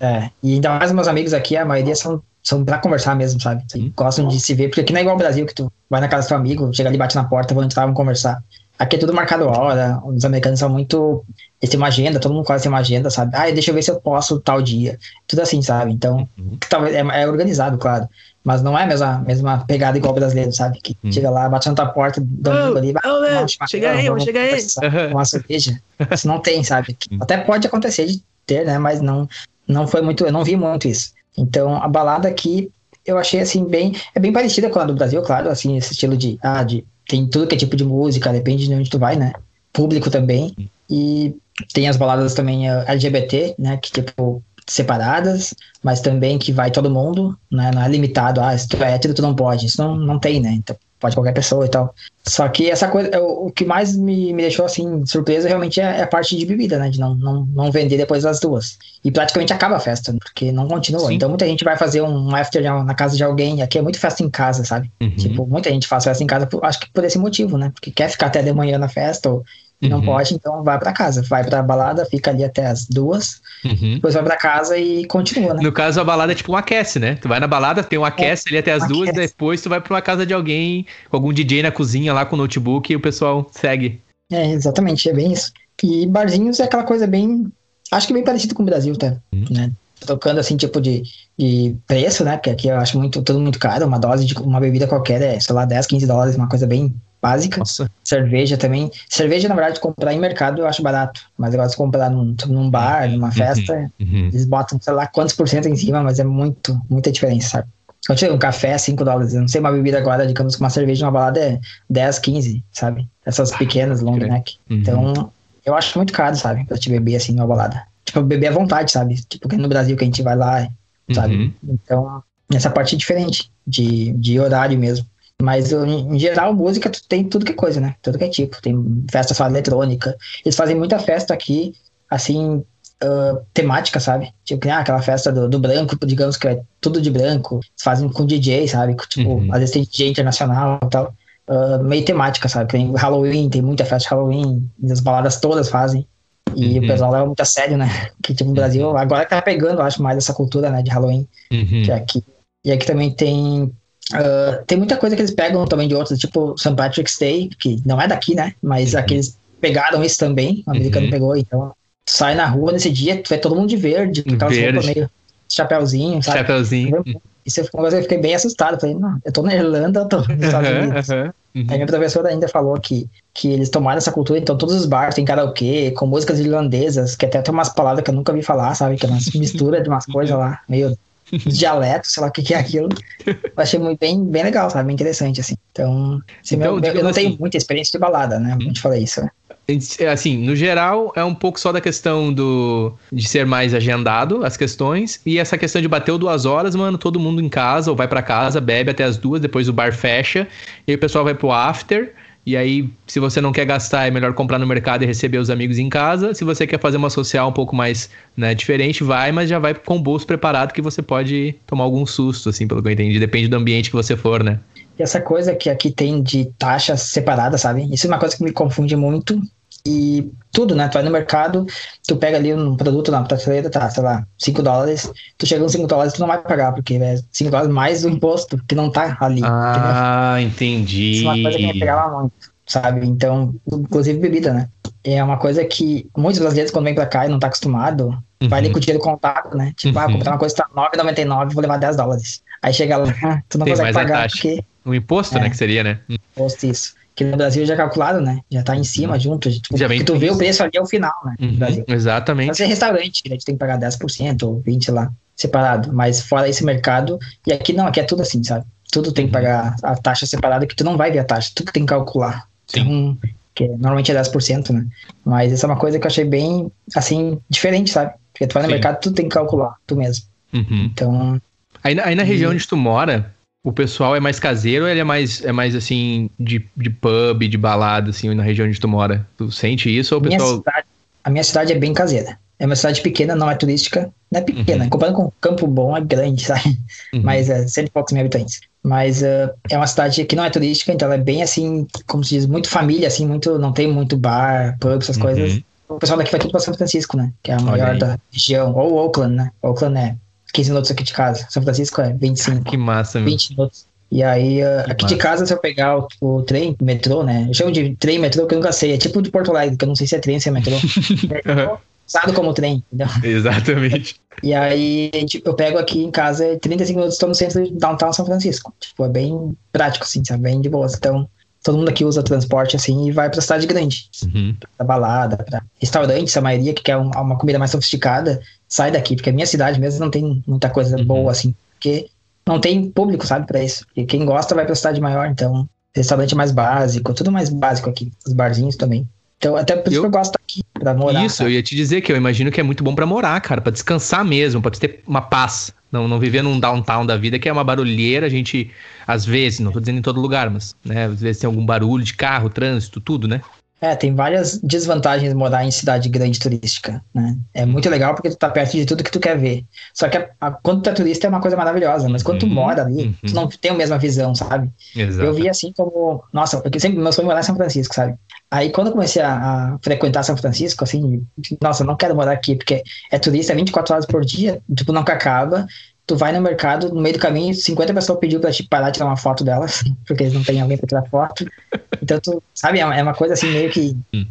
S3: é, e ainda mais meus amigos aqui, a maioria são, são pra conversar mesmo, sabe? Gostam de se ver, porque aqui não é igual ao Brasil, que tu vai na casa do teu amigo, chega ali, bate na porta, vão entrar, vão conversar. Aqui é tudo marcado a hora, os americanos são muito. Eles têm uma agenda, todo mundo quase tem uma agenda, sabe? Ah, deixa eu ver se eu posso tal dia. Tudo assim, sabe? Então, uhum. é, é organizado, claro. Mas não é a mesma, mesma pegada igual o brasileiro, sabe? Que hum. chega lá, bate na tua porta, dá um ali,
S2: oh, chega aí, vamos chega aí.
S3: Uma cerveja. Isso não tem, sabe? Hum. Até pode acontecer de ter, né? Mas não, não foi muito, eu não vi muito isso. Então, a balada aqui eu achei assim bem, é bem parecida com a do Brasil, claro, assim, esse estilo de, ah, de tem tudo que é tipo de música, depende de onde tu vai, né? Público também. E tem as baladas também uh, LGBT, né, que tipo separadas, mas também que vai todo mundo, né? Não é limitado, ah, se tu é hétero, tu não pode. Isso não, não tem, né? Então, pode qualquer pessoa e tal. Só que essa coisa, o, o que mais me, me deixou assim, surpresa realmente é, é, a parte de bebida, né? De não, não, não vender depois das duas. E praticamente acaba a festa, porque não continua. Sim. Então muita gente vai fazer um after na casa de alguém. Aqui é muito festa em casa, sabe? Uhum. Tipo, muita gente faz festa em casa, acho que por esse motivo, né? Porque quer ficar até de manhã na festa ou não uhum. pode, então vai para casa. Vai pra balada, fica ali até as duas, uhum. depois vai para casa e continua, né?
S2: No caso, a balada é tipo um aquece, né? Tu vai na balada, tem um aquece é, ali até as um duas, aquece. depois tu vai pra uma casa de alguém, com algum DJ na cozinha lá com o notebook e o pessoal segue.
S3: É, exatamente, é bem isso. E barzinhos é aquela coisa bem. Acho que bem parecido com o Brasil, tá? Uhum. Né? Tocando assim, tipo de, de preço, né? Porque aqui eu acho muito, tudo muito caro. Uma dose de uma bebida qualquer é, sei lá, 10, 15 dólares, uma coisa bem básica. Nossa. Cerveja também. Cerveja, na verdade, comprar em mercado eu acho barato. Mas eu gosto de comprar num, num bar, numa uhum. festa. Uhum. Eles botam, sei lá, quantos por cento em cima, mas é muito, muita diferença, sabe? Quando chega um café, 5 dólares. Eu não sei uma bebida agora, digamos que uma cerveja uma balada é 10, 15, sabe? Essas pequenas, long neck. Uhum. Então, eu acho muito caro, sabe? Pra te beber assim numa balada. Tipo, beber à vontade, sabe? Tipo, no Brasil que a gente vai lá, sabe? Uhum. Então, essa parte é diferente de, de horário mesmo. Mas em geral, música tem tudo que é coisa, né? Tudo que é tipo. Tem festa só eletrônica. Eles fazem muita festa aqui, assim, uh, temática, sabe? Tipo, ah, aquela festa do, do, branco, digamos que é tudo de branco. Eles fazem com DJ, sabe? Tipo, uhum. às vezes tem DJ internacional e tal. Uh, meio temática, sabe? Tem Halloween, tem muita festa de Halloween. As baladas todas fazem. E uhum. o pessoal leva muito a sério, né? <laughs> Que tipo, no Brasil, agora tá pegando, acho, mais essa cultura, né, de Halloween. Uhum. Que é aqui. E aqui também tem Uh, tem muita coisa que eles pegam também de outros, tipo St. Patrick's Day, que não é daqui, né? Mas uhum. aqueles pegaram isso também, o americano uhum. pegou, então sai na rua nesse dia, tu vê todo mundo de verde, com aquelas roupas meio chapéuzinho, sabe?
S2: Chapéuzinho.
S3: Isso uma eu fiquei bem assustado. Falei, não, eu tô na Irlanda, eu tô nos Estados Unidos. Uhum, uhum. Aí minha professora ainda falou que, que eles tomaram essa cultura, então todos os bares têm karaokê, com músicas irlandesas, que até tem umas palavras que eu nunca vi falar, sabe? Que é umas <laughs> misturas de umas coisas lá, meio dialeto, sei lá o que, que é aquilo. Eu achei muito, bem, bem legal, sabe? Bem interessante, assim. Então, assim, então meu, eu não assim, tenho muita experiência de balada, né? Como te falei isso, né?
S2: Assim, no geral, é um pouco só da questão do de ser mais agendado as questões. E essa questão de bater duas horas, mano, todo mundo em casa ou vai para casa, bebe até as duas, depois o bar fecha, e aí o pessoal vai pro after. E aí, se você não quer gastar, é melhor comprar no mercado e receber os amigos em casa. Se você quer fazer uma social um pouco mais né, diferente, vai, mas já vai com o bolso preparado que você pode tomar algum susto, assim, pelo que eu entendi. Depende do ambiente que você for, né?
S3: E essa coisa que aqui tem de taxas separadas, sabe? Isso é uma coisa que me confunde muito. E tudo, né? Tu vai no mercado, tu pega ali um produto na prateleira, tá, sei lá, 5 dólares, tu chega nos 5 dólares, tu não vai pagar, porque é 5 dólares mais o imposto, que não tá ali.
S2: Ah, entendeu? entendi.
S3: Isso é uma coisa que me pegava muito, sabe? Então, inclusive bebida, né? É uma coisa que muitos brasileiros, quando vem pra cá e não tá acostumado, uhum. vai ali com o dinheiro contado, né? Tipo, ah, uhum. ah, comprar uma coisa que tá 9,99, vou levar 10 dólares. Aí chega lá, <laughs> tu não Tem consegue pagar porque...
S2: O imposto, né, é, né, que seria, né?
S3: Imposto, isso que no Brasil já é calculado, né? Já tá em cima uhum. junto. Tipo, já vem tu vê o preço ali ao final, né?
S2: Uhum, Brasil. Exatamente.
S3: Mas é restaurante, a gente tem que pagar 10% ou 20% lá, separado. Mas fora esse mercado, e aqui não, aqui é tudo assim, sabe? Tudo tem que uhum. pagar a taxa separada, que tu não vai ver a taxa, tu que tem que calcular. Sim. Então, que normalmente é 10%, né? Mas essa é uma coisa que eu achei bem, assim, diferente, sabe? Porque tu vai no Sim. mercado, tu tem que calcular, tu mesmo. Uhum. Então...
S2: Aí, aí na região e... onde tu mora, o pessoal é mais caseiro ou ele é mais, é mais assim, de, de pub, de balada, assim, na região onde tu mora? Tu sente isso ou o pessoal.
S3: Minha cidade, a minha cidade é bem caseira. É uma cidade pequena, não é turística. Não é pequena, uhum. comparando com Campo Bom, é grande, <laughs> sabe? Uhum. Mas é cento e poucos mil habitantes. Mas uh, é uma cidade que não é turística, então é bem assim, como se diz, muito família, assim, muito, não tem muito bar, pub, essas uhum. coisas. O pessoal daqui vai tudo pra São Francisco, né? Que é a maior da região. Ou Oakland, né? Oakland é 15 minutos aqui de casa. São Francisco é 25.
S2: Que massa, meu.
S3: 20 minutos. E aí, uh, aqui de casa, se eu pegar o, o, trem, metrô, né? Eu chamo de trem, metrô, que eu nunca sei. É tipo de Porto Alegre, que eu não sei se é trem, se é metrô. <laughs> é, usado como trem, entendeu?
S2: Exatamente.
S3: E aí, tipo, eu pego aqui em casa, 35 minutos, estou no centro de downtown São Francisco. Tipo, é bem prático, assim, sabe? Bem de boa. Então, todo mundo aqui usa transporte, assim, e vai pra cidade grande. Uhum. Pra balada, pra restaurantes, a maioria que quer uma comida mais sofisticada, sai daqui, porque a minha cidade mesmo não tem muita coisa uhum. boa, assim, porque não tem público, sabe, para isso. E quem gosta vai pra cidade maior, então restaurante mais básico, tudo mais básico aqui, os barzinhos também. Então, até por isso eu, que eu gosto aqui, pra morar.
S2: Isso, eu ia te dizer que eu imagino que é muito bom para morar, cara, para descansar mesmo, pra ter uma paz. Não, não viver num downtown da vida que é uma barulheira, a gente, às vezes, não tô dizendo em todo lugar, mas, né, às vezes tem algum barulho de carro, trânsito, tudo, né?
S3: É, tem várias desvantagens morar em cidade grande turística, né? É muito legal porque tu tá perto de tudo que tu quer ver. Só que a, a, quando tu é turista é uma coisa maravilhosa, mas quando tu uhum, mora ali, uhum. tu não tem a mesma visão, sabe? Exato. Eu vi assim como, nossa, eu sempre meu sonho é morar em São Francisco, sabe? Aí quando eu comecei a, a, frequentar São Francisco, assim, nossa, eu não quero morar aqui porque é turista 24 horas por dia, tipo, nunca acaba tu vai no mercado, no meio do caminho, 50 pessoas pediu pra te parar de tirar uma foto delas, porque eles não têm alguém pra tirar foto. Então, tu, sabe, é, é uma coisa assim meio que. Hum.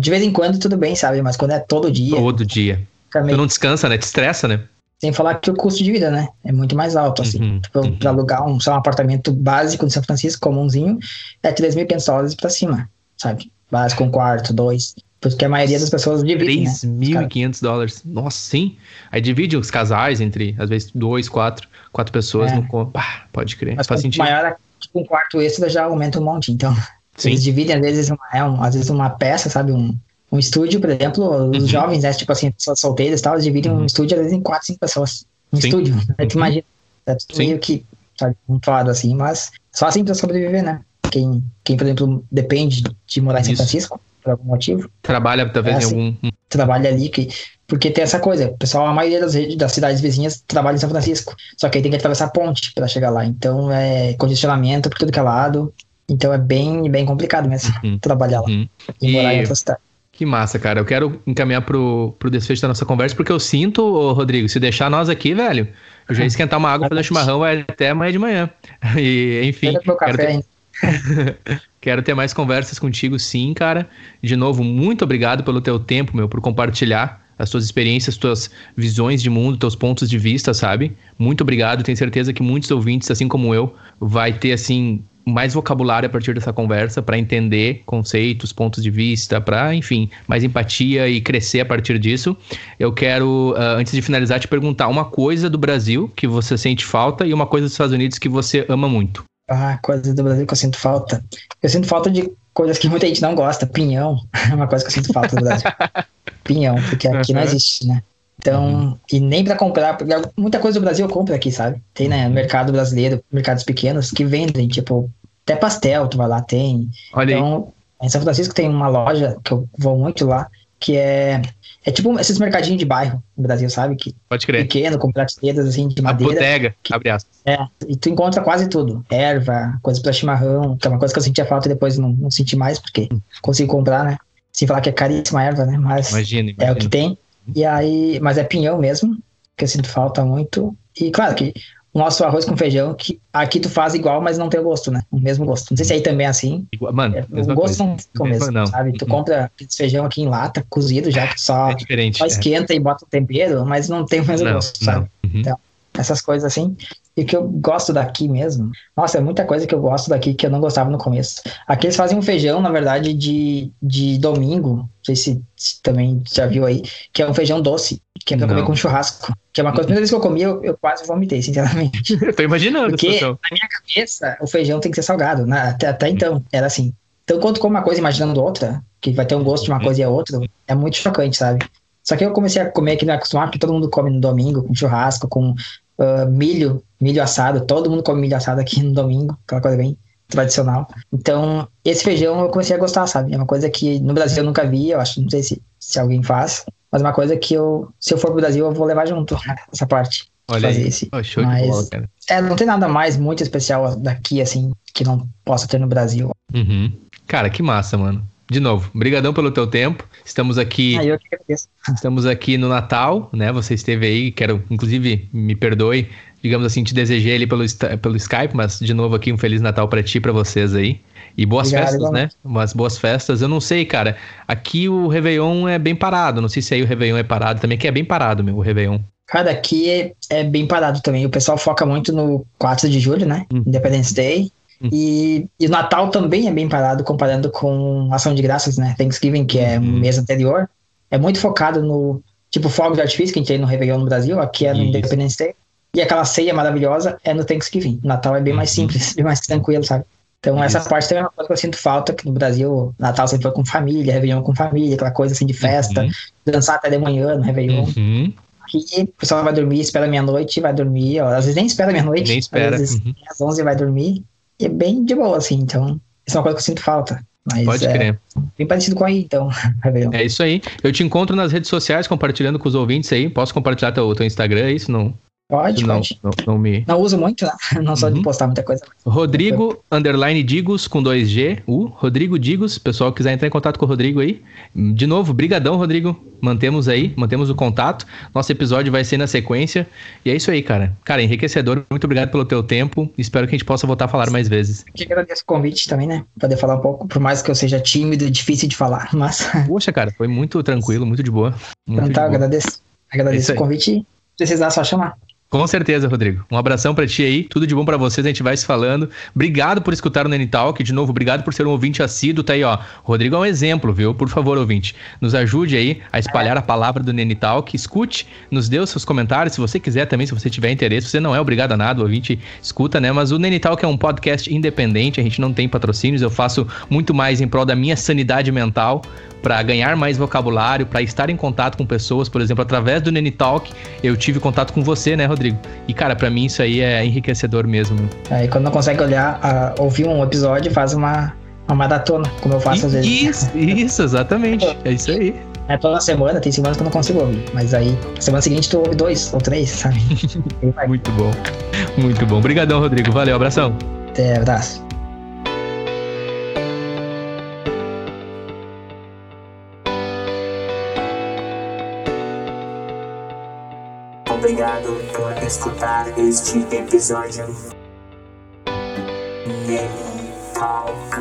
S3: de vez em quando tudo bem, sabe? Mas quando é todo dia.
S2: Todo dia. Meio... Tu não descansa, né? Te estressa, né?
S3: Sem falar que o custo de vida, né? É muito mais alto, assim. Uhum, tipo, uhum. Pra alugar um, um apartamento básico de São Francisco, comumzinho, é 3.500 dólares pra cima, sabe? Básico, um quarto, dois. Porque a maioria das pessoas divide.
S2: 3.500 né? dólares. Nossa, sim. Aí divide os casais entre, às vezes, dois, quatro, quatro pessoas é. no. Pá, pode crer.
S3: Mas Faz sentido. maior, tipo, um quarto extra já aumenta um monte. Então, sim. eles dividem, às vezes, uma, é um, às vezes uma peça, sabe? Um, um estúdio, por exemplo, os uhum. jovens, né? Tipo assim, pessoas solteiras e tal, eles dividem uhum. um estúdio, às vezes, em quatro, cinco pessoas. Um sim. estúdio. Aí tu uhum. imagina. É tudo sim. meio que, sabe, um lado assim, mas só assim pra sobreviver, né? Quem, quem, por exemplo, depende de morar em São Francisco por algum motivo.
S2: Trabalha talvez é assim, em algum.
S3: Trabalha ali, que, porque tem essa coisa. O pessoal, a maioria das, das cidades vizinhas trabalha em São Francisco. Só que aí tem que atravessar a ponte para chegar lá. Então é congestionamento por tudo que é lado. Então é bem, bem complicado mesmo uhum. trabalhar lá uhum. e, e morar em outra cidade.
S2: Que massa, cara. Eu quero encaminhar pro, pro desfecho da nossa conversa, porque eu sinto, ô, Rodrigo, se deixar nós aqui, velho, eu já ia esquentar uma água para dar chimarrão vai até amanhã de manhã. <laughs> E, enfim. Quero,
S3: quero ter... <laughs>
S2: Quero ter mais conversas contigo, sim, cara. De novo, muito obrigado pelo teu tempo, meu, por compartilhar as tuas experiências, tuas visões de mundo, teus pontos de vista, sabe? Muito obrigado. Tenho certeza que muitos ouvintes, assim como eu, vai ter assim mais vocabulário a partir dessa conversa para entender conceitos, pontos de vista, para, enfim, mais empatia e crescer a partir disso. Eu quero, uh, antes de finalizar, te perguntar uma coisa do Brasil que você sente falta e uma coisa dos Estados Unidos que você ama muito.
S3: Ah, coisas do Brasil que eu sinto falta. Eu sinto falta de coisas que muita gente não gosta. Pinhão é <laughs> uma coisa que eu sinto falta do Brasil. <laughs> Pinhão, porque aqui uhum. não existe, né? Então, uhum. e nem para comprar, porque muita coisa do Brasil eu compro aqui, sabe? Tem, né, uhum. mercado brasileiro, mercados pequenos que vendem, tipo, até pastel, tu vai lá, tem. Olha então, aí. em São Francisco tem uma loja que eu vou muito lá, que é é tipo esses mercadinhos de bairro no Brasil, sabe? Que
S2: Pode crer.
S3: Pequeno, com prateleiras assim de madeira.
S2: A bodega,
S3: que,
S2: abre aspas.
S3: É, e tu encontra quase tudo. Erva, coisa pra chimarrão, que é uma coisa que eu sentia falta e depois não, não senti mais, porque hum. consegui comprar, né? Sem falar que é caríssima erva, né? Mas imagina, imagina. é o que tem. E aí, mas é pinhão mesmo, que eu sinto falta muito. E claro que nosso arroz com feijão, que aqui tu faz igual, mas não tem o gosto, né? O mesmo gosto. Não sei se aí também é assim.
S2: Mano,
S3: é, o gosto coisa. não fica o mesmo, não. sabe? Tu uhum. compra feijão aqui em lata, cozido já, que só, é diferente, só é. esquenta é. e bota o tempero, mas não tem o mesmo não, gosto, sabe? Uhum. Então, essas coisas assim. E que eu gosto daqui mesmo. Nossa, é muita coisa que eu gosto daqui que eu não gostava no começo. Aqui eles fazem um feijão, na verdade, de, de domingo. Não sei se, se também já viu aí, que é um feijão doce, que é pra comer com churrasco. Que é uma coisa, a primeira vez que eu comi, eu, eu quase vomitei, sinceramente. <laughs>
S2: eu tô imaginando.
S3: Porque na minha cabeça, o feijão tem que ser salgado. Né? Até, até então, era assim. Então, quando come uma coisa imaginando outra, que vai ter um gosto de uma uhum. coisa e a outra, é muito chocante, sabe? Só que eu comecei a comer aqui, não acostumar, porque todo mundo come no domingo, com churrasco, com uh, milho, milho assado. Todo mundo come milho assado aqui <laughs> no domingo, aquela coisa bem tradicional. Então, esse feijão eu comecei a gostar, sabe? É uma coisa que no Brasil eu nunca vi, eu acho, não sei se, se alguém faz, mas é uma coisa que eu, se eu for pro Brasil, eu vou levar junto essa parte.
S2: Olha aí. Esse. Oh, show mas, de bola, cara.
S3: É, não tem nada mais muito especial daqui, assim, que não possa ter no Brasil.
S2: Uhum. Cara, que massa, mano de novo, brigadão pelo teu tempo. Estamos aqui.
S3: Ah, eu que agradeço.
S2: Estamos aqui no Natal, né? Você esteve aí, quero, inclusive, me perdoe, digamos assim, te desejei ali pelo, pelo Skype, mas de novo aqui um Feliz Natal para ti e para vocês aí. E boas Obrigado, festas, né? Umas boas festas. Eu não sei, cara. Aqui o Réveillon é bem parado. Não sei se aí o Réveillon é parado também, que é bem parado, meu, o Réveillon.
S3: Cara, aqui é, é bem parado também. O pessoal foca muito no 4 de julho, né? Hum. Independence Day. E, e o Natal também é bem parado comparando com Ação de Graças, né? Thanksgiving, que é uhum. mês anterior. É muito focado no tipo fogo de artifício que a gente tem no Réveillon no Brasil, aqui é no Isso. Independence Day. E aquela ceia maravilhosa é no Thanksgiving. Natal é bem mais uhum. simples, bem mais tranquilo, sabe? Então, Isso. essa parte também é uma coisa que eu sinto falta, que no Brasil, Natal sempre foi com família, Réveillon com família, aquela coisa assim de festa, uhum. dançar até de manhã no Réveillon. Uhum. Aqui o pessoal vai dormir, espera meia-noite, vai dormir, ó, às vezes nem espera meia-noite,
S2: nem espera.
S3: às vezes uhum. às 11 vai dormir, é bem de boa, assim, então, isso é uma coisa que eu sinto falta. Mas
S2: Pode
S3: é
S2: crer.
S3: Bem parecido com aí, então. <laughs>
S2: é isso aí. Eu te encontro nas redes sociais compartilhando com os ouvintes aí. Posso compartilhar teu, teu Instagram, é isso? Não,
S3: Pode,
S2: não,
S3: pode.
S2: Não, não, me...
S3: não uso muito, né? <laughs> Não sou uhum. de postar muita coisa.
S2: Rodrigo, underline Digos, com 2G. O Rodrigo Digos, pessoal quiser entrar em contato com o Rodrigo aí. De novo, brigadão, Rodrigo. Mantemos aí, mantemos o contato. Nosso episódio vai ser na sequência. E é isso aí, cara. Cara, enriquecedor. Muito obrigado pelo teu tempo. Espero que a gente possa voltar a falar mais vezes.
S3: Que agradeço o convite também, né? Poder falar um pouco, por mais que eu seja tímido e difícil de falar, <laughs> mas...
S2: Poxa, cara, foi muito tranquilo, muito de boa. Muito
S3: então tá, agradeço. Agradeço é o convite. Precisar só chamar.
S2: Com certeza, Rodrigo. Um abração para ti aí. Tudo de bom para vocês. A gente vai se falando. Obrigado por escutar o Nene Talk. De novo, obrigado por ser um ouvinte assíduo. Tá aí, ó. Rodrigo é um exemplo, viu? Por favor, ouvinte, nos ajude aí a espalhar a palavra do Nene Talk. Escute, nos dê os seus comentários. Se você quiser também, se você tiver interesse, você não é obrigado a nada. O ouvinte escuta, né? Mas o Nene Talk é um podcast independente. A gente não tem patrocínios. Eu faço muito mais em prol da minha sanidade mental para ganhar mais vocabulário, para estar em contato com pessoas, por exemplo, através do Nene Talk, eu tive contato com você, né, Rodrigo? E cara, para mim isso aí é enriquecedor mesmo.
S3: Aí quando não consegue olhar, uh, ouvir um episódio, faz uma uma maratona, como eu faço às vezes.
S2: Isso, <laughs> isso, exatamente. É isso aí.
S3: É toda semana, tem semanas que eu não consigo ouvir. Mas aí, semana seguinte tu ouve dois ou três, sabe? <laughs>
S2: Muito bom. Muito bom. Obrigadão, Rodrigo. Valeu, abração.
S3: Até, abraço.
S1: Escutar este episódio. Talk.